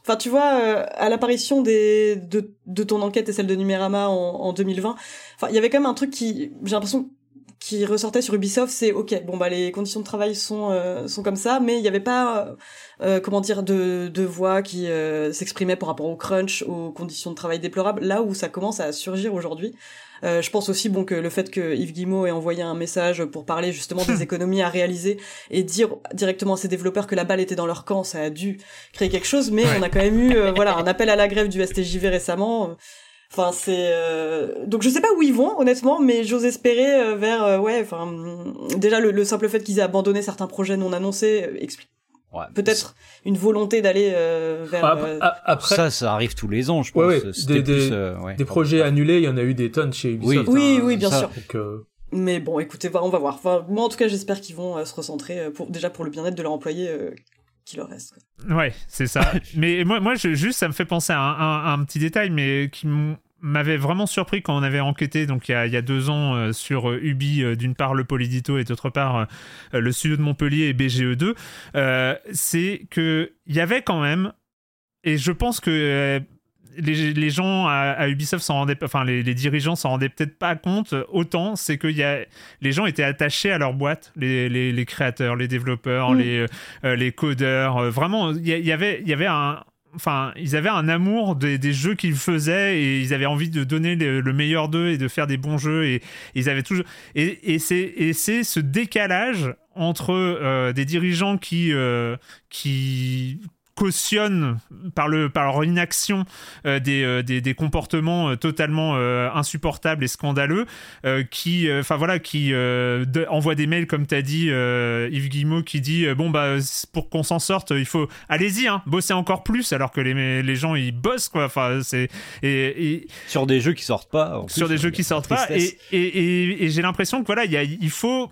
enfin tu vois, euh, à l'apparition des de, de ton enquête et celle de Numérama en, en 2020, enfin il y avait quand même un truc qui, j'ai l'impression qui ressortait sur Ubisoft, c'est ok, bon bah les conditions de travail sont euh, sont comme ça, mais il n'y avait pas euh, euh, comment dire de de voix qui euh, s'exprimaient par rapport au crunch, aux conditions de travail déplorables. Là où ça commence à surgir aujourd'hui, euh, je pense aussi bon que le fait que Yves Guillemot ait envoyé un message pour parler justement des économies à réaliser et dire directement à ses développeurs que la balle était dans leur camp, ça a dû créer quelque chose. Mais on a quand même eu euh, voilà un appel à la grève du STJV récemment. Enfin, c'est euh, donc je sais pas où ils vont honnêtement, mais j'ose espérer euh, vers euh, ouais. Enfin, déjà le, le simple fait qu'ils aient abandonné certains projets non annoncés euh, explique Ouais. peut-être une volonté d'aller euh, vers. Après, euh, après, ça, ça arrive tous les ans, je pense. Ouais, ouais, C'était des- plus, des- euh, ouais. des projets annulés, il y en a eu des tonnes chez Ubisoft. Oui, hein, oui, bien ça. sûr. Donc, euh, Mais bon, écoutez, on va voir. Enfin, moi en tout cas, j'espère qu'ils vont euh, se recentrer pour déjà pour le bien-être de leurs employés euh, qui leur reste. quoi. Ouais, c'est ça. mais moi, moi je, juste, ça me fait penser à un, petit détail, mais qui m'avait vraiment surpris quand on avait enquêté, donc il y a, il y a deux ans, euh, sur euh, Ubi, euh, d'une part le Polydito et d'autre part euh, le studio de Montpellier et BGE2, euh, c'est que il y avait quand même, et je pense que euh, les, les gens à, à Ubisoft s'en rendaient, enfin les, les dirigeants s'en rendaient peut-être pas compte autant, c'est que y a, les gens étaient attachés à leur boîte, les, créateurs, les développeurs, Mm. les, euh, les codeurs. euh, vraiment, il y, avait, il y avait un, enfin, ils avaient un amour des, des jeux qu'ils faisaient et ils avaient envie de donner le, le meilleur d'eux et de faire des bons jeux et ils avaient toujours et, c'est et c'est ce décalage entre euh, des dirigeants qui euh, qui cautionnent par le par leur inaction euh, des, euh, des, des comportements euh, totalement insupportables et scandaleux qui enfin voilà qui de- envoie des mails comme t'as dit Yves Guillemot qui dit bon bah pour qu'on s'en sorte il faut allez-y hein, bosser encore plus alors que les, les gens ils bossent quoi enfin c'est et, et Sur des jeux qui sortent pas. en sur plus, des jeux euh, qui sortent pas. Et, et, et, et j'ai l'impression que voilà, il, y a, il faut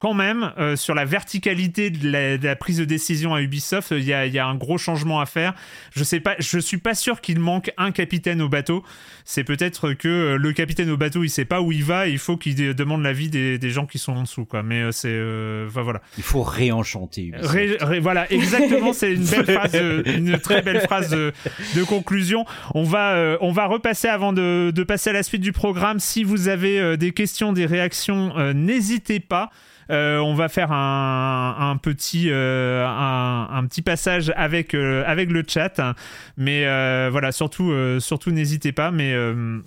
quand même euh, sur la verticalité de la, de la prise de décision à Ubisoft, il y, y a un gros changement à faire. Je sais pas, je suis pas sûr qu'il manque un capitaine au bateau. C'est peut-être que euh, le capitaine au bateau, il sait pas où il va. Et il faut qu'il demande l'avis des, des gens qui sont en dessous, quoi. Mais euh, c'est, euh, enfin, voilà. Il faut réenchanter Ubisoft. Ré- ré- voilà, exactement. C'est une belle phrase, une très belle phrase de, de conclusion. On va, on va repasser avant de, de passer à la suite du programme. Si vous avez des questions, des réactions, euh, n'hésitez pas. Euh, on va faire un, un petit, euh, un, un petit passage avec, euh, avec le chat. Mais voilà, surtout, surtout n'hésitez pas. Mais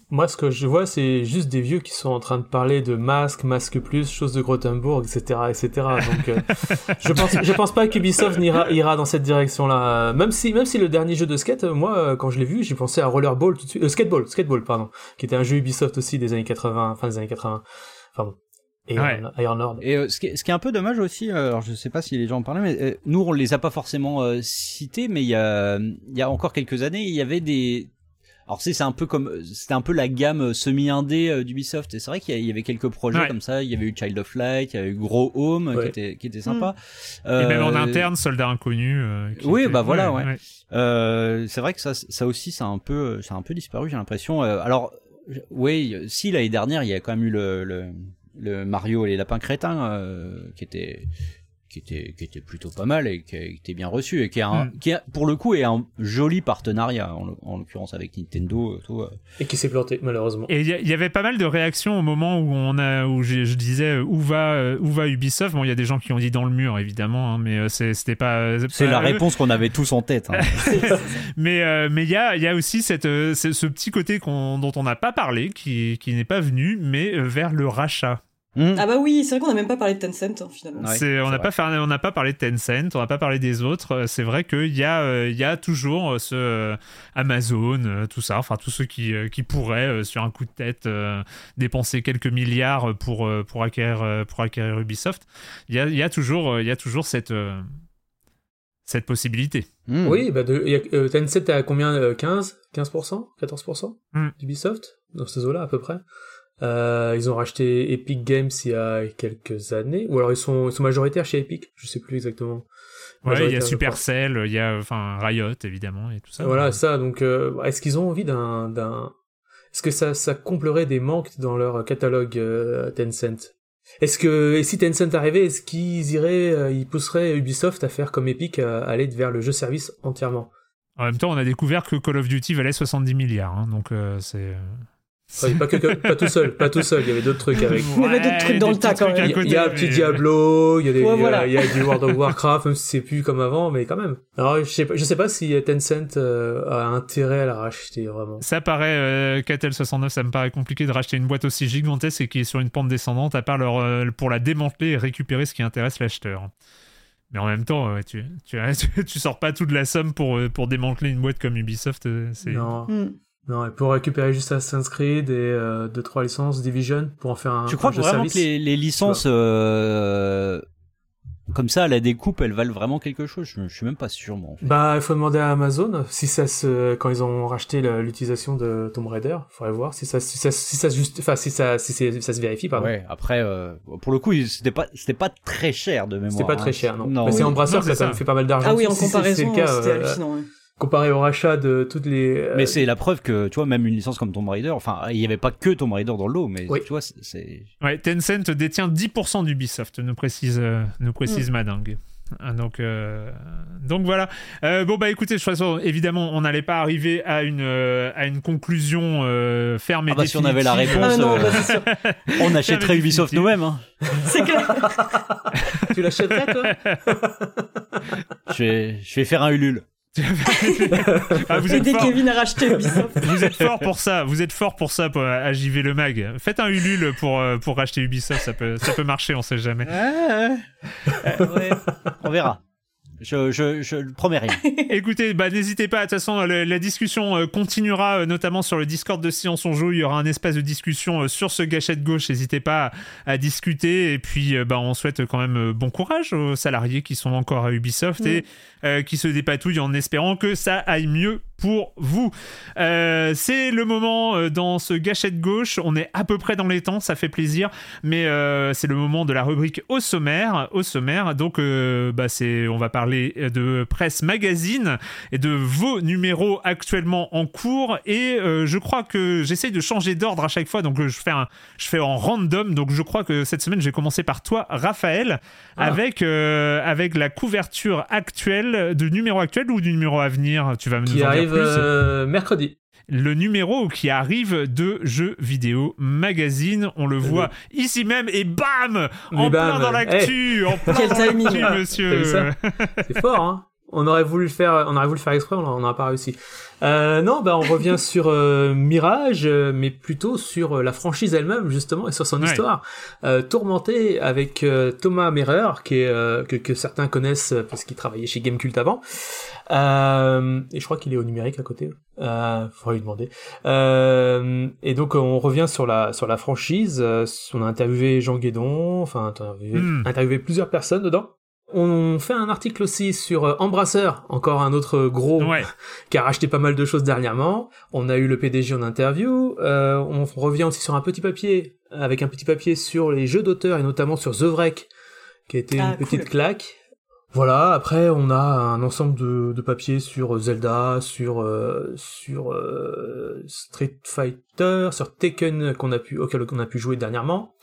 Moi, ce que je vois, c'est juste des vieux qui sont en train de parler de masque, masque plus, choses de Gothenburg, etc., etc. Donc, je pense, je pense pas qu'Ubisoft ira, ira dans cette direction-là. Même si, même si le dernier jeu de skate, moi, quand je l'ai vu, j'ai pensé à Rollerball tout de suite, Skateball, Skateball, pardon, qui était un jeu Ubisoft aussi des années 80, fin des années 80. Enfin bon. Et Ouais. Iron Lord. Et euh, ce, qui est, ce qui est un peu dommage aussi, euh, alors je sais pas si les gens en parlaient, mais euh, nous on les a pas forcément euh, cités, mais il y a, il y a encore quelques années, il y avait des, alors c'est c'est un peu comme, c'était un peu la gamme semi-indé euh, d'Ubisoft. Et c'est vrai qu'il y avait quelques projets Ouais. comme ça. Il y avait eu Child of Light, il y avait eu Gros Home euh, Ouais. qui était qui était sympa. et même en Euh, interne, soldat inconnu. euh, qui oui, était- bah voilà, ouais. Euh, c'est vrai que ça, ça aussi, ça a un peu, ça a un peu disparu, j'ai l'impression. Euh, alors, oui, si l'année dernière, il y a quand même eu le, le, le Mario et les lapins crétins euh, qui était, qui était, qui était plutôt pas mal et qui, a- était bien reçu et qui a, un, Mm. qui a, pour le coup, est un joli partenariat en, en l'occurrence avec Nintendo. et Tout, euh. Et qui s'est planté, malheureusement. Et il y, avait pas mal de réactions au moment où on a, où je, je disais euh, où va, euh, où va Ubisoft? Bon, il y a des gens qui ont dit dans le mur, évidemment, hein, mais euh, c'était pas. C'est la eux. réponse qu'on avait tous en tête. hein. Mais euh, mais il y a, il y a aussi cette, euh, ce, ce petit côté qu'on, dont on n'a pas parlé, qui, qui n'est pas venu, mais euh, vers le rachat. Mm. Ah bah oui, c'est vrai qu'on n'a même pas parlé de Tencent, hein, finalement. Ouais, c'est, on n'a pas fait, on n'a pas parlé de Tencent, on n'a pas parlé des autres. Euh, C'est vrai qu'il y a, euh, il y a toujours euh, ce euh, Amazon, euh, tout ça, enfin tous ceux qui, euh, qui pourraient euh, sur un coup de tête euh, dépenser quelques milliards pour euh, pour acquérir euh, pour acquérir Ubisoft. Il y a, il y a toujours, euh, il y a toujours cette euh, cette possibilité. Mm. Oui, bah de, il y a, euh, Tencent est à combien euh, 15 15% 14% Hmm. d'Ubisoft? Dans ces eaux-là, à peu près. Euh, ils ont racheté Epic Games il y a quelques années. Ou alors ils sont, ils sont majoritaires chez Epic, je sais plus exactement. Ouais, il y a Supercell, il y a enfin Riot évidemment et tout ça. Voilà, ça. Donc, euh, est-ce qu'ils ont envie d'un, d'un, est-ce que ça, ça comblerait des manques dans leur catalogue euh, Tencent? Est-ce que, et si Tencent arrivait, est-ce qu'ils iraient, ils pousseraient Ubisoft à faire comme Epic, à aller vers le jeu service entièrement? En même temps, on a découvert que Call of Duty valait 70 milliards, hein, donc c'est. Euh, pas, que, que- pas tout seul, pas tout seul. Il y avait d'autres trucs avec. Il y avait d'autres trucs dans le tas, quand même. Il y a- un petit Diablo, il y a des, Ouais, il y a- voilà. il y a du World of Warcraft, même si c'est plus comme avant, mais quand même. Alors, je sais pas, je sais pas si Tencent euh, a intérêt à la racheter, vraiment. Ça paraît, euh, KTL 69, ça me paraît compliqué de racheter une boîte aussi gigantesque et qui est sur une pente descendante, à part leur, euh, pour la démanteler et récupérer ce qui intéresse l'acheteur. Mais en même temps, ouais, tu, tu, tu, tu sors pas toute la somme pour, euh, pour démanteler une boîte comme Ubisoft. euh, C'est... Non. Hmm. Non, et pour récupérer juste Assassin's Creed et euh, deux trois licences Division pour en faire un, Je crois un jeu vraiment service. que les, les licences euh, comme ça à la découpe, elles valent vraiment quelque chose? Je, je suis même pas sûr, moi. en fait. Bah, il faut demander à Amazon si ça se, quand ils ont racheté l'utilisation de Tomb Raider, faudrait voir si ça, si ça, si ça se juste, enfin, si ça, si c'est- ça se vérifie, pardon. Ouais. Après, euh, pour le coup, il- c'était pas, c'était pas très cher de mémoire. C'était pas hein. très cher, non. Non. Mais c'est. Embrasseur Non, qui a c'est quand même ça. fait pas mal d'argent. Ah oui, en comparaison, c'est le cas, c'était euh, hallucinant. ouais. Comparé au rachat de toutes les. euh, Mais c'est la preuve que, tu vois, même une licence comme Tomb Raider, enfin, il y avait pas que Tomb Raider dans le lot, mais Oui. tu vois, c'est-. Ouais, Tencent détient 10% d'Ubisoft, nous précise, euh, nous précise Madingue. Ah, donc, euh, donc voilà. Euh, bon bah écoutez, de toute façon, évidemment, on n'allait pas arriver à une euh, à une conclusion euh, ferme et Ah bah, si on avait la définitive. réponse, Ah non, bah. On achèterait Ubisoft nous-mêmes. Hein. C'est clair. tu l'achèterais, toi? Je, vais, je vais faire un Ulule. Ah, vous êtes fort. Kevin a racheté Ubisoft. Vous êtes fort pour ça. Vous êtes fort pour ça pour, à JV le mag. Faites un Ulule pour euh, pour racheter Ubisoft. Ça peut ça peut marcher. On sait jamais. Ouais. On verra. Je, je, je ne promets rien. Écoutez, bah, n'hésitez pas. De toute façon, le- la discussion euh, continuera, euh, notamment sur le Discord de Science on Joue. Il y aura un espace de discussion euh, sur ce gâchette gauche. N'hésitez pas à, à discuter. Et puis, euh, bah, on souhaite quand même bon courage aux salariés qui sont encore à Ubisoft et euh, qui se dépatouillent en espérant que ça aille mieux pour vous. Euh, c'est le moment euh, dans ce gâchette gauche. On est à peu près dans les temps, ça fait plaisir. Mais euh, c'est le moment de la rubrique au sommaire. Au sommaire, donc, euh, bah, c'est, on va parler de presse magazine et de vos numéros actuellement en cours. Et euh, je crois que j'essaye de changer d'ordre à chaque fois. Donc, je fais, un, je fais en random. Donc, je crois que cette semaine, je vais commencer par toi, Raphaël, Ah. avec, euh, avec la couverture actuelle, du numéro actuel ou du numéro à venir? Tu vas me Qui nous en dire arrive euh, mercredi. le numéro qui arrive de Jeux Vidéo Magazine. On le voit ici même et bam En plein dans l'actu En plein Quel dans timing. l'actu, T'as monsieur C'est fort, hein on aurait voulu le faire, on aurait voulu le faire exprès, on n'aurait pas réussi. Euh, non, bah on revient sur euh, Mirage, euh, mais plutôt sur euh, la franchise elle-même justement et sur son Ouais. histoire. Euh, Tourmenté avec euh, Thomas Merer, qui est euh, que, que certains connaissent parce qu'il travaillait chez Gamecult avant. Euh, et je crois qu'il est au numérique à côté. Euh, faudrait lui demander. Euh, et donc on revient sur la sur la franchise. Euh, on a interviewé Jean Guédon, enfin interviewé, Hmm. interviewé plusieurs personnes dedans. On fait un article aussi sur euh, Embrasseur, encore un autre gros Ouais, qui a racheté pas mal de choses dernièrement. On a eu le PDG en interview. Euh, on revient aussi sur un petit papier, avec un petit papier sur les jeux d'auteur et notamment sur The Wreck, qui a été Ah, une petite cool. claque. Voilà. Après, on a un ensemble de, de papiers sur Zelda, sur euh, sur euh, Street Fighter, sur Tekken qu'on a pu auquel on a pu jouer dernièrement,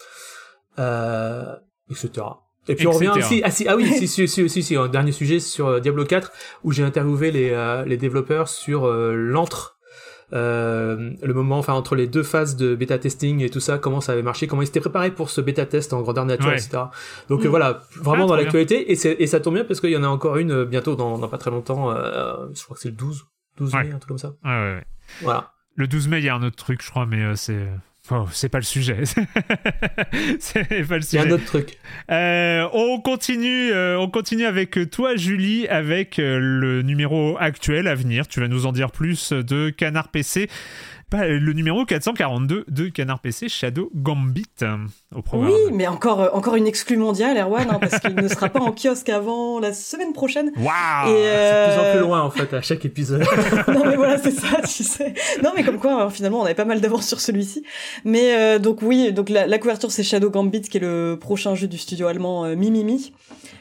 euh, etc. Et puis on revient aussi, ah, si, ah oui, si, si, si, si, si, un dernier sujet sur euh, Diablo 4 où j'ai interviewé les, euh, les développeurs sur euh, l'entre, euh, le moment, enfin entre les deux phases de bêta testing et tout ça, comment ça avait marché, comment ils s'étaient préparés pour ce bêta test en grandeur nature, Ouais. etc. Donc Mm. euh, voilà, vraiment Ah, dans l'actualité et, ça tombe bien parce qu'il y en a encore une bientôt dans, dans pas très longtemps, euh, je crois que c'est le 12, 12 Ouais. mai, un truc comme ça. ouais, ouais, ouais. Voilà. Le 12 mai, il y a un autre truc, je crois, mais euh, c'est... Oh, c'est pas le sujet. c'est pas le Il y a sujet. un autre truc. Euh, on continue, euh, on continue avec toi, Julie, avec euh, le numéro actuel à venir. Tu vas nous en dire plus de Canard PC. Bah, le numéro 442 de Canard PC Shadow Gambit au programme. Oui, mais encore, euh, encore une exclue mondiale, Erwan, hein, parce qu'il ne sera pas en kiosque avant la semaine prochaine. Waouh Et, C'est de plus en euh, plus loin en fait à chaque épisode. non mais voilà c'est ça tu sais non mais comme quoi hein, finalement on avait pas mal d'avance sur celui-ci mais euh, donc oui donc la, la couverture c'est Shadow Gambit qui est le prochain jeu du studio allemand euh, Mimimi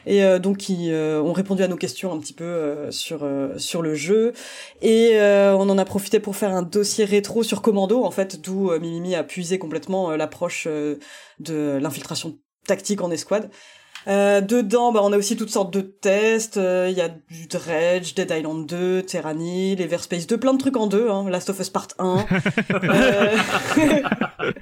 et euh, donc qui euh, ont répondu à nos questions un petit peu euh, sur euh, sur le jeu et euh, on en a profité pour faire un dossier rétro sur Commando en fait d'où euh, Mimimi a puisé complètement euh, l'approche euh, de l'infiltration tactique en escouade euh, dedans, bah, on a aussi toutes sortes de tests. euh, Il y a du Dredge, Dead Island 2, Terrani, l'Everspace 2, plein de trucs en deux. Hein, Last of Us Part 1. Euh,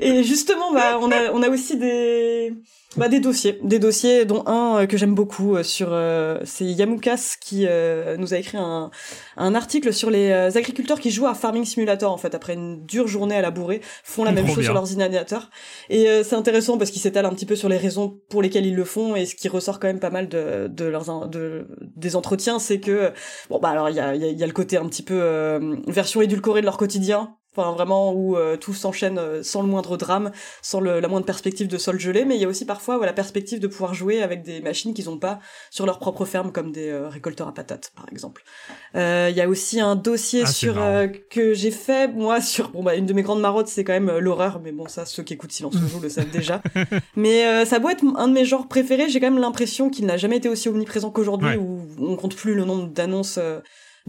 Et justement, bah, on a on a aussi des bah, des dossiers, des dossiers dont un euh, que j'aime beaucoup euh, sur euh, c'est Yamoukas qui euh, nous a écrit un un article sur les euh, agriculteurs qui jouent à Farming Simulator en fait après une dure journée à labourer font la même Trop chose sur leurs ordinateurs et euh, c'est intéressant parce qu'ils s'étalent un petit peu sur les raisons pour lesquelles ils le font et ce qui ressort quand même pas mal de, de leurs de, des entretiens, c'est que bon bah alors il y a, il y, a, y a le côté un petit peu euh, version édulcorée de leur quotidien. Enfin, vraiment où euh, tout s'enchaîne euh, sans le moindre drame, sans le, la moindre perspective de sol gelé, mais il y a aussi parfois voilà, la perspective de pouvoir jouer avec des machines qu'ils n'ont pas sur leur propre ferme, comme des euh, récolteurs à patates, par exemple. Euh, Il y a aussi un dossier Ah, sur euh, que j'ai fait moi sur bon bah une de mes grandes marottes, c'est quand même l'horreur, mais bon ça ceux qui écoutent Silence joue le savent déjà. Mais euh, ça doit être un de mes genres préférés. J'ai quand même l'impression qu'il n'a jamais été aussi omniprésent qu'aujourd'hui, Ouais. où on compte plus le nombre d'annonces euh,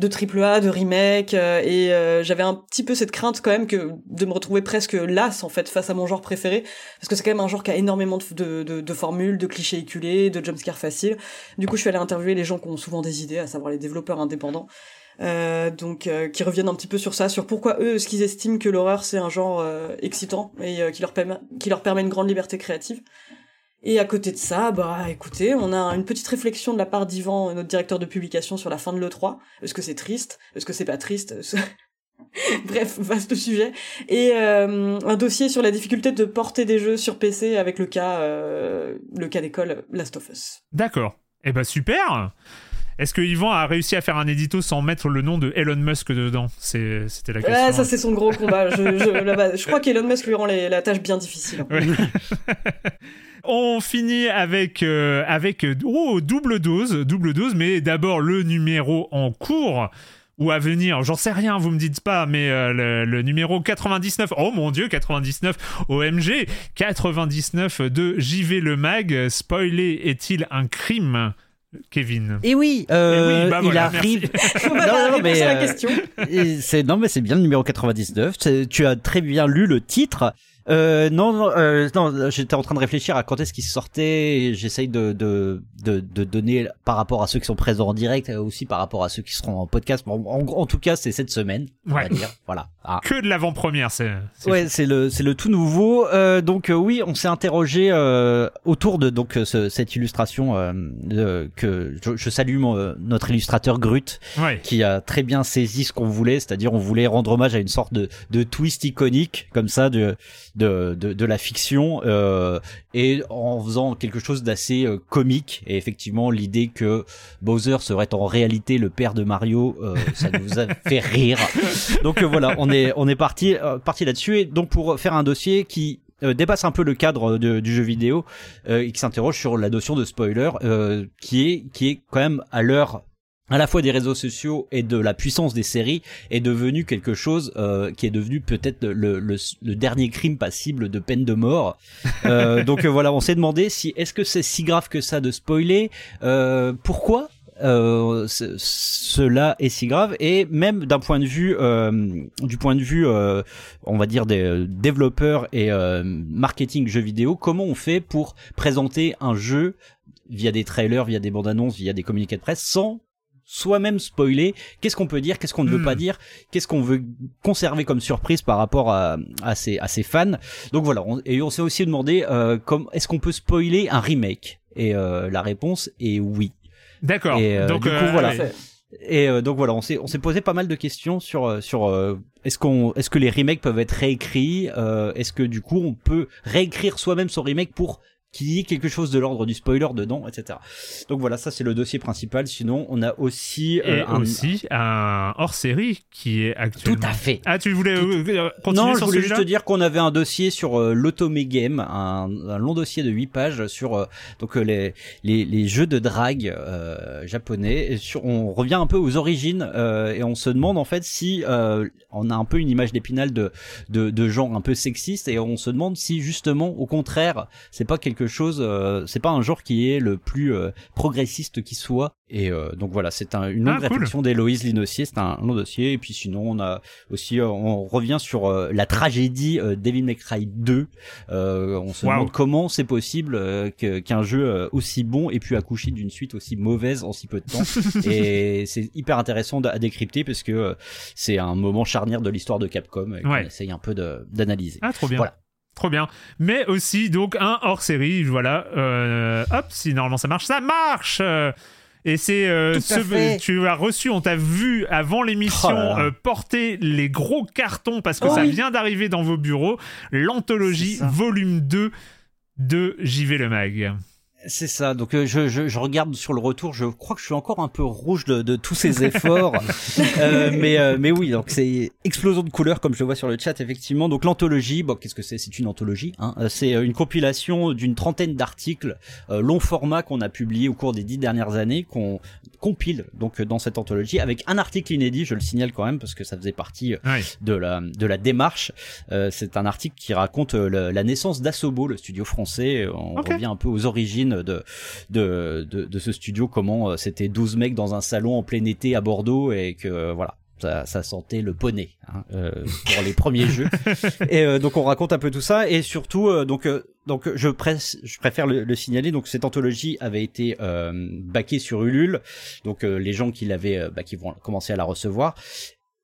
de triple A, de remake, euh, et euh, j'avais un petit peu cette crainte quand même que de me retrouver presque las en fait face à mon genre préféré, parce que c'est quand même un genre qui a énormément de, formules, de clichés éculés, de jumpscares faciles. Du coup, je suis allée interviewer les gens qui ont souvent des idées, à savoir les développeurs indépendants. Euh, donc qui reviennent un petit peu sur ça, sur pourquoi eux, ce qu'ils estiment que l'horreur c'est un genre excitant et qui leur qui leur permet une grande liberté créative. Et à côté de ça, bah écoutez, on a une petite réflexion de la part d'Ivan, notre directeur de publication, sur la fin de l'E3. Est-ce que c'est triste? Est-ce que c'est pas triste? Bref, vaste sujet. Et euh, un dossier sur la difficulté de porter des jeux sur PC avec le cas, euh, le cas d'école Last of Us. D'accord. Eh ben super est-ce que Yvan a réussi à faire un édito sans mettre le nom de Elon Musk dedans? C'était la question. Ouais, ça c'est son gros combat. je, je, je crois qu'Elon Musk lui rend la tâche bien difficile. On finit avec euh, avec oh double dose, double dose, mais d'abord le numéro en cours ou à venir, j'en sais rien, vous me dites pas, mais euh, le, numéro 99, oh mon dieu, 99 OMG, 99 de JV Le Mag, spoiler est-il un crime Kevin? Et oui, euh, bah il arrive. non, non, mais la question. c'est non, mais c'est bien le numéro 99. Tu as très bien lu le titre. Euh, non, non, euh, non j'étais en train de réfléchir à quand est-ce qu'il sortait. J'essaye de, de, de, de, donner par rapport à ceux qui sont présents en direct, euh, aussi par rapport à ceux qui seront en podcast. En, en, tout cas, c'est cette semaine, on va dire. Voilà. Ah. Que de l'avant-première, c'est. Ouais, c'est le, c'est le tout nouveau. Euh, donc euh, oui, on s'est interrogé euh, autour de donc ce, cette illustration que je, je salue mon, notre illustrateur Grut, qui a très bien saisi ce qu'on voulait, c'est-à-dire on voulait rendre hommage à une sorte de, de twist iconique comme ça de de, de, la fiction euh, et en faisant quelque chose d'assez euh, comique. Et effectivement, l'idée que Bowser serait en réalité le père de Mario, euh, ça nous a fait rire. Donc voilà, on est on est parti parti là-dessus. Et donc pour faire un dossier qui dépasse un peu le cadre du jeu vidéo et qui s'interroge sur la notion de spoiler qui est qui est quand même à l'heure à la fois des réseaux sociaux et de la puissance des séries est devenu quelque chose euh, qui est devenu peut-être le, le, le, dernier crime passible de peine de mort. Euh, donc euh, voilà, on s'est demandé si est-ce que c'est si grave que ça de spoiler, euh, pourquoi euh, cela est si grave et même d'un point de vue euh, du point de vue euh, on va dire des développeurs et marketing jeux vidéo comment on fait pour présenter un jeu via des trailers via des bandes annonces via des communiqués de presse sans soi-même spoiler qu'est-ce qu'on peut dire, qu'est-ce qu'on ne veut pas hmm. dire, qu'est-ce qu'on veut conserver comme surprise par rapport à, à, ses, à ses fans. Donc voilà, et on s'est aussi demandé euh, comme est-ce qu'on peut spoiler un remake? Et euh, la réponse est oui. D'accord. Euh, donc du coup, voilà. Et euh, donc voilà, on s'est on s'est posé pas mal de questions sur euh, sur est-ce qu'on est-ce que les remakes peuvent être réécrits? Est-ce que du coup on peut réécrire soi-même son remake pour qu'il y ait quelque chose de l'ordre du spoiler dedans, etc. Donc voilà, ça c'est le dossier principal. Sinon, on a aussi euh, un... aussi un hors-série qui est actuellement. Tout à fait. Ah, tu voulais euh, continuer non, je voulais juste te dire qu'on avait un dossier sur euh, l'Otome Game, un, un, long dossier de 8 pages sur euh, donc les, les, les jeux de drague japonais. Et sur, on revient un peu aux origines et on se demande en fait si on a un peu une image d'épinal de, de de genre un peu sexiste et on se demande si justement au contraire c'est pas quelque chose, euh, c'est pas un genre qui est le plus euh, progressiste qui soit. Et euh, donc voilà, c'est un, une longue ah, réflexion d'Héloïse Linossier, c'est un, long dossier. Et puis sinon, on a aussi, on revient sur la tragédie Devil May Cry 2. on se demande comment c'est possible qu'un jeu aussi bon ait pu accoucher d'une suite aussi mauvaise en si peu de temps. et c'est hyper intéressant à décrypter parce que c'est un moment charnière de l'histoire de Capcom qu'on essaye un peu d'analyser. Ah, trop bien. Voilà. Trop bien. Mais aussi, donc, un hors-série, voilà. Euh, hop, si normalement ça marche, ça marche et c'est euh, ce tu as reçu, on t'a vu avant l'émission oh euh, porter les gros cartons parce que oh ça vient d'arriver dans vos bureaux, l'anthologie volume 2 de JV le Mag. C'est ça. Donc euh, je, je, je, regarde sur le retour. Je crois que je suis encore un peu rouge de, de tous ces efforts. euh, mais euh, mais oui. Donc c'est explosion de couleurs comme je vois sur le chat effectivement. Donc l'anthologie. Bon, qu'est-ce que c'est? C'est une anthologie. Hein euh, c'est une compilation d'une trentaine d'articles long format qu'on a publié au cours des dix dernières années, qu'on compile donc dans cette anthologie avec un article inédit. Je le signale quand même parce que ça faisait partie de la de la démarche. c'est un article qui raconte la naissance d'Asobo, le studio français. On revient un peu aux origines scène de, de, de, de ce studio, comment c'était 12 mecs dans un salon en plein été à Bordeaux et que voilà, ça, ça, sentait le poney hein, euh, pour les premiers jeux. Et euh, donc on raconte un peu tout ça et surtout euh, donc donc je, presse, je préfère le, le, signaler. Donc cette anthologie avait été baquée sur Ulule. Donc les gens qui l'avaient bah, qui vont commencer à la recevoir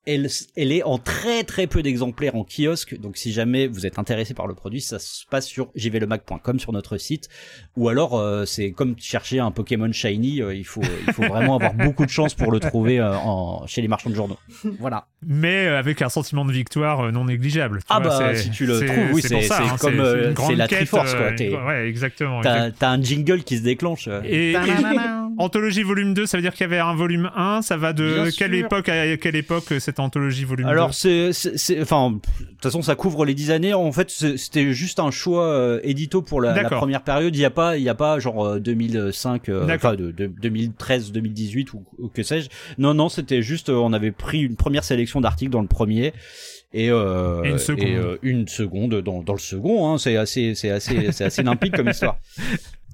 elle, elle, est en très très peu d'exemplaires en kiosque, donc si jamais vous êtes intéressé par le produit, ça se passe sur jvlemac.com sur notre site, ou alors euh, c'est comme chercher un Pokémon shiny, euh, il faut il faut vraiment avoir beaucoup de chance pour le trouver euh, en, chez les marchands de journaux. Voilà. Mais avec un sentiment de victoire non négligeable. ah bah si tu le trouves, oui c'est ça, hein, comme c'est la Triforce quoi. ouais exactement. T'as un jingle qui se déclenche. Et, et Anthologie volume 2, ça veut dire qu'il y avait un volume 1, ça va de quelle époque à quelle époque cette anthologie volume Alors c'est, c'est, enfin, de toute façon ça couvre les 10 années. En fait, c'était juste un choix euh, édito pour la, la, première période. Il y a pas, il y a pas genre 2005, euh, euh, enfin de, de, 2013, 2018 ou, ou que sais-je. Non, non, c'était juste, on avait pris une première sélection d'articles dans le premier. Et, euh, une seconde, et, une seconde dans, dans le second. Hein, c'est assez, c'est assez, c'est assez limpide comme histoire.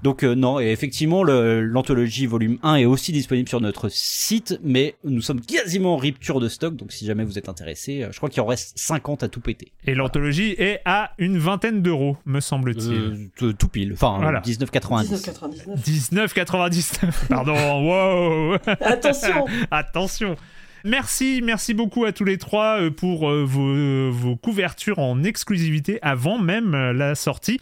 Donc euh, non, et effectivement, l'anthologie volume 1 est aussi disponible sur notre site, mais nous sommes quasiment en rupture de stock, donc si jamais vous êtes intéressé, euh, je crois qu'il en reste 50 à tout péter. Et l'anthologie est à une vingtaine d'euros, me semble-t-il. Euh, tout pile, enfin 19,99. 19,99. Pardon, wow Attention Attention Merci, merci beaucoup à tous les trois pour vos, vos couvertures en exclusivité avant même la sortie.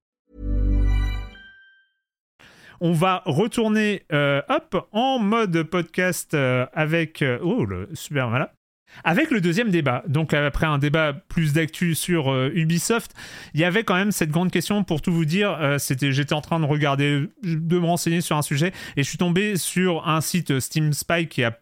On va retourner euh, hop en mode podcast euh, avec euh, oh avec le deuxième débat, donc après un débat plus d'actu sur Ubisoft, il y avait quand même cette grande question pour tout vous dire. c'était, j'étais en train de regarder, de me renseigner sur un sujet et je suis tombé sur un site Steam Spy qui a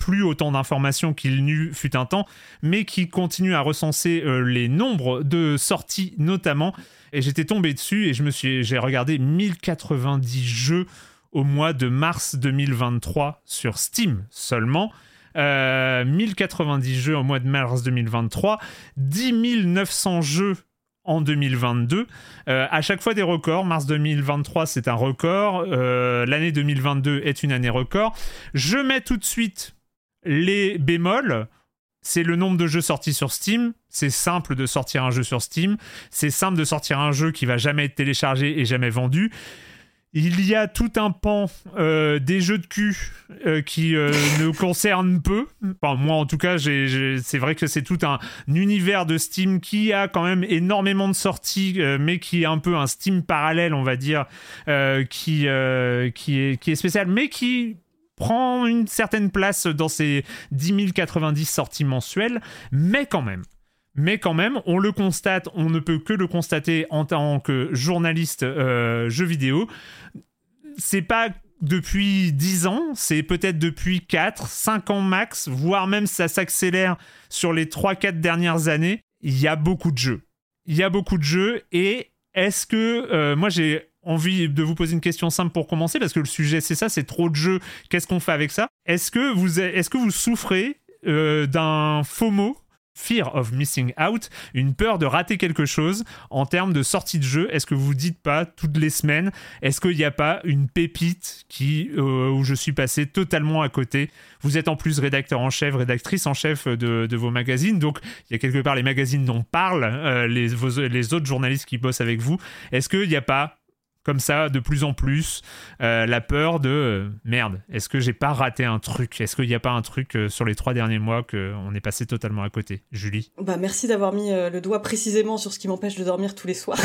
plus autant d'informations qu'il n'eut fut un temps, mais qui continue à recenser les nombres de sorties notamment. Et j'étais tombé dessus et j'ai regardé 1090 jeux au mois de mars 2023 sur Steam seulement. 1090 euh, jeux au mois de mars 2023, 10 900 jeux en 2022. Euh, à chaque fois des records. Mars 2023, c'est un record. Euh, l'année 2022 est une année record. Je mets tout de suite les bémols c'est le nombre de jeux sortis sur Steam. C'est simple de sortir un jeu sur Steam. C'est simple de sortir un jeu qui va jamais être téléchargé et jamais vendu. Il y a tout un pan euh, des jeux de cul euh, qui euh, nous concernent peu. Enfin, moi, en tout cas, c'est vrai que c'est tout un univers de Steam qui a quand même énormément de sorties, mais qui est un peu un Steam parallèle, on va dire, qui est spécial, mais qui prend une certaine place dans ces 10 090 sorties mensuelles, mais quand même. Mais quand même, on le constate, on ne peut que le constater en tant que journaliste euh, jeu vidéo. C'est pas depuis 10 ans, c'est peut-être depuis 4, 5 ans max, voire même ça s'accélère sur les 3-4 dernières années. Il y a beaucoup de jeux. Il y a beaucoup de jeux et est-ce que euh, moi j'ai envie de vous poser une question simple pour commencer, parce que le sujet c'est ça, c'est trop de jeux, qu'est-ce qu'on fait avec ça? Est-ce que vous, est-ce que vous souffrez euh, d'un FOMO Fear of Missing Out, une peur de rater quelque chose en termes de sortie de jeu? Est-ce que vous dites pas toutes les semaines Est-ce qu'il n'y a pas une pépite qui euh, où je suis passé totalement à côté? Vous êtes en plus rédacteur en chef, rédactrice en chef de, vos magazines, donc il y a quelque part les magazines dont parlent euh, les, les autres journalistes qui bossent avec vous. Est-ce qu'il n'y a pas comme ça de plus en plus euh, la peur de euh, merde est-ce que j'ai pas raté un truc? Est-ce qu'il n'y a pas un truc euh, sur les trois derniers mois qu'on est passé totalement à côté? Julie? Bah merci d'avoir mis le doigt précisément sur ce qui m'empêche de dormir tous les soirs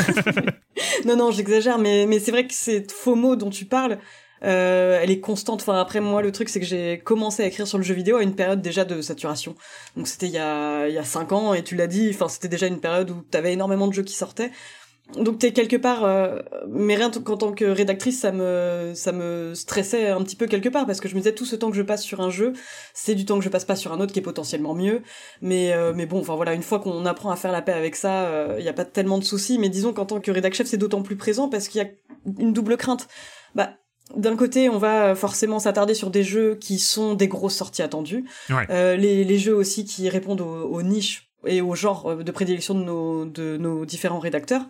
non non j'exagère mais mais c'est vrai que cette FOMO dont tu parles elle est constante. Enfin après moi le truc c'est que j'ai commencé à écrire sur le jeu vidéo à une période déjà de saturation. Donc c'était il y a il y a cinq ans et tu l'as dit. Enfin c'était déjà une période où t'avais énormément de jeux qui sortaient. Donc t'es quelque part, euh, mais rien qu'en tant que rédactrice, ça me ça me stressait un petit peu quelque part parce que je me disais tout ce temps que je passe sur un jeu, c'est du temps que je passe pas sur un autre qui est potentiellement mieux. Mais euh, mais bon, enfin voilà, une fois qu'on apprend à faire la paix avec ça, il y a pas tellement de soucis. Mais disons qu'en tant que rédac chef, c'est d'autant plus présent parce qu'il y a une double crainte. Bah d'un côté, on va forcément s'attarder sur des jeux qui sont des grosses sorties attendues, ouais. les, les jeux aussi qui répondent aux, aux niches et au genre de prédilection de nos, de nos différents rédacteurs.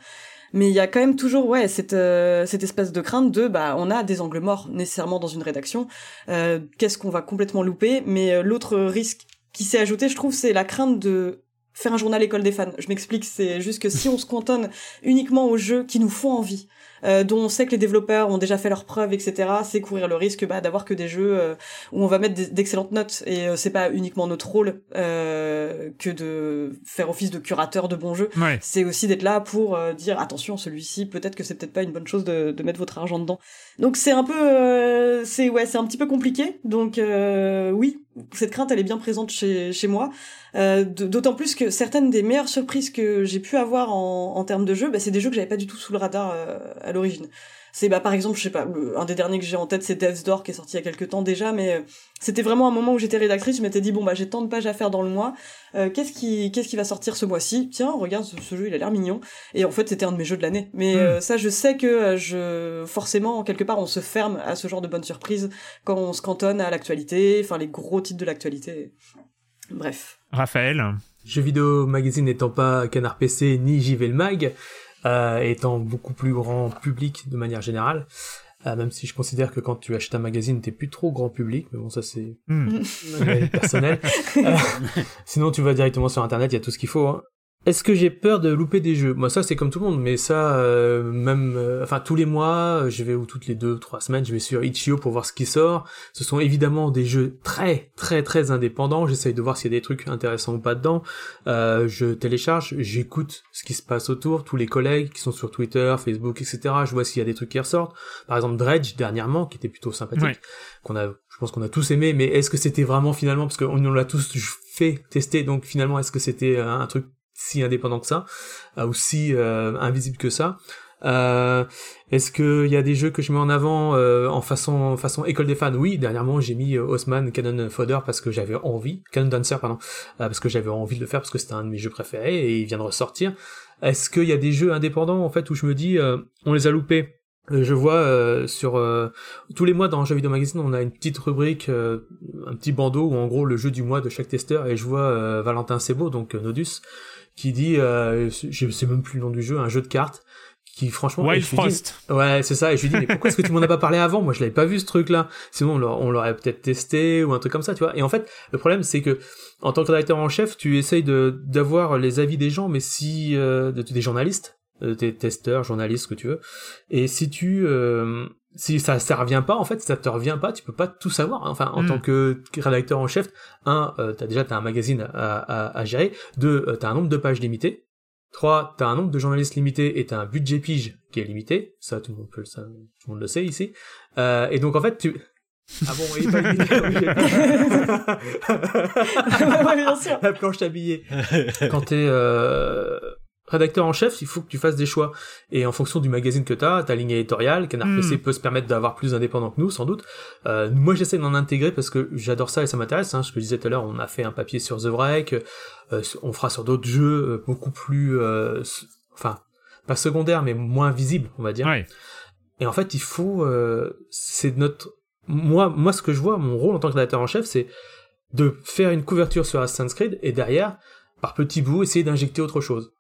Mais il y a quand même toujours ouais cette euh, cette espèce de crainte de bah on a des angles morts nécessairement dans une rédaction. Euh, Qu'est-ce qu'on va complètement louper? Mais euh, l'autre risque qui s'est ajouté, je trouve, c'est la crainte de faire un journal école des fans. Je m'explique, c'est juste que si on se cantonne uniquement aux jeux qui nous font envie, euh, dont on sait que les développeurs ont déjà fait leurs preuves, etc., c'est courir le risque bah, d'avoir que des jeux euh, où on va mettre d'excellentes notes. Et euh, c'est pas uniquement notre rôle euh, que de faire office de curateur de bons jeux. Ouais. C'est aussi d'être là pour euh, dire attention, celui-ci, peut-être que c'est peut-être pas une bonne chose de, de mettre votre argent dedans. Donc c'est un peu, euh, c'est ouais, c'est un petit peu compliqué. Donc oui, cette crainte, elle est bien présente chez chez moi. Euh, D'autant plus que certaines des meilleures surprises que j'ai pu avoir en, termes de jeux, bah, c'est des jeux que j'avais pas du tout sous le radar euh, à l'origine. C'est bah par exemple, je sais pas, le, un des derniers que j'ai en tête, c'est Death's Door qui est sorti il y a quelques temps déjà, mais euh, c'était vraiment un moment où j'étais rédactrice, je m'étais dit bon bah j'ai tant de pages à faire dans le mois, euh, qu'est-ce qui qu'est-ce qui va sortir ce mois-ci? Tiens, regarde ce, ce, jeu, il a l'air mignon. Et en fait, c'était un de mes jeux de l'année. Mais Mm. ça, je sais que je forcément quelque part on se ferme à ce genre de bonnes surprises quand on se cantonne à l'actualité, enfin les gros titres de l'actualité. Bref. Raphaël? Jeux vidéo magazine n'étant pas Canard PC ni JV le Mag, euh, étant beaucoup plus grand public de manière générale, euh, même si je considère que quand tu achètes un magazine, t'es plus trop grand public, mais bon, ça c'est Hmm. personnel. Euh, sinon, tu vas directement sur Internet, il y a tout ce qu'il faut. hein. Est-ce que j'ai peur de louper des jeux? Moi, ça, c'est comme tout le monde, mais ça, euh, même, euh, enfin, tous les mois, je vais ou toutes les deux, trois semaines, je vais sur Itch.io pour voir ce qui sort. Ce sont évidemment des jeux très, très, très indépendants. J'essaye de voir s'il y a des trucs intéressants ou pas dedans. Euh, je télécharge, j'écoute ce qui se passe autour, tous les collègues qui sont sur Twitter, Facebook, etc. Je vois s'il y a des trucs qui ressortent. Par exemple, Dredge dernièrement, qui était plutôt sympathique, Ouais. qu'on a, je pense qu'on a tous aimé. Mais est-ce que c'était vraiment finalement, parce qu'on l'a tous fait tester, donc finalement, est-ce que c'était euh, un truc si indépendant que ça, euh, ou si euh, invisible que ça. Euh, Est-ce qu'il y a des jeux que je mets en avant en façon façon école des fans? Oui, dernièrement j'ai mis Osman Cannon Fodder parce que j'avais envie, Cannon Dancer pardon, parce que j'avais envie de le faire parce que c'était un de mes jeux préférés et il vient de ressortir. Est-ce qu'il y a des jeux indépendants en fait où je me dis on les a loupés? Je vois sur tous les mois dans Jeux Vidéo Magazine, on a une petite rubrique, un petit bandeau où en gros le jeu du mois de chaque testeur et je vois Valentin Sebo, donc Nodus, qui dit, euh, je sais même plus le nom du jeu, un jeu de cartes qui franchement Wild dis- Frost. Ouais, c'est ça. Et je lui dis, mais pourquoi est-ce que tu m'en as pas parlé avant? Moi, je l'avais pas vu ce truc-là. Sinon, on l'aurait- peut-être testé ou un truc comme ça, tu vois. Et en fait, le problème, c'est que en tant que rédacteur en chef, tu essayes de d'avoir les avis des gens, mais si euh, de- des journalistes, euh, des testeurs, journalistes, ce que tu veux. Et si tu euh, si ça ça revient pas, en fait, si ça te revient pas, tu peux pas tout savoir. hein. Enfin, en Mm. tant que rédacteur en chef, un, euh, t'as déjà t'as un magazine à, à, à gérer. Deux, euh, t'as un nombre de pages limité. Trois, t'as un nombre de journalistes limité et t'as un budget pige qui est limité. Ça, tout le monde peut, le- ça, tout le monde le sait ici. Euh, et donc en fait, tu ah bon, il est pas limité. Bien sûr. La planche à billets. Quand t'es euh, rédacteur en chef, il faut que tu fasses des choix. Et en fonction du magazine que t'as, ta ligne éditoriale, Canard. PC peut se permettre d'avoir plus indépendant que nous, sans doute. Euh, moi, j'essaie d'en intégrer parce que j'adore ça et ça m'intéresse. Hein. Ce que je disais tout à l'heure, on a fait un papier sur The Break, euh, on fera sur d'autres jeux euh, beaucoup plus, euh, enfin, pas secondaires, mais moins visibles, on va dire. Ouais. Et en fait, il faut, euh, c'est notre, moi, moi, ce que je vois, mon rôle en tant que rédacteur en chef, c'est de faire une couverture sur Assassin's Creed et derrière, par petits bouts, essayer d'injecter autre chose.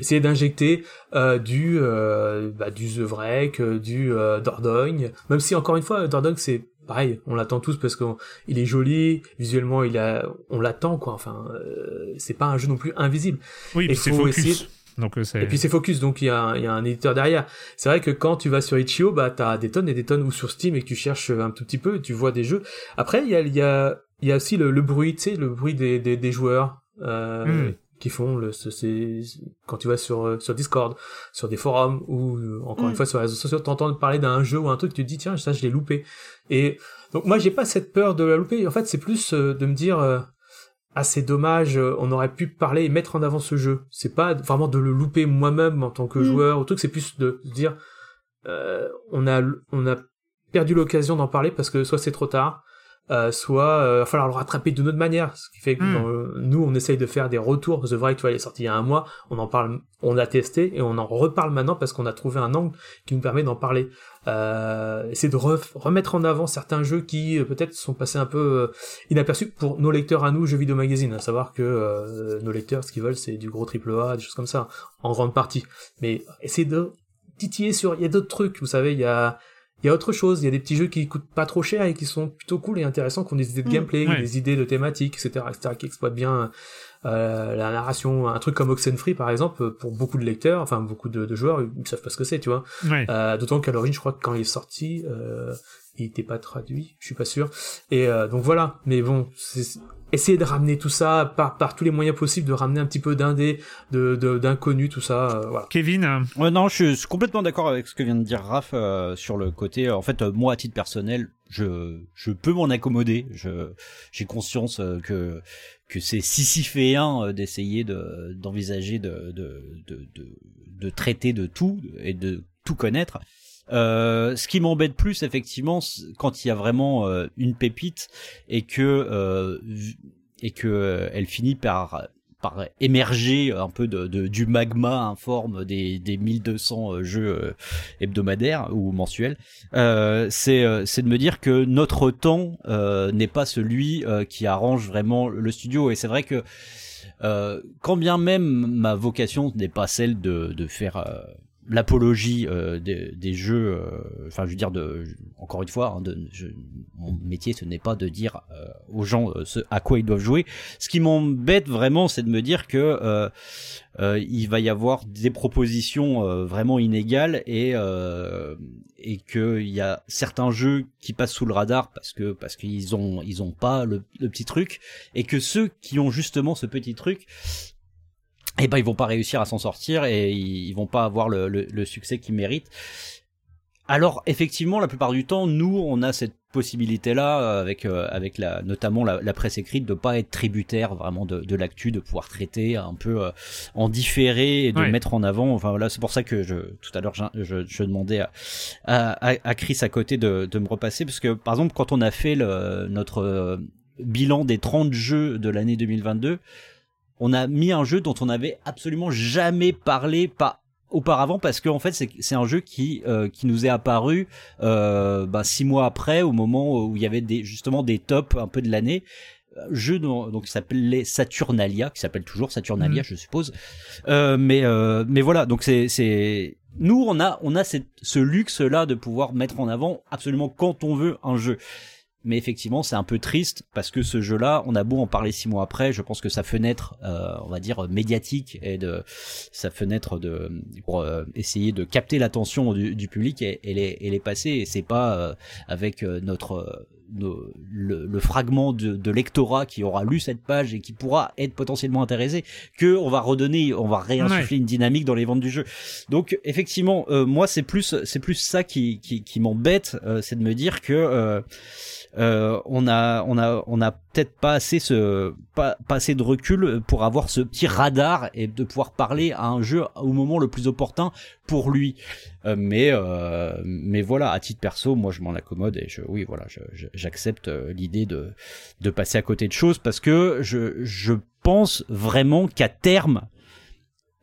Essayer d'injecter euh, du, euh, bah, du euh, du euh, Dordogne, même si encore une fois, Dordogne c'est pareil, on l'attend tous parce qu'il est joli, visuellement il a, on l'attend quoi. Enfin, euh, c'est pas un jeu non plus invisible. Oui, Et c'est focus. essayer- Donc euh, c'est. Et puis c'est focus, donc il y, a il y a un éditeur derrière. C'est vrai que quand tu vas sur Itch.io, bah t'as des tonnes et des tonnes, ou sur Steam et que tu cherches un tout petit peu, tu vois des jeux. Après il y a, il y a, il y a aussi le, le bruit, tu sais, le bruit des, des, des joueurs euh, Mm. Qui font le, ce- c'est quand tu vas sur euh, sur Discord, sur des forums ou euh, encore Mm. une fois sur les réseaux sociaux, t'entends parler d'un jeu ou un truc, tu te dis tiens ça je l'ai loupé. Et donc moi j'ai pas cette peur de la louper. En fait c'est plus euh, de me dire euh, assez dommage. On aurait pu parler et mettre en avant ce jeu. C'est pas vraiment de le louper moi-même en tant que Mm. joueur. Ou truc, c'est plus de se dire, euh, on a, on a perdu l'occasion d'en parler parce que soit c'est trop tard, euh, soit euh, va falloir le rattraper d'une autre manière. Ce qui fait que Mm. dans le- nous, on essaye de faire des retours. The Vrai, tu vois, il est sorti il y a un mois. On en parle, on a testé et on en reparle maintenant parce qu'on a trouvé un angle qui nous permet d'en parler. Euh, c'est de ref- remettre en avant certains jeux qui euh, peut-être sont passés un peu euh, inaperçus pour nos lecteurs à nous, jeux vidéo magazine. À savoir que euh, nos lecteurs, ce qu'ils veulent, c'est du gros triple A, des choses comme ça, en grande partie. Mais essayer de titiller sur. Il y a d'autres trucs, vous savez, il y a. Il y a autre chose, il y a des petits jeux qui coûtent pas trop cher et qui sont plutôt cool et intéressants, qui ont des idées de Mm. gameplay, Ouais. des idées de thématiques, etc., etc., qui exploitent bien euh, la narration. Un truc comme Oxenfree, par exemple, pour beaucoup de lecteurs, enfin beaucoup de, de joueurs, ils savent pas ce que c'est, tu vois. Ouais. Euh, D'autant qu'à l'origine, je crois que quand il est sorti, euh, il était pas traduit, je suis pas sûr. Et euh, donc voilà. Mais bon, c'est- essayer de ramener tout ça par par tous les moyens possibles, de ramener un petit peu d'indé, de de- d'inconnu, tout ça. euh, voilà. Kevin, euh, Ouais, non, je suis complètement d'accord avec ce que vient de dire Raph euh, sur le côté. En fait, euh, moi, à titre personnel, je je peux m'en accommoder. Je j'ai conscience euh, que que c'est sisyphéen euh, d'essayer de d'envisager de de, de de de traiter de tout et de tout connaître. Euh, ce qui m'embête plus effectivement quand il y a vraiment euh, une pépite et que euh, et que euh, elle finit par par émerger un peu de, de- du magma informe des, des 1200 euh, jeux hebdomadaires ou mensuels, euh, c'est c'est de me dire que notre temps euh, n'est pas celui euh, qui arrange vraiment le studio. Et c'est vrai que quand bien même ma vocation n'est pas celle de, de faire l'apologie euh, des, des jeux, euh, enfin je veux dire de, encore une fois, hein, de, je- mon métier ce n'est pas de dire euh, aux gens euh, ce à quoi ils doivent jouer. Ce qui m'embête vraiment, c'est de me dire que euh, euh, il va y avoir des propositions vraiment inégales et et que y a certains jeux qui passent sous le radar parce que parce qu'ils ont ils ont pas le petit truc et que ceux qui ont justement ce petit truc eh ben ils vont pas réussir à s'en sortir et ils, ils vont pas avoir le, le, le succès qu'ils méritent. Alors effectivement, la plupart du temps, nous, on a cette possibilité-là avec euh, avec la notamment la, la presse écrite de pas être tributaire vraiment de, de l'actu, de pouvoir traiter un peu euh, en différé et de Ouais. mettre en avant. Enfin voilà, c'est pour ça que je tout à l'heure je, je, je demandais à, à, à- à Chris à côté de, de me repasser parce que par exemple quand on a fait le, notre euh, bilan des 30 jeux de l'année 2022 on a mis un jeu dont on n'avait absolument jamais parlé pas auparavant parce qu'en fait c'est un jeu qui euh, qui nous est apparu euh, bah, six mois après au moment où il y avait des justement des tops un peu de l'année. Euh, jeu dont- donc qui s'appelait Saturnalia qui s'appelle toujours Saturnalia je suppose. Euh, mais euh, mais voilà donc c'est c'est nous on a on a cette, ce luxe là de pouvoir mettre en avant absolument quand on veut un jeu mais effectivement, c'est un peu triste parce que ce jeu-là, on a beau en parler six mois après, je pense que sa fenêtre, euh, on va dire médiatique et de sa fenêtre de pour euh, essayer de capter l'attention du, du public, elle, elle est, elle est passée et c'est pas euh, avec euh, notre euh, nos- le, le fragment de, de lectorat qui aura lu cette page et qui pourra être potentiellement intéressé que on va redonner, on va réinsuffler une dynamique dans les ventes du jeu. Donc effectivement, euh, moi c'est plus c'est plus ça qui qui, qui m'embête, euh, c'est de me dire que euh, euh, on a on a on a peut-être pas assez ce pas, assez de recul pour avoir ce petit radar et de pouvoir parler à un jeu au moment le plus opportun pour lui. Euh, mais euh, mais voilà, à titre perso, moi je m'en accommode et je oui voilà, j'accepte l'idée de de passer à côté de choses parce que je je pense vraiment qu'à terme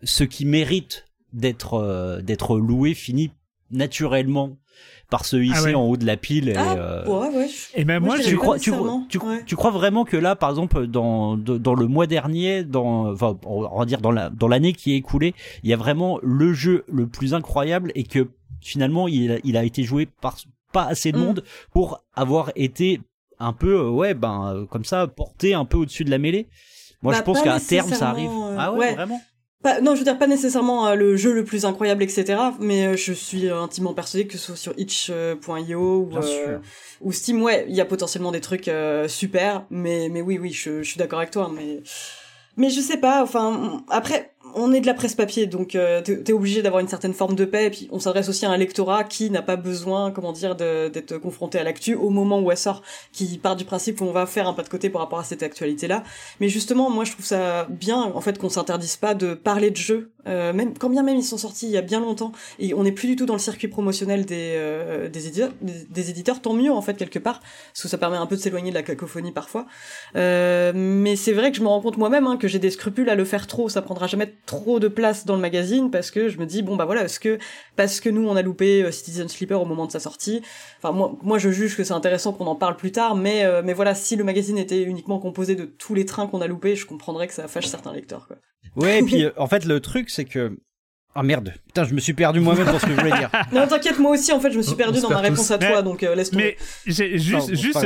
ce qui mérite d'être d'être loué finit naturellement par hisser Ah ouais. en haut de la pile et, Ah, euh, ouais, ouais. je- Et ben moi, tu crois, tu, nécessairement, tu, ouais. tu crois vraiment que là, par exemple, dans, de- dans le mois dernier, dans, enfin, on va dire dans la, dans l'année qui est écoulée, il y a vraiment le jeu le plus incroyable et que finalement, il, a- il a été joué par pas assez de Mm. monde pour avoir été un peu, euh, ouais, ben, euh, comme ça, porté un peu au-dessus de la mêlée. Moi, Bah, je pense pas qu'à terme, ça arrive. euh, ah ouais, ouais. vraiment? Pas- non, je veux dire pas nécessairement euh, le jeu le plus incroyable, etc. Mais euh, je suis intimement persuadé que ce soit sur itch.io ou, Bien euh, ou Steam, ouais, il y a potentiellement des trucs euh, super. Mais mais oui, oui, je, je suis d'accord avec toi. Mais mais je sais pas. Enfin, après, on est de la presse papier, donc euh, t'es obligé d'avoir une certaine forme de paix. Et puis on s'adresse aussi à un lectorat qui n'a pas besoin, comment dire, d'être confronté à l'actu au moment où elle sort, qui part du principe où on va faire un pas de côté par rapport à cette actualité-là. Mais justement, moi, je trouve ça bien, en fait, qu'on s'interdise pas de parler de jeux, euh, même quand bien même ils sont sortis il y a bien longtemps, et on n'est plus du tout dans le circuit promotionnel des euh, des éditeurs, des, éditeurs. Tant mieux en fait quelque part, parce que ça permet un peu de s'éloigner de la cacophonie parfois. Euh, mais c'est vrai que je me rends compte moi-même hein, que j'ai des scrupules à le faire trop. Ça prendra jamais trop de place dans le magazine parce que je me dis bon bah voilà, est-ce que parce que nous on a loupé euh, Citizen Sleeper au moment de sa sortie. Enfin moi moi je juge que c'est intéressant qu'on en parle plus tard, mais euh, mais voilà si le magazine était uniquement composé de tous les trains qu'on a loupés, je comprendrais que ça fâche certains lecteurs quoi. Ouais et puis en fait le truc c'est que ah merde, putain, je me suis perdu moi-même dans ce que je voulais dire. Non, t'inquiète, moi aussi, en fait, je me suis perdu dans ma réponse à toi, donc euh, laisse tomber. Mais juste, juste,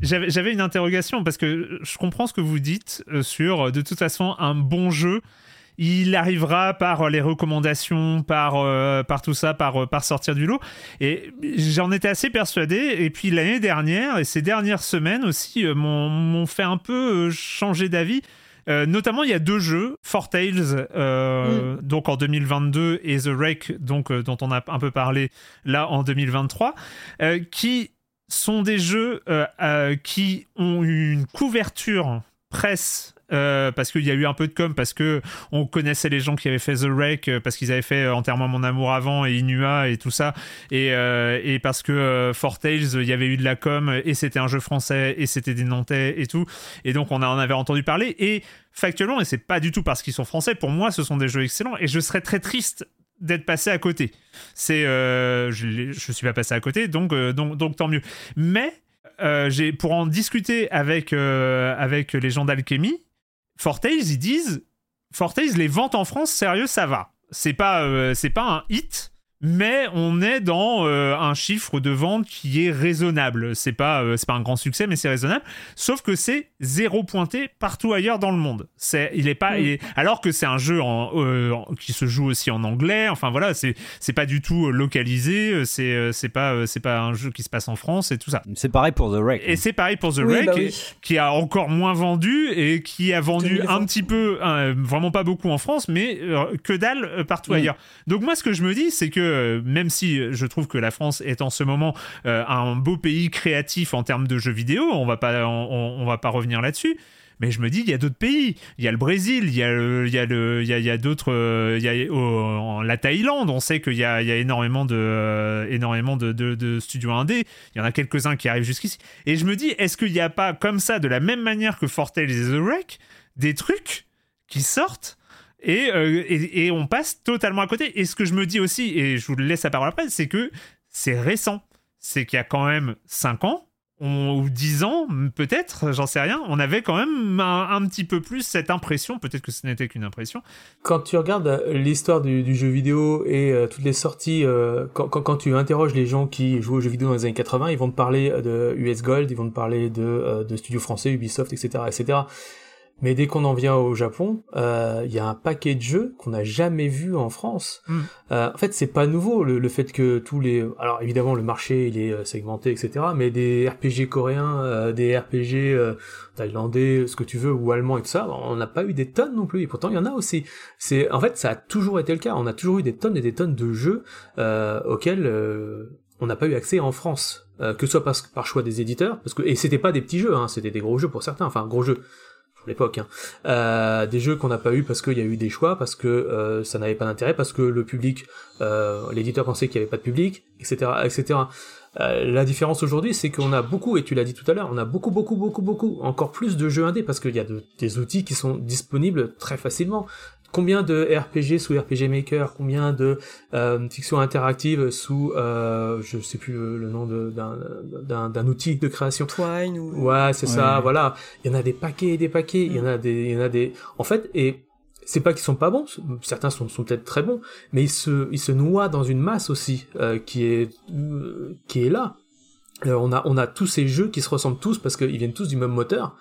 j'avais une interrogation parce que je comprends ce que vous dites euh, sur, de toute façon, un bon jeu. Il arrivera par les recommandations, par, euh, par tout ça, par, par sortir du lot. Et j'en étais assez persuadé. Et puis l'année dernière et ces dernières semaines aussi m'ont fait un peu changer d'avis euh, notamment, il y a deux jeux, Four Tales, euh, mm. donc en 2022, et The Wreck, donc, euh, dont on a un peu parlé là en 2023, qui sont des jeux qui ont une couverture presse euh, parce qu'il y a eu un peu de com, parce que on connaissait les gens qui avaient fait The Wreck, euh, parce qu'ils avaient fait euh, Enterrement mon amour avant et Inua et tout ça, et, et parce que Four Tales, il y avait eu de la com et c'était un jeu français et c'était des Nantais et tout, et donc on en avait entendu parler et factuellement, et c'est pas du tout parce qu'ils sont français, pour moi ce sont des jeux excellents et je serais très triste d'être passé à côté. C'est, je, je suis pas passé à côté, donc, donc, donc tant mieux. Mais j'ai pour en discuter avec, avec les gens d'Alchemy, Fortales, ils disent Fortales, les ventes en France, sérieux, ça va. C'est pas, euh, c'est pas un hit, mais on est dans euh, un chiffre de vente qui est raisonnable. C'est pas, euh, c'est pas un grand succès, mais c'est raisonnable. Sauf que c'est zéro pointé partout ailleurs dans le monde. C'est, il est pas, alors que c'est un jeu euh, qui se joue aussi en anglais. Enfin voilà, c'est, c'est pas du tout localisé. C'est, c'est pas, c'est pas un jeu qui se passe en France et tout ça. C'est pareil pour The Wreck. Et c'est pareil pour The Wreck, bah qui a encore moins vendu et qui a vendu un petit peu, vraiment pas beaucoup en France, mais que dalle partout ailleurs. Donc moi, ce que je me dis, c'est que euh, même si je trouve que la France est en ce moment euh, un beau pays créatif en termes de jeux vidéo, on va pas, on, va pas revenir là-dessus. Mais je me dis, il y a d'autres pays. Il y a le Brésil, il y a, a, a, d'autres. Euh, il y a la Thaïlande, on sait qu'il y a, il y a énormément, de, énormément de, de, studios indés. Il y en a quelques-uns qui arrivent jusqu'ici. Et je me dis, est-ce qu'il n'y a pas, comme ça, de la même manière que Fortel et The Wreck, des trucs qui sortent euh, et, et, on passe totalement à côté. Et ce que je me dis aussi, et je vous laisse la parole après, c'est que c'est récent. C'est qu'il y a quand même 5 ans, ou 10 ans, peut-être, j'en sais rien, on avait quand même un, petit peu plus cette impression, peut-être que ce n'était qu'une impression. Quand tu regardes euh, l'histoire du, jeu vidéo et euh, toutes les sorties, quand, quand, tu interroges les gens qui jouent aux jeux vidéo dans les années 80, ils vont te parler de US Gold, ils vont te parler de, de studios français, Ubisoft, etc., etc. Mais dès qu'on en vient au Japon, euh, il y a un paquet de jeux qu'on n'a jamais vu en France. Hmm. Euh, en fait, c'est pas nouveau le, fait que tous les, alors évidemment le marché il est euh, segmenté, etc. Mais des RPG coréens, des RPG thaïlandais, ce que tu veux, ou allemands et tout ça, on n'a pas eu des tonnes non plus. Et pourtant, il y en a aussi. C'est, en fait, ça a toujours été le cas. On a toujours eu des tonnes et des tonnes de jeux auxquels on n'a pas eu accès en France. que ce soit par, par choix des éditeurs, parce que et c'était pas des petits jeux, hein, c'était des gros jeux pour certains, enfin gros jeux l'époque, hein. euh, des jeux qu'on n'a pas eu parce qu'il y a eu des choix, parce que euh, ça n'avait pas d'intérêt, parce que le public, euh, l'éditeur pensait qu'il n'y avait pas de public, etc., etc. La différence aujourd'hui, c'est qu'on a beaucoup, et tu l'as dit tout à l'heure, on a beaucoup, beaucoup, beaucoup, beaucoup, encore plus de jeux indés parce qu'il y a des outils qui sont disponibles très facilement combien de RPG sous RPG Maker, combien de euh, fiction interactive sous, euh, je sais plus le, nom d'un outil de création? Twine ou. Ouais, c'est ça, voilà. Il y en a des paquets et des paquets. Il y en a des, il y en a des. En fait, et c'est pas qu'ils sont pas bons, certains sont, sont peut-être très bons, mais ils se, ils se noient dans une masse aussi euh, qui est, euh, qui est là. Euh, on a, on a tous ces jeux qui se ressemblent tous parce qu'ils viennent tous du même moteur.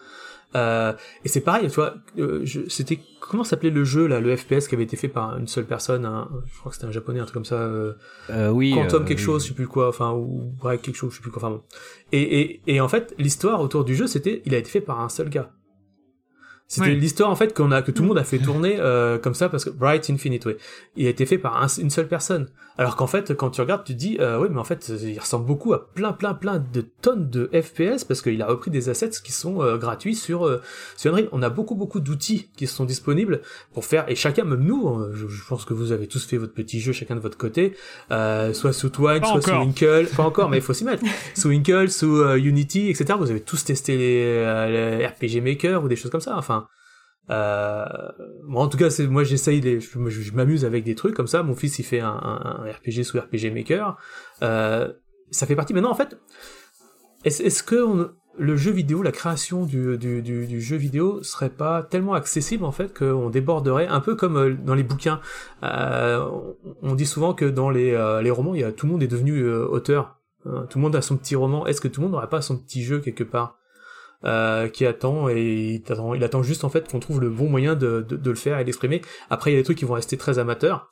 Euh, et c'est pareil, tu vois, euh, c'était comment s'appelait le jeu là, le FPS qui avait été fait par une seule personne, je crois que c'était un japonais, un truc comme ça. Euh, euh oui. Quantum quelque chose, je sais plus quoi, enfin ou Break quelque chose, je sais plus quoi. Enfin bon. Et et et en fait, l'histoire autour du jeu, c'était, il a été fait par un seul gars. C'était l'histoire en fait qu'on a que tout le monde a fait tourner euh, comme ça parce que Bright Infinite il a été fait par une seule personne. Alors qu'en fait, quand tu regardes, tu te dis euh, oui, mais en fait, il ressemble beaucoup à plein, plein, plein de tonnes de FPS parce qu'il a repris des assets qui sont euh, gratuits sur euh, sur Unreal. On a beaucoup, beaucoup d'outils qui sont disponibles pour faire et chacun, même nous, hein, je, pense que vous avez tous fait votre petit jeu chacun de votre côté, euh, soit sous Twine, soit sous Winkle, pas encore, mais il faut s'y mettre. sous Winkle, sous Unity, etc. Vous avez tous testé les, les RPG Maker ou des choses comme ça. Enfin. Euh, en tout cas, c'est moi j'essaye, je, je, m'amuse avec des trucs comme ça. Mon fils il fait un, RPG sous RPG Maker. Euh, ça fait partie. Maintenant, en fait, est-ce est que le jeu vidéo, la création du, jeu vidéo serait pas tellement accessible en fait qu'on déborderait un peu comme euh, dans les bouquins? Euh, on dit souvent que dans les, euh, les romans, tout le monde est devenu auteur. Hein. tout le monde a son petit roman. Est-ce que tout le monde n'aurait pas son petit jeu quelque part? Euh, qui attend et il attend, il attend juste en fait qu'on trouve le bon moyen de, de, de le faire et d'exprimer. Après il y a des trucs qui vont rester très amateurs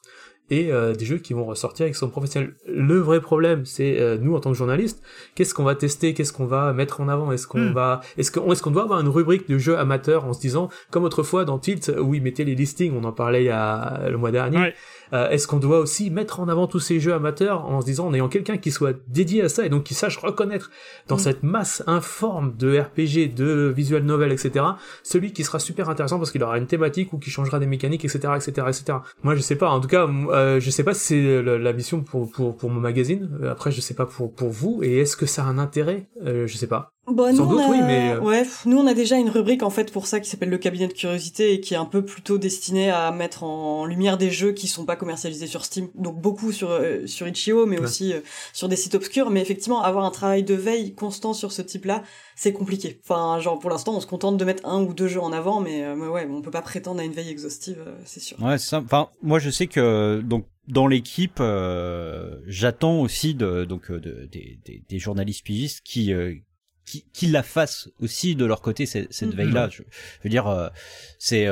et euh, des jeux qui vont ressortir avec son professionnel. Le vrai problème, c'est euh, nous en tant que journalistes, qu'est-ce qu'on va tester, qu'est-ce qu'on va mettre en avant, est-ce qu'on hmm. va, est-ce qu'on est-ce qu'on doit avoir une rubrique de jeux amateurs en se disant, comme autrefois dans Tilt où ils mettaient les listings, on en parlait il y a, le mois dernier. Euh, est-ce qu'on doit aussi mettre en avant tous ces jeux amateurs en se disant, en ayant quelqu'un qui soit dédié à ça et donc qui sache reconnaître dans hmm. cette masse informe de RPG, de visual novel, etc., celui qui sera super intéressant parce qu'il aura une thématique ou qui changera des mécaniques, etc., etc., etc. Moi, je sais pas. En tout cas, euh, je sais pas si c'est la, mission pour, pour, pour mon magazine. Euh, après, je sais pas pour, pour vous. Et est-ce que ça a un intérêt? Euh, Je sais pas. Bon, nous, on a... oui, mais... Euh, ouais, nous, on a déjà une rubrique, en fait, pour ça, qui s'appelle le cabinet de curiosité et qui est un peu plutôt destinée à mettre en lumière des jeux qui sont pas commercialisés sur Steam. Donc, beaucoup sur, sur Itch.io, mais aussi sur des sites obscurs. Mais effectivement, avoir un travail de veille constant sur ce type-là, c'est compliqué. Enfin, genre, pour l'instant, on se contente de mettre un ou deux jeux en avant, mais, mais ouais, on peut pas prétendre à une veille exhaustive, c'est sûr. Ouais, c'est ça. Enfin, moi, je sais que, donc, dans l'équipe, euh, j'attends aussi de, donc euh, de, des, des, journalistes pigistes qui, euh, qui, qui la fassent aussi de leur côté cette, cette veille-là. Je, veux dire, c'est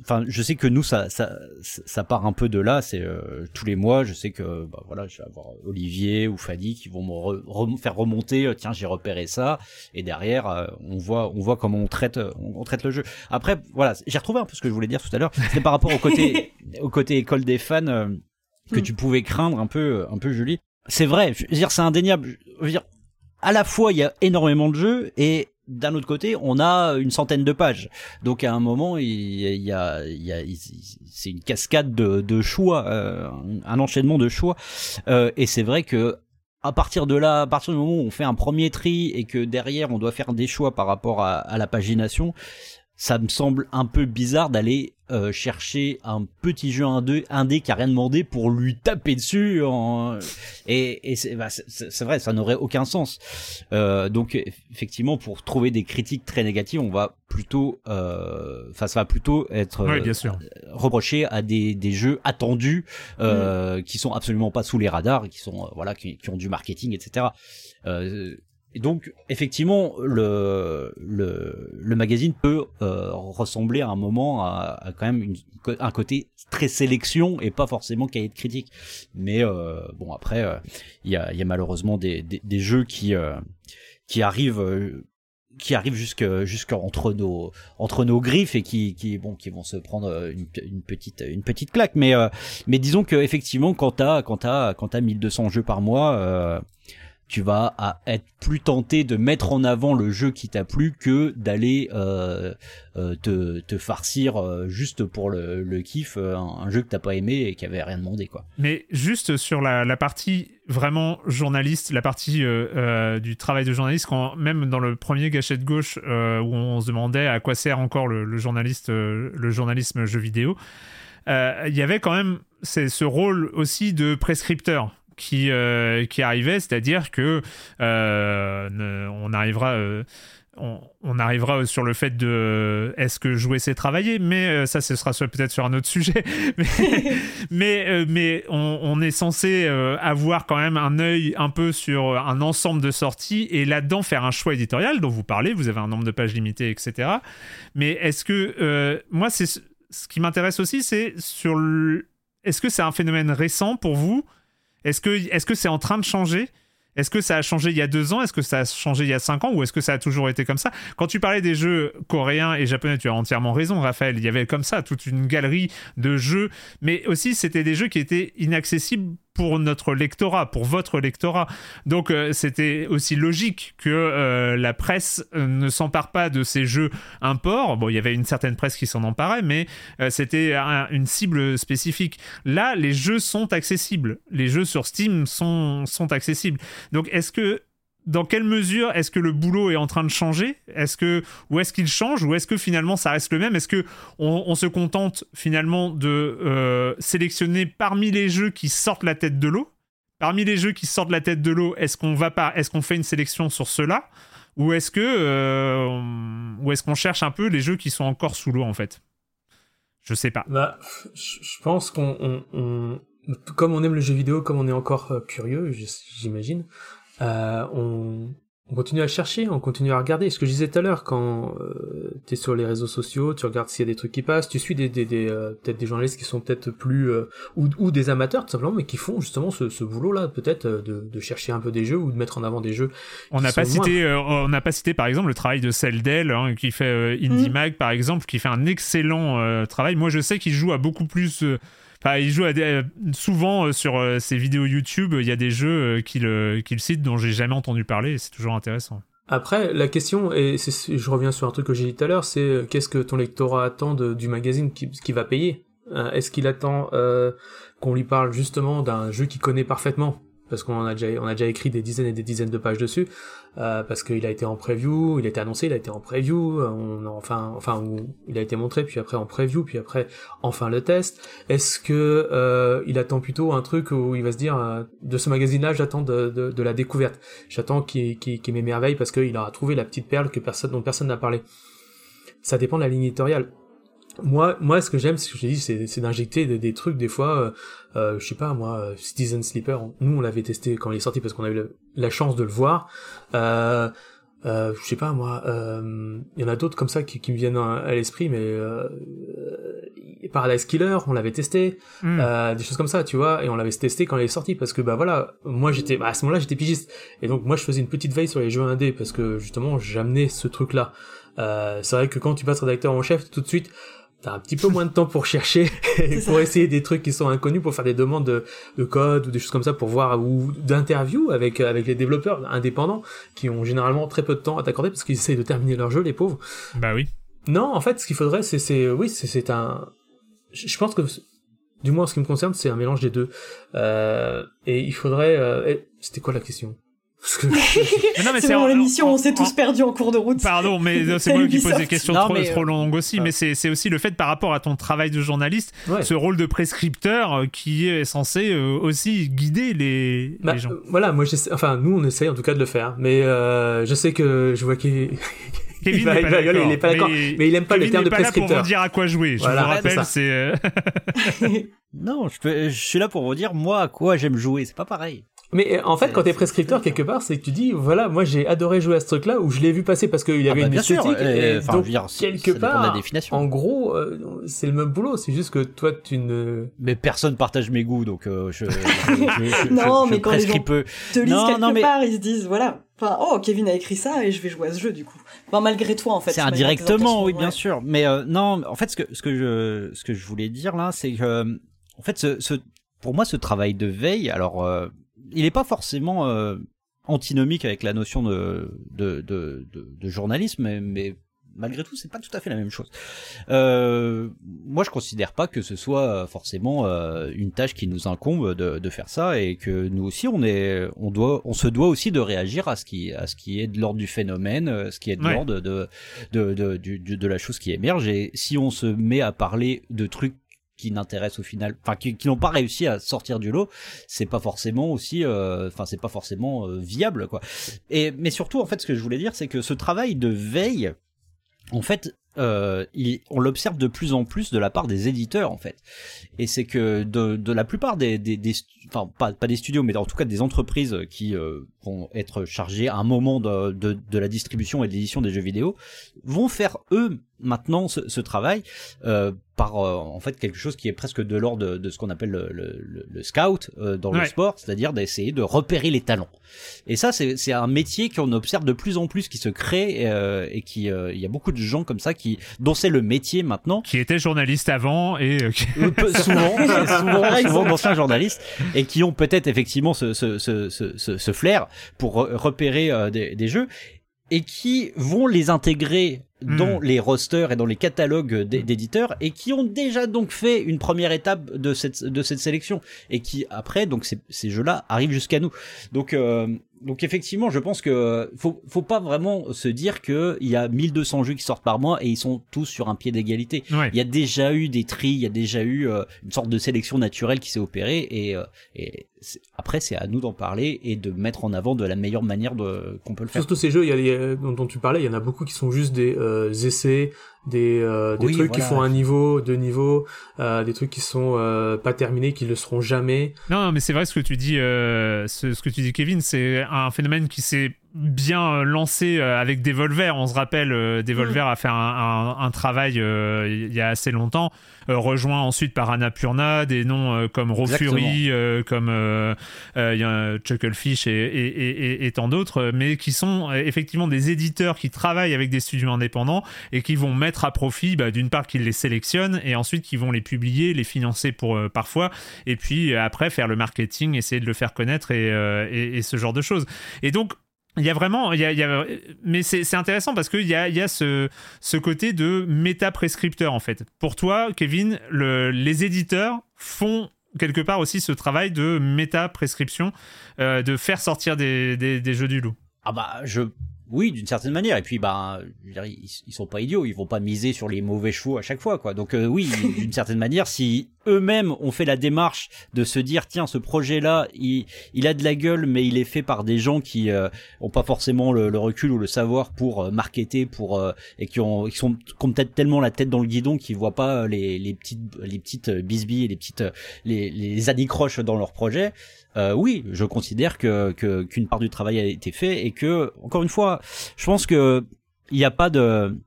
enfin je sais que nous ça ça ça part un peu de là. C'est euh, tous les mois je sais que bah voilà je vais avoir Olivier ou Fanny qui vont me faire remonter euh, tiens j'ai repéré ça. Et derrière euh, on voit on voit comment on traite on, traite le jeu. Après voilà j'ai retrouvé un peu ce que je voulais dire tout à l'heure. C'était par rapport au côté au côté école des fans que mm. tu pouvais craindre un peu un peu Julie. C'est vrai je veux dire c'est indéniable. Je veux dire à la fois il y a énormément de jeux et d'un autre côté, on a une centaine de pages. Donc à un moment, il y a, c'est une cascade de, choix, euh, un enchaînement de choix. Euh, et c'est vrai que à partir de là, à partir du moment où on fait un premier tri et que derrière on doit faire des choix par rapport à la pagination, ça me semble un peu bizarre d'aller euh, chercher un petit jeu indé, indé qui a rien demandé pour lui taper dessus en... et, et bah, c'est vrai ça n'aurait aucun sens euh, donc effectivement pour trouver des critiques très négatives on va plutôt euh, enfin ça va plutôt être bien sûr. reproché à des, des jeux attendus mm. qui sont absolument pas sous les radars qui sont voilà qui, qui, ont du marketing etc et donc, effectivement, le, le, le magazine peut euh, ressembler à un moment à, à quand même une, un côté très sélection et pas forcément cahier de critique. Mais euh, bon, après, euh, il y, a, y a malheureusement des, des, des jeux qui, euh, qui arrivent euh, qui arrivent jusque jusque entre nos entre nos griffes et qui qui bon qui vont se prendre une, une petite une petite claque mais mais disons que effectivement quand t'as quand t'as quand t'as 1200 jeux par mois tu vas à être plus tenté de mettre en avant le jeu qui t'a plu que d'aller euh, euh, te, te farcir euh, juste pour le, le kiff un, jeu que t'as pas aimé et qui avait rien demandé quoi. Mais juste sur la, la partie vraiment journaliste, la partie du travail de journaliste, quand même dans le premier gâchette gauche où on se demandait à quoi sert encore le, le journaliste, le journalisme jeu vidéo, il y avait quand même ce rôle aussi de prescripteur qui, euh, qui arrivait, c'est-à-dire que euh, on arrivera. Euh, on, arrivera sur le fait de est-ce que jouer c'est travailler, mais ça ce sera peut-être sur un autre sujet. mais mais, on, est censé avoir quand même un œil un peu sur un ensemble de sorties et là-dedans faire un choix éditorial dont vous parlez. Vous avez un nombre de pages limité, etc. Mais est-ce que moi c'est ce qui m'intéresse aussi, c'est sur le... est-ce que c'est un phénomène récent pour vous est-ce que est-ce que c'est en train de changer? Est-ce que ça a changé il y a deux ans? Est-ce que ça a changé il y a cinq ans? Ou est-ce que ça a toujours été comme ça? Quand tu parlais des jeux coréens et japonais, tu as entièrement raison, Raphaël. Il y avait comme ça toute une galerie de jeux, mais aussi c'était des jeux qui étaient inaccessibles pour notre lectorat, pour votre lectorat. Donc euh, c'était aussi logique que euh, la presse euh, ne s'empare pas de ces jeux import. Bon, il y avait une certaine presse qui s'en emparait, mais c'était une cible spécifique. Là, les jeux sont accessibles. Les jeux sur Steam sont, sont accessibles. Donc est-ce que dans quelle mesure est-ce que le boulot est en train de changer? Est-ce que ou est-ce qu'il change? Ou est-ce que finalement ça reste le même? Est-ce que on, se contente finalement de euh, sélectionner parmi les jeux qui sortent la tête de l'eau? Parmi les jeux qui sortent la tête de l'eau, est-ce qu'on va pas Est-ce qu'on fait une sélection sur cela ou est-ce que euh, ou est-ce qu'on cherche un peu les jeux qui sont encore sous l'eau en fait? Je sais pas. Bah, je pense qu'on comme on aime le jeu vidéo, comme on est encore euh, curieux, j'imagine, euh, on, on, continue à chercher, on continue à regarder. Ce que je disais tout à l'heure, quand euh, tu es sur les réseaux sociaux, tu regardes s'il y a des trucs qui passent, tu suis des, des, des euh, peut-être des journalistes qui sont peut-être plus euh, ou, ou, des amateurs tout simplement, mais qui font justement ce, ce boulot-là, peut-être de, de, chercher un peu des jeux ou de mettre en avant des jeux. On n'a pas cité, on n'a pas cité par exemple le travail de Celdel, hein, qui fait Indie mm. Mag par exemple, qui fait un excellent travail. Moi, je sais qu'il joue à beaucoup plus il joue euh, souvent euh, sur euh, ses vidéos YouTube, il y a des jeux qu'il cite dont j'ai jamais entendu parler, c'est toujours intéressant. Après, la question, et je reviens sur un truc que j'ai dit tout à l'heure, c'est qu'est-ce que ton lectorat attend du magazine qui va payer? Est-ce qu'il attend qu'on lui parle justement d'un jeu qu'il connaît parfaitement? Parce qu'on a déjà on a déjà écrit des dizaines et des dizaines de pages dessus euh, parce qu'il a été en preview, il a été annoncé, il a été en preview, on enfin il a été montré puis après en preview puis après enfin le test. Est-ce que euh, il attend plutôt un truc où il va se dire euh, de ce magazine-là j'attends de, la découverte, j'attends qu'il m'émerveille parce qu'il aura trouvé la petite perle que personne dont personne n'a parlé. Ça dépend de la ligne éditoriale moi, moi, ce que j'aime, ce que je dis, c'est, d'injecter des, trucs des fois. Euh, euh, je sais pas, moi, euh, Citizen Sleeper. Nous, on l'avait testé quand il est sorti parce qu'on a eu la chance de le voir. Euh, euh, je sais pas, moi. Il y en a d'autres comme ça qui, qui me viennent à, l'esprit, mais Paradise Killer, on l'avait testé. Hmm. des choses comme ça, tu vois. Et on l'avait testé quand il est sorti parce que bah voilà, moi j'étais, bah, à ce moment-là, j'étais pigiste. Et donc moi, je faisais une petite veille sur les jeux indés parce que justement, j'amenais ce truc-là. c'est vrai que quand tu passes rédacteur en chef, tout de suite t'as un petit peu moins de temps pour chercher pour essayer des trucs qui sont inconnus pour faire des demandes de, de, code ou des choses comme ça pour voir ou d'interviews avec avec les développeurs indépendants qui ont généralement très peu de temps à t'accorder parce qu'ils essayent de terminer leur jeu les pauvres. Bah oui. Non en fait ce qu'il faudrait c'est c'est oui c'est c'est un je pense que du moins en ce qui me concerne c'est un mélange des deux. Euh, et il faudrait euh... c'était quoi la question? c'est bon, l'émission, on s'est tous perdus en cours de route. Pardon, mais c'est moi qui pose des questions trop, trop, longues aussi. Mais c'est aussi le fait par rapport à ton travail de journaliste, ce rôle de prescripteur euh, qui est censé euh, aussi guider les, bah, les gens. voilà, moi, enfin, nous, on essaye en tout cas de le faire. Mais euh, je sais que je vois qu'il. Kevin il, va, il, il est pas d'accord, mais, mais, il aime pas Kevin le terme de prescripteur. Pas là pour vous dire à quoi jouer. Je voilà, vous rappelle, c'est. non, je, je suis là pour vous dire moi à quoi j'aime jouer. C'est pas pareil. Mais euh, en fait, quand t'es prescripteur quelque part, c'est que tu dis, voilà, moi j'ai adoré jouer à ce truc-là où je l'ai vu passer parce qu'il y avait ah bah, une esthétique. et, donc, quelque part, la définition. en gros, euh, c'est le même boulot. C'est juste que toi, tu ne. Mais personne partage mes goûts, donc euh, je, non, mais quand les gens peu. te lisent quelque non, mais... part, ils se disent, voilà, enfin, oh, Kevin a écrit ça et je vais jouer à ce jeu du coup. Enfin, malgré toi, en fait. C'est indirectement, oui, bien sûr. Mais non, en fait, ce que ce que je ce que je voulais dire là, c'est que en fait, ce, ce pour moi, ce travail de veille, alors il n'est pas forcément euh, antinomique avec la notion de, de, de, de, journalisme, mais, malgré tout, c'est pas tout à fait la même chose. Euh, moi, je considère pas que ce soit forcément euh, une tâche qui nous incombe de, de, faire ça et que nous aussi, on est, on doit, on se doit aussi de réagir à ce qui, à ce qui est de l'ordre du phénomène, ce qui est de l'ordre de, de, de, de, de la chose qui émerge. Et si on se met à parler de trucs qui n'intéressent au final, enfin qui, n'ont pas réussi à sortir du lot, c'est pas forcément aussi, euh, enfin c'est pas forcément euh, viable quoi. Et mais surtout en fait ce que je voulais dire c'est que ce travail de veille, en fait euh, on l'observe de plus en plus de la part des éditeurs en fait. Et c'est que de, de, la plupart des, des, des enfin pas, pas, des studios, mais en tout cas des entreprises qui euh, vont être chargées à un moment de, de, de la distribution et de l'édition des jeux vidéo, vont faire eux maintenant ce, ce travail euh, par euh, en fait quelque chose qui est presque de l'ordre de, ce qu'on appelle le, le, le scout euh, dans le sport, c'est-à-dire d'essayer de repérer les talents. Et ça, c'est un métier qu'on observe de plus en plus qui se crée euh, et qui il y a beaucoup de gens comme ça qui dont c'est le métier maintenant. Qui étaient journalistes avant et souvent, souvent, souvent d'anciens journalistes et qui ont peut-être effectivement ce, ce, ce, ce, ce flair pour repérer des, des jeux et qui vont les intégrer dans hmm. les rosters et dans les catalogues d'éditeurs et qui ont déjà donc fait une première étape de cette de cette sélection et qui après donc ces, ces jeux-là arrivent jusqu'à nous. Donc euh, donc effectivement, je pense que faut faut pas vraiment se dire que il y a 1200 jeux qui sortent par mois et ils sont tous sur un pied d'égalité. Il y a déjà eu des tris, il y a déjà eu euh, une sorte de sélection naturelle qui s'est opérée et, euh, et après c'est à nous d'en parler et de mettre en avant de la meilleure manière de qu'on peut le faire. Surtout ces jeux, il y a, dont, tu parlais, il y en a beaucoup qui sont juste des euh, essais des, euh, des trucs qui font un niveau, deux niveaux, euh, des trucs qui sont euh, pas terminés, qui le seront jamais. Non, non mais c'est vrai ce que tu dis, ce, ce, que tu dis, Kevin, c'est un phénomène qui s'est bien lancé avec Devolver. On se rappelle, Devolver mm. a fait un, travail il y a assez longtemps, rejoint ensuite par Annapurna, des noms comme Raw Fury, comme Chucklefish et, et, tant d'autres, mais qui sont effectivement des éditeurs qui travaillent avec des studios indépendants et qui vont mettre à profit, bah, d'une part qu'ils les sélectionnent et ensuite qu'ils vont les publier, les financer pour parfois, et puis après faire le marketing, essayer de le faire connaître et, ce genre de choses. Et donc il y a vraiment, il mais c'est intéressant parce qu'il y a, il y a ce, côté de méta-prescripteur en fait. Pour toi, Kevin, le, les éditeurs font quelque part aussi ce travail de méta-prescription, euh, de faire sortir des, des, des jeux du loup. Ah bah je oui, d'une certaine manière. Et puis, bah, ils, sont pas idiots. Ils vont pas miser sur les mauvais chevaux à chaque fois, quoi. Donc, euh, oui, d'une certaine manière, si eux-mêmes ont fait la démarche de se dire, tiens, ce projet-là, il, il, a de la gueule, mais il est fait par des gens qui euh, ont pas forcément le, recul ou le savoir pour euh, marketer, pour et qui ont, qui sont, qui peut-être tellement la tête dans le guidon qu'ils voient pas les, les petites, les petites bisbilles et les petites, les, les anicroches dans leur projet. Euh, oui, je considère que qu'une part du travail a été fait et que encore une fois, je pense que il n'y a pas de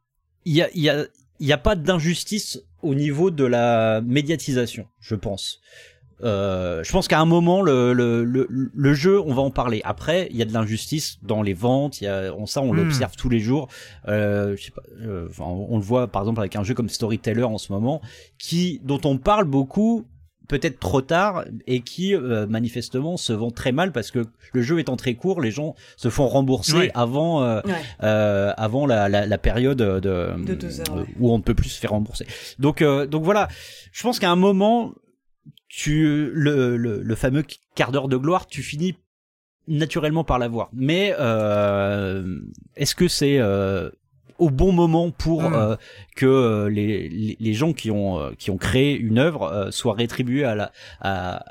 il y a y a il y a pas d'injustice au niveau de la médiatisation, je pense. Euh, je pense qu'à un moment le, le, le, le, jeu on va en parler après il y a de l'injustice dans les ventes il y a on ça on hmm. l'observe tous les jours euh, je sais pas euh, on le voit par exemple avec un jeu comme Storyteller en ce moment qui dont on parle beaucoup peut-être trop tard et qui euh, manifestement se vend très mal parce que le jeu étant très court, les gens se font rembourser avant euh, euh, avant la, la, la période de, de où on ne peut plus se faire rembourser. Donc donc voilà, je pense qu'à un moment tu le, le, le fameux quart d'heure de gloire, tu finis naturellement par l'avoir. Mais est-ce que c'est au bon moment pour mm. euh, que euh, les, les, gens qui ont euh, qui ont créé une œuvre soient rétribués à la à,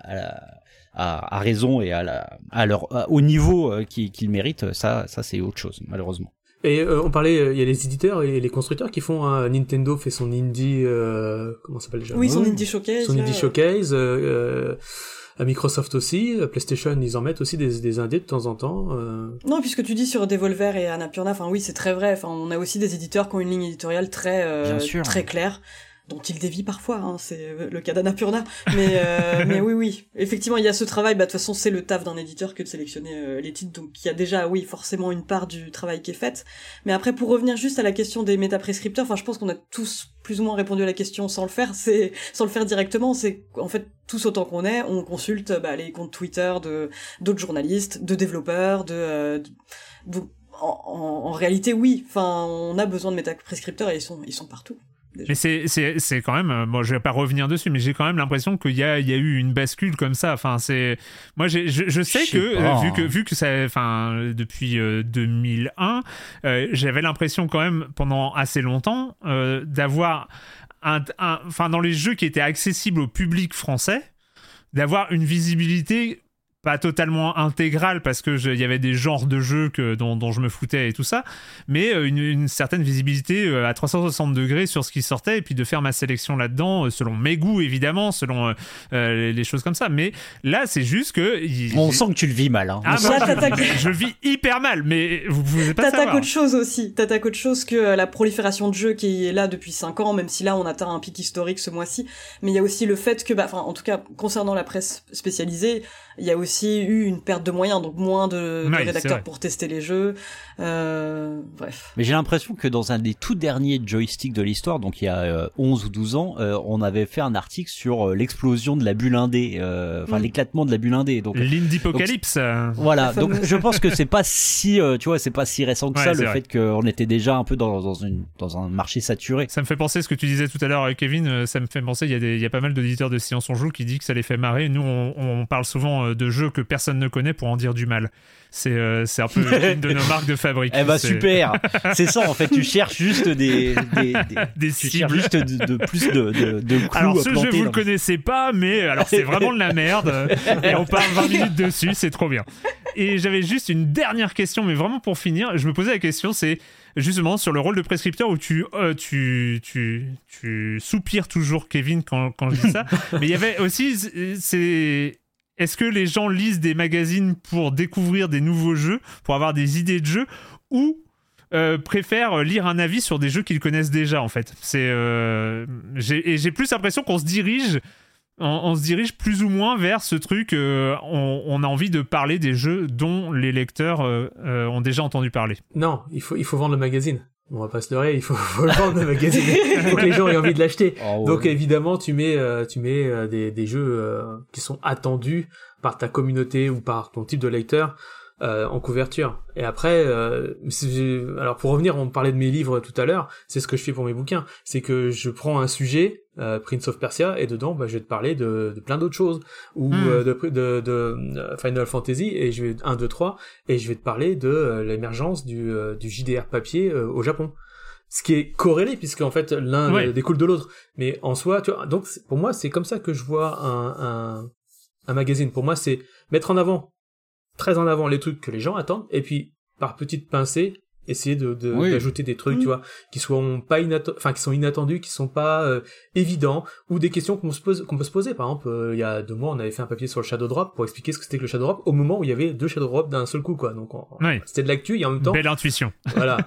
à, à, raison et à la à leur au niveau qu'ils méritent ça ça c'est autre chose malheureusement et on parlait, il y a les éditeurs et les constructeurs qui font. Hein, Nintendo fait son indie, euh, comment s'appelle déjà? Oui, son indie showcase. Son indie showcase. À Microsoft aussi, à PlayStation, ils en mettent aussi des, des indés de temps en temps. Euh... Non, puisque tu dis sur Devolver et Annapurna, enfin oui, c'est très vrai. Enfin, on a aussi des éditeurs qui ont une ligne éditoriale très euh, très claire dont il dévie parfois, hein, c'est euh, le cas d'Annapurna. Mais, euh, mais oui, oui, effectivement, il y a ce travail. Bah, de toute façon, c'est le taf d'un éditeur que de sélectionner euh, les titres. Donc, il y a déjà, oui, forcément une part du travail qui est faite. Mais après, pour revenir juste à la question des métaprescripteurs, enfin, je pense qu'on a tous plus ou moins répondu à la question sans le faire. C'est sans le faire directement. C'est en fait tous autant qu'on est, on consulte bah, les comptes Twitter de d'autres journalistes, de développeurs, de, en, en, réalité, oui. Enfin, on a besoin de métaprescripteurs et ils sont ils sont partout. Mais c'est quand même, moi je vais pas revenir dessus, mais j'ai quand même l'impression qu'il y a, il y a eu une bascule comme ça. Enfin, c'est, moi je, je sais que, euh, vu que vu que ça, enfin depuis 2001, euh, euh, j'avais l'impression quand même pendant assez longtemps d'avoir un, enfin dans les jeux qui étaient accessibles au public français, d'avoir une visibilité pas totalement intégral parce que il y avait des genres de jeux que, dont, dont, je me foutais et tout ça, mais euh, une, une certaine visibilité euh, à 360 degrés sur ce qui sortait et puis de faire ma sélection là-dedans euh, selon mes goûts évidemment, selon euh, les choses comme ça. Mais là, c'est juste que il, on sent que tu le vis mal. Hein. Ah, moi, je, je, vis hyper mal, mais vous pouvez pas T'attaques autre chose aussi. T'attaques autre chose que la prolifération de jeux qui est là depuis 5 ans, même si là on atteint un pic historique ce mois-ci. Mais il y a aussi le fait que, bah, enfin, en tout cas concernant la presse spécialisée il y a aussi eu une perte de moyens, donc moins de, de rédacteurs pour tester les jeux. Euh, bref. Mais j'ai l'impression que dans un des tout derniers joysticks de l'histoire, donc il y a euh, 11 ou 12 ans, euh, on avait fait un article sur euh, l'explosion de la bulle indé, euh, enfin mm. l'éclatement de la bulle indé. Donc l'indipocalypse. Voilà, donc je pense que c'est pas si, tu vois, c'est pas si récent que ouais, ça le fait qu'on était déjà un peu dans, dans, une, dans un marché saturé. Ça me fait penser ce que tu disais tout à l'heure, Kevin. Ça me fait penser, il y a, des, il y a pas mal d'auditeurs de Science on joue qui dit que ça les fait marrer. Nous, on, on parle souvent euh, de jeux que personne ne connaît pour en dire du mal. C'est euh, un peu une de nos marques de fabrique. Eh bah super, c'est ça en fait. Tu cherches juste des des, des, des tu cherches juste de, de, plus de de, de clous Alors ce jeu vous le connaissez pas, mais alors c'est vraiment de la merde et on parle 20 minutes dessus, c'est trop bien. Et j'avais juste une dernière question, mais vraiment pour finir, je me posais la question, c'est justement sur le rôle de prescripteur où tu, euh, tu, tu, tu soupires toujours, Kevin, quand, quand je dis ça. Mais il y avait aussi, c'est est-ce que les gens lisent des magazines pour découvrir des nouveaux jeux, pour avoir des idées de jeux, ou euh, préfèrent lire un avis sur des jeux qu'ils connaissent déjà en fait? C'est euh, j'ai plus l'impression qu'on se dirige on, se dirige plus ou moins vers ce truc. Euh, on, a envie de parler des jeux dont les lecteurs ont déjà entendu parler. Non, il faut, il faut vendre le magazine. On va pas se leurrer, il faut, faut le vendre le magazine. il faut que les gens aient envie de l'acheter. Oh, ouais. Donc évidemment, tu mets, euh, tu mets euh, des, des jeux euh, qui sont attendus par ta communauté ou par ton type de lecteur euh, en couverture. Et après, euh, alors pour revenir, on parlait de mes livres tout à l'heure, c'est ce que je fais pour mes bouquins, c'est que je prends un sujet, euh, Prince of Persia, et dedans, bah, je vais te parler de, de plein d'autres choses, ou mm. de, de, de, Final Fantasy, et je vais 1, 2, 3, et je vais te parler de l'émergence du, du JDR papier au Japon ce qui est corrélé puisque en fait l'un ouais. découle de l'autre mais en soi tu vois donc pour moi c'est comme ça que je vois un, un, un magazine pour moi c'est mettre en avant très en avant les trucs que les gens attendent et puis par petites pincées essayer de, de oui. d'ajouter des trucs mmh. tu vois qui sont pas inattendus enfin qui sont inattendus qui sont pas euh, évidents ou des questions qu'on se pose qu'on peut se poser par exemple euh, il y a deux mois on avait fait un papier sur le shadow drop pour expliquer ce que c'était que le shadow drop au moment où il y avait deux shadow drop d'un seul coup quoi donc on, oui. c'était de l'actu et en même temps belle intuition voilà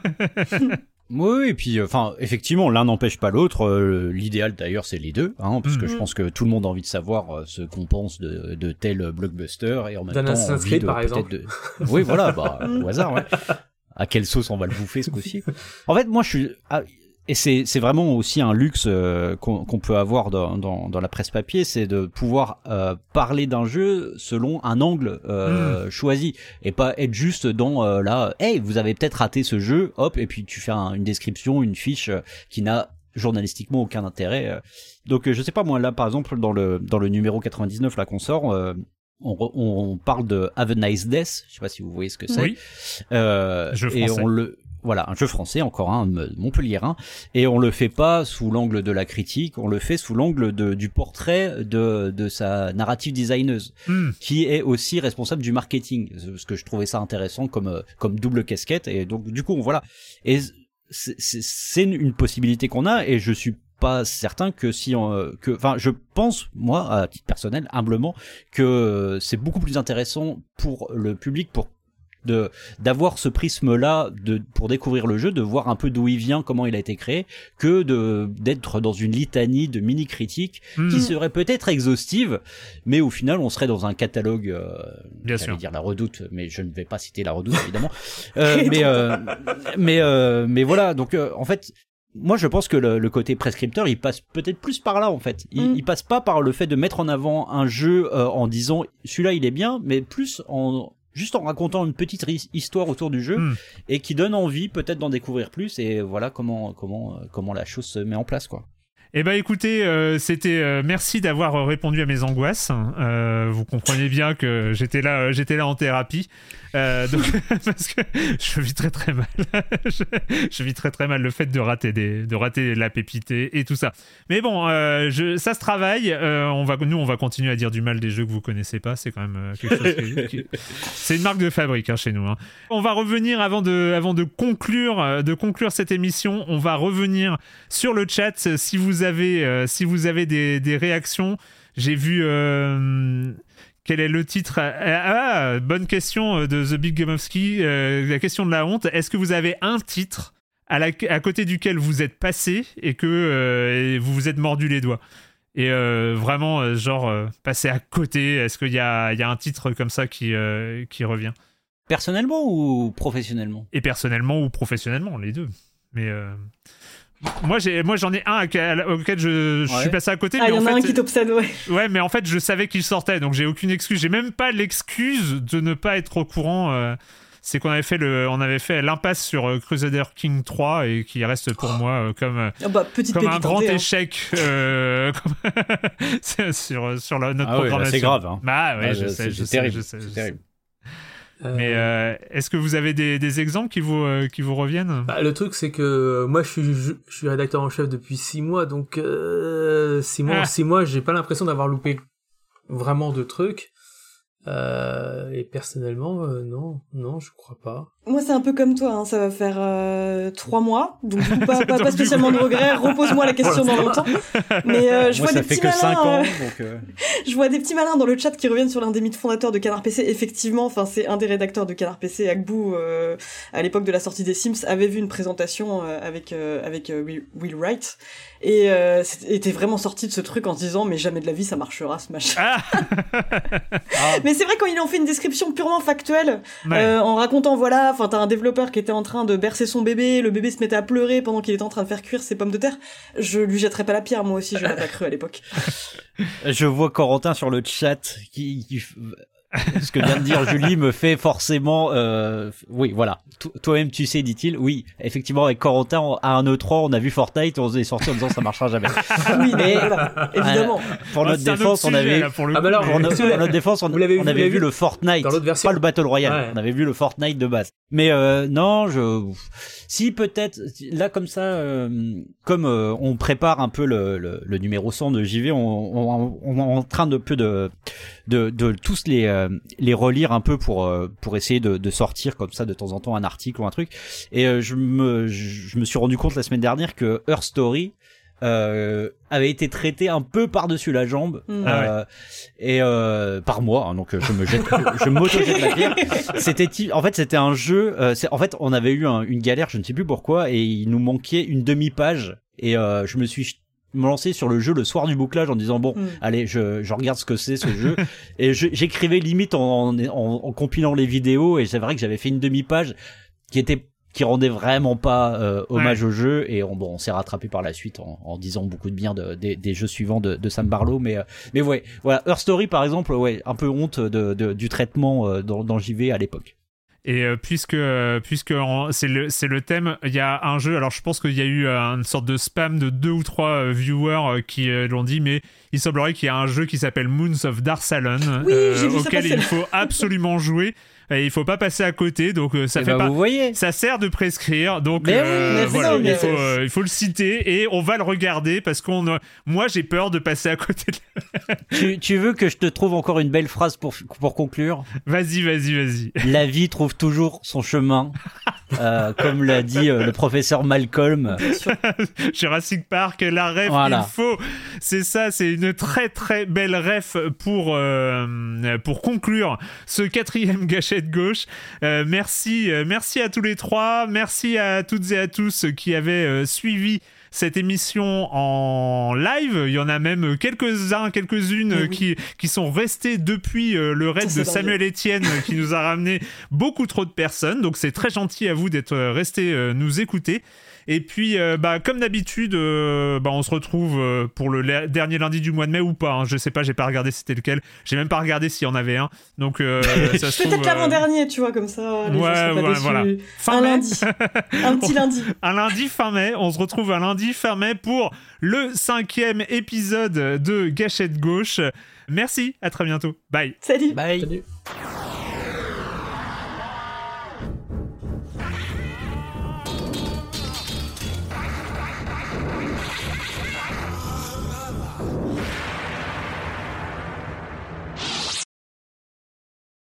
Oui, et puis enfin effectivement l'un n'empêche pas l'autre. Euh, L'idéal d'ailleurs c'est les deux, hein, parce mmh. que je pense que tout le monde a envie de savoir euh, ce qu'on pense de, de, tel blockbuster et en même temps envie de par exemple. De... Oui voilà, bah, au hasard. Ouais. À quelle sauce on va le bouffer ce coup-ci? En fait moi je suis ah, et c'est c'est vraiment aussi un luxe euh, qu'on qu'on peut avoir dans, dans, dans la presse papier, c'est de pouvoir euh, parler d'un jeu selon un angle euh, mmh. choisi et pas être juste dans euh, là, hey, vous avez peut-être raté ce jeu, hop, et puis tu fais un, une description, une fiche euh, qui n'a journalistiquement aucun intérêt. euh. Donc je sais pas moi là par exemple dans le dans le numéro 99 là qu'on sort. Euh, on, on, parle de Have a Nice Death, je sais pas si vous voyez ce que c'est. Oui. Euh, et on le voilà, un jeu français, encore un Montpellierin, et on le fait pas sous l'angle de la critique, on le fait sous l'angle du portrait de, de sa narrative designeuse, mm. qui est aussi responsable du marketing, parce que je trouvais ça intéressant comme comme double casquette, et donc du coup voilà, et c'est une possibilité qu'on a, et je suis pas certain que si on, que enfin je pense moi à titre personnel humblement que c'est beaucoup plus intéressant pour le public pour de d'avoir ce prisme là de pour découvrir le jeu de voir un peu d'où il vient comment il a été créé que de d'être dans une litanie de mini critiques mmh. qui serait peut-être exhaustive mais au final on serait dans un catalogue euh, bien sûr dire la redoute mais je ne vais pas citer la redoute évidemment euh, mais euh, mais euh, mais voilà donc euh, en fait moi, je pense que le, le, côté prescripteur, il passe peut-être plus par là, en fait. Il, mm. il, passe pas par le fait de mettre en avant un jeu euh, en disant celui-là, il est bien, mais plus en juste en racontant une petite histoire autour du jeu mm. et qui donne envie peut-être d'en découvrir plus. Et voilà comment comment comment la chose se met en place, quoi. Eh ben écoutez, euh, c'était euh, merci d'avoir répondu à mes angoisses. Euh, vous comprenez bien que j'étais là, j'étais là en thérapie, donc, parce que je vis très très mal. je, je vis très très mal le fait de rater des, de rater la pépité et tout ça. Mais bon, je, ça se travaille. On va, nous, on va continuer à dire du mal des jeux que vous connaissez pas. C'est quand même quelque chose. qui- qui- C'est une marque de fabrique hein, chez nous. hein. On va revenir avant de, avant de conclure, de conclure cette émission. On va revenir sur le chat. Si vous avez, euh, si vous avez des, des réactions, j'ai vu. euh, quel est le titre? Ah, ah, bonne question euh, de The Big Gamowski. euh, la question de la honte. Est-ce que vous avez un titre à, la- à côté duquel vous êtes passé et que et vous vous êtes mordu les doigts? Et euh, vraiment, genre, euh, passer à côté, est-ce qu'il y a, il y a un titre comme ça qui, euh, qui revient? Personnellement ou professionnellement? Et personnellement ou professionnellement, les deux. Mais moi, j'ai, moi, j'en ai un auquel je, je suis passé à côté. Ah, mais il y en en a fait, un qui t'obsède, ouais. Ouais, mais en fait, je savais qu'il sortait, donc j'ai aucune excuse. J'ai même pas l'excuse de ne pas être au courant. euh, c'est qu'on avait fait le, on avait fait l'impasse sur euh, Crusader King 3 et qui reste pour moi euh, comme Ah bah, petite comme un grand hein. échec euh, comme- sur sur la, notre Ah ouais, bah, programmation. c'est grave, hein. Bah ouais, Ah, je je- sais, c'est je sais, terrible, je sais, c'est je sais. Terrible. Mais euh, est-ce que vous avez des, des exemples qui vous euh, qui vous reviennent? Bah, le truc, c'est que euh, moi, je suis, je, je suis rédacteur en chef depuis six mois, donc euh, six mois, Ah. six mois, j'ai pas l'impression d'avoir loupé vraiment de trucs. Euh, et personnellement, euh, non, non, je crois pas. Moi, c'est un peu comme toi, hein, ça va faire euh, trois mois, donc du coup, pas, pas, spécialement de regrets. Repose-moi la question dans longtemps. Mais euh, je Moi, vois ça des fait petits que 5 malins, ans, euh, donc. euh, je vois des petits malins dans le chat qui reviennent sur l'un des mythes fondateurs de Canard PC. Effectivement, enfin, c'est un des rédacteurs de Canard PC, Agbou, euh, à l'époque de la sortie des Sims, avait vu une présentation euh, avec euh, avec Will, Wright et euh, était vraiment sorti de ce truc en se disant mais jamais de la vie ça marchera ce machin. Ah Mais c'est vrai quand il en fait une description purement factuelle, Ouais. euh, en racontant voilà, enfin t'as un développeur qui était en train de bercer son bébé, le bébé se mettait à pleurer pendant qu'il était en train de faire cuire ses pommes de terre. Je lui jetterais pas la pierre, moi aussi, je l'aurais pas cru à l'époque. Je vois Corentin sur le chat qui, ce que vient de dire Julie me fait forcément euh, oui voilà To- toi-même tu sais dit-il oui effectivement avec Corentin on- à un E3 on a vu Fortnite on est sorti en disant ça marchera jamais Oui, Mais- voilà, évidemment. pour Ah, notre défense on sujet, avait là, pour le Ah, bah alors, pour, no- notre défense, on, vu- on avait vu vu le Fortnite, dans l'autre version pas le Battle Royale. Ouais. On avait vu le Fortnite de base. Mais euh, non, je, si peut-être, là comme ça, euh, comme euh, on prépare un peu le, le, le numéro 100 de JV, on, on, on est en train de peu de, de, de tous les, euh, les relire un peu pour, euh, pour essayer de, de sortir comme ça de temps en temps un article ou un truc. Et euh, je me, je me suis rendu compte la semaine dernière que Her Story euh, avait été traité un peu par-dessus la jambe Mm. Ah ouais. euh, et euh, par moi hein, donc euh, je me jette je m'auto jette la pierre c'était en fait c'était un jeu euh, c'est en fait on avait eu un- une galère je ne sais plus pourquoi et il nous manquait une demi page et euh, je me suis me lancé sur le jeu le soir du bouclage en disant bon Mm. allez je, je regarde ce que c'est ce jeu. Et je- j'écrivais limite en, en, en- en compilant les vidéos et c'est vrai que j'avais fait une demi page qui était qui rendait vraiment pas euh, hommage au jeu. Et on, bon on s'est rattrapé par la suite en, en disant beaucoup de bien de, des- des jeux suivants de, de Sam Barlow. Mais euh, mais ouais voilà. Her Story par exemple ouais un peu honte de, de- du traitement euh, dans, dans JV à l'époque Et euh, puisque euh, puisque c'est le le thème, il y a un jeu. Alors je pense qu'il y a eu euh, une sorte de spam de deux ou trois viewers qui l'ont dit, mais il semblerait qu'il y a un jeu qui s'appelle Moons of Darsalon Oui, auquel il faut absolument jouer. Et il faut pas passer à côté, donc euh, ça Eh fait ben, pas. vous voyez Ça sert de prescrire, donc Mais euh, mais voilà, non, il, faut, euh, il faut le citer et on va le regarder parce qu'on, moi j'ai peur de passer à côté. De... tu, tu veux que je te trouve encore une belle phrase pour pour conclure? Vas-y, vas-y, vas-y. la vie trouve toujours son chemin euh, comme l'a dit le professeur Malcolm Jurassic Park, la ref Voilà. il faut. C'est ça, c'est une très très belle ref pour pour conclure ce quatrième gâchette gauche. Euh, merci, euh, merci à tous les trois, merci à toutes et à tous qui avaient euh, suivi cette émission en live. Il y en a même quelques-uns, quelques-unes Eh oui. qui, qui sont restés depuis le raid Ça, de Samuel Etienne qui nous a ramené beaucoup trop de personnes. Donc c'est très gentil à vous d'être restés nous écouter. Et puis, euh, bah, comme d'habitude, euh, bah, on se retrouve euh, pour le dernier lundi du mois de mai ou pas. hein. Je sais pas, j'ai pas regardé c'était lequel. J'ai même pas regardé s'il y en avait un. Donc, euh, ça se trouve. Peut-être euh, l'avant-dernier, tu vois, comme ça. Les gens Ouais, pas ouais, voilà. Fin un mai. lundi. un petit lundi. un lundi fin mai. On se retrouve un lundi fin mai pour le cinquième épisode de Gâchette Gauche. Merci, à très bientôt. Bye. Salut. Bye. Salut.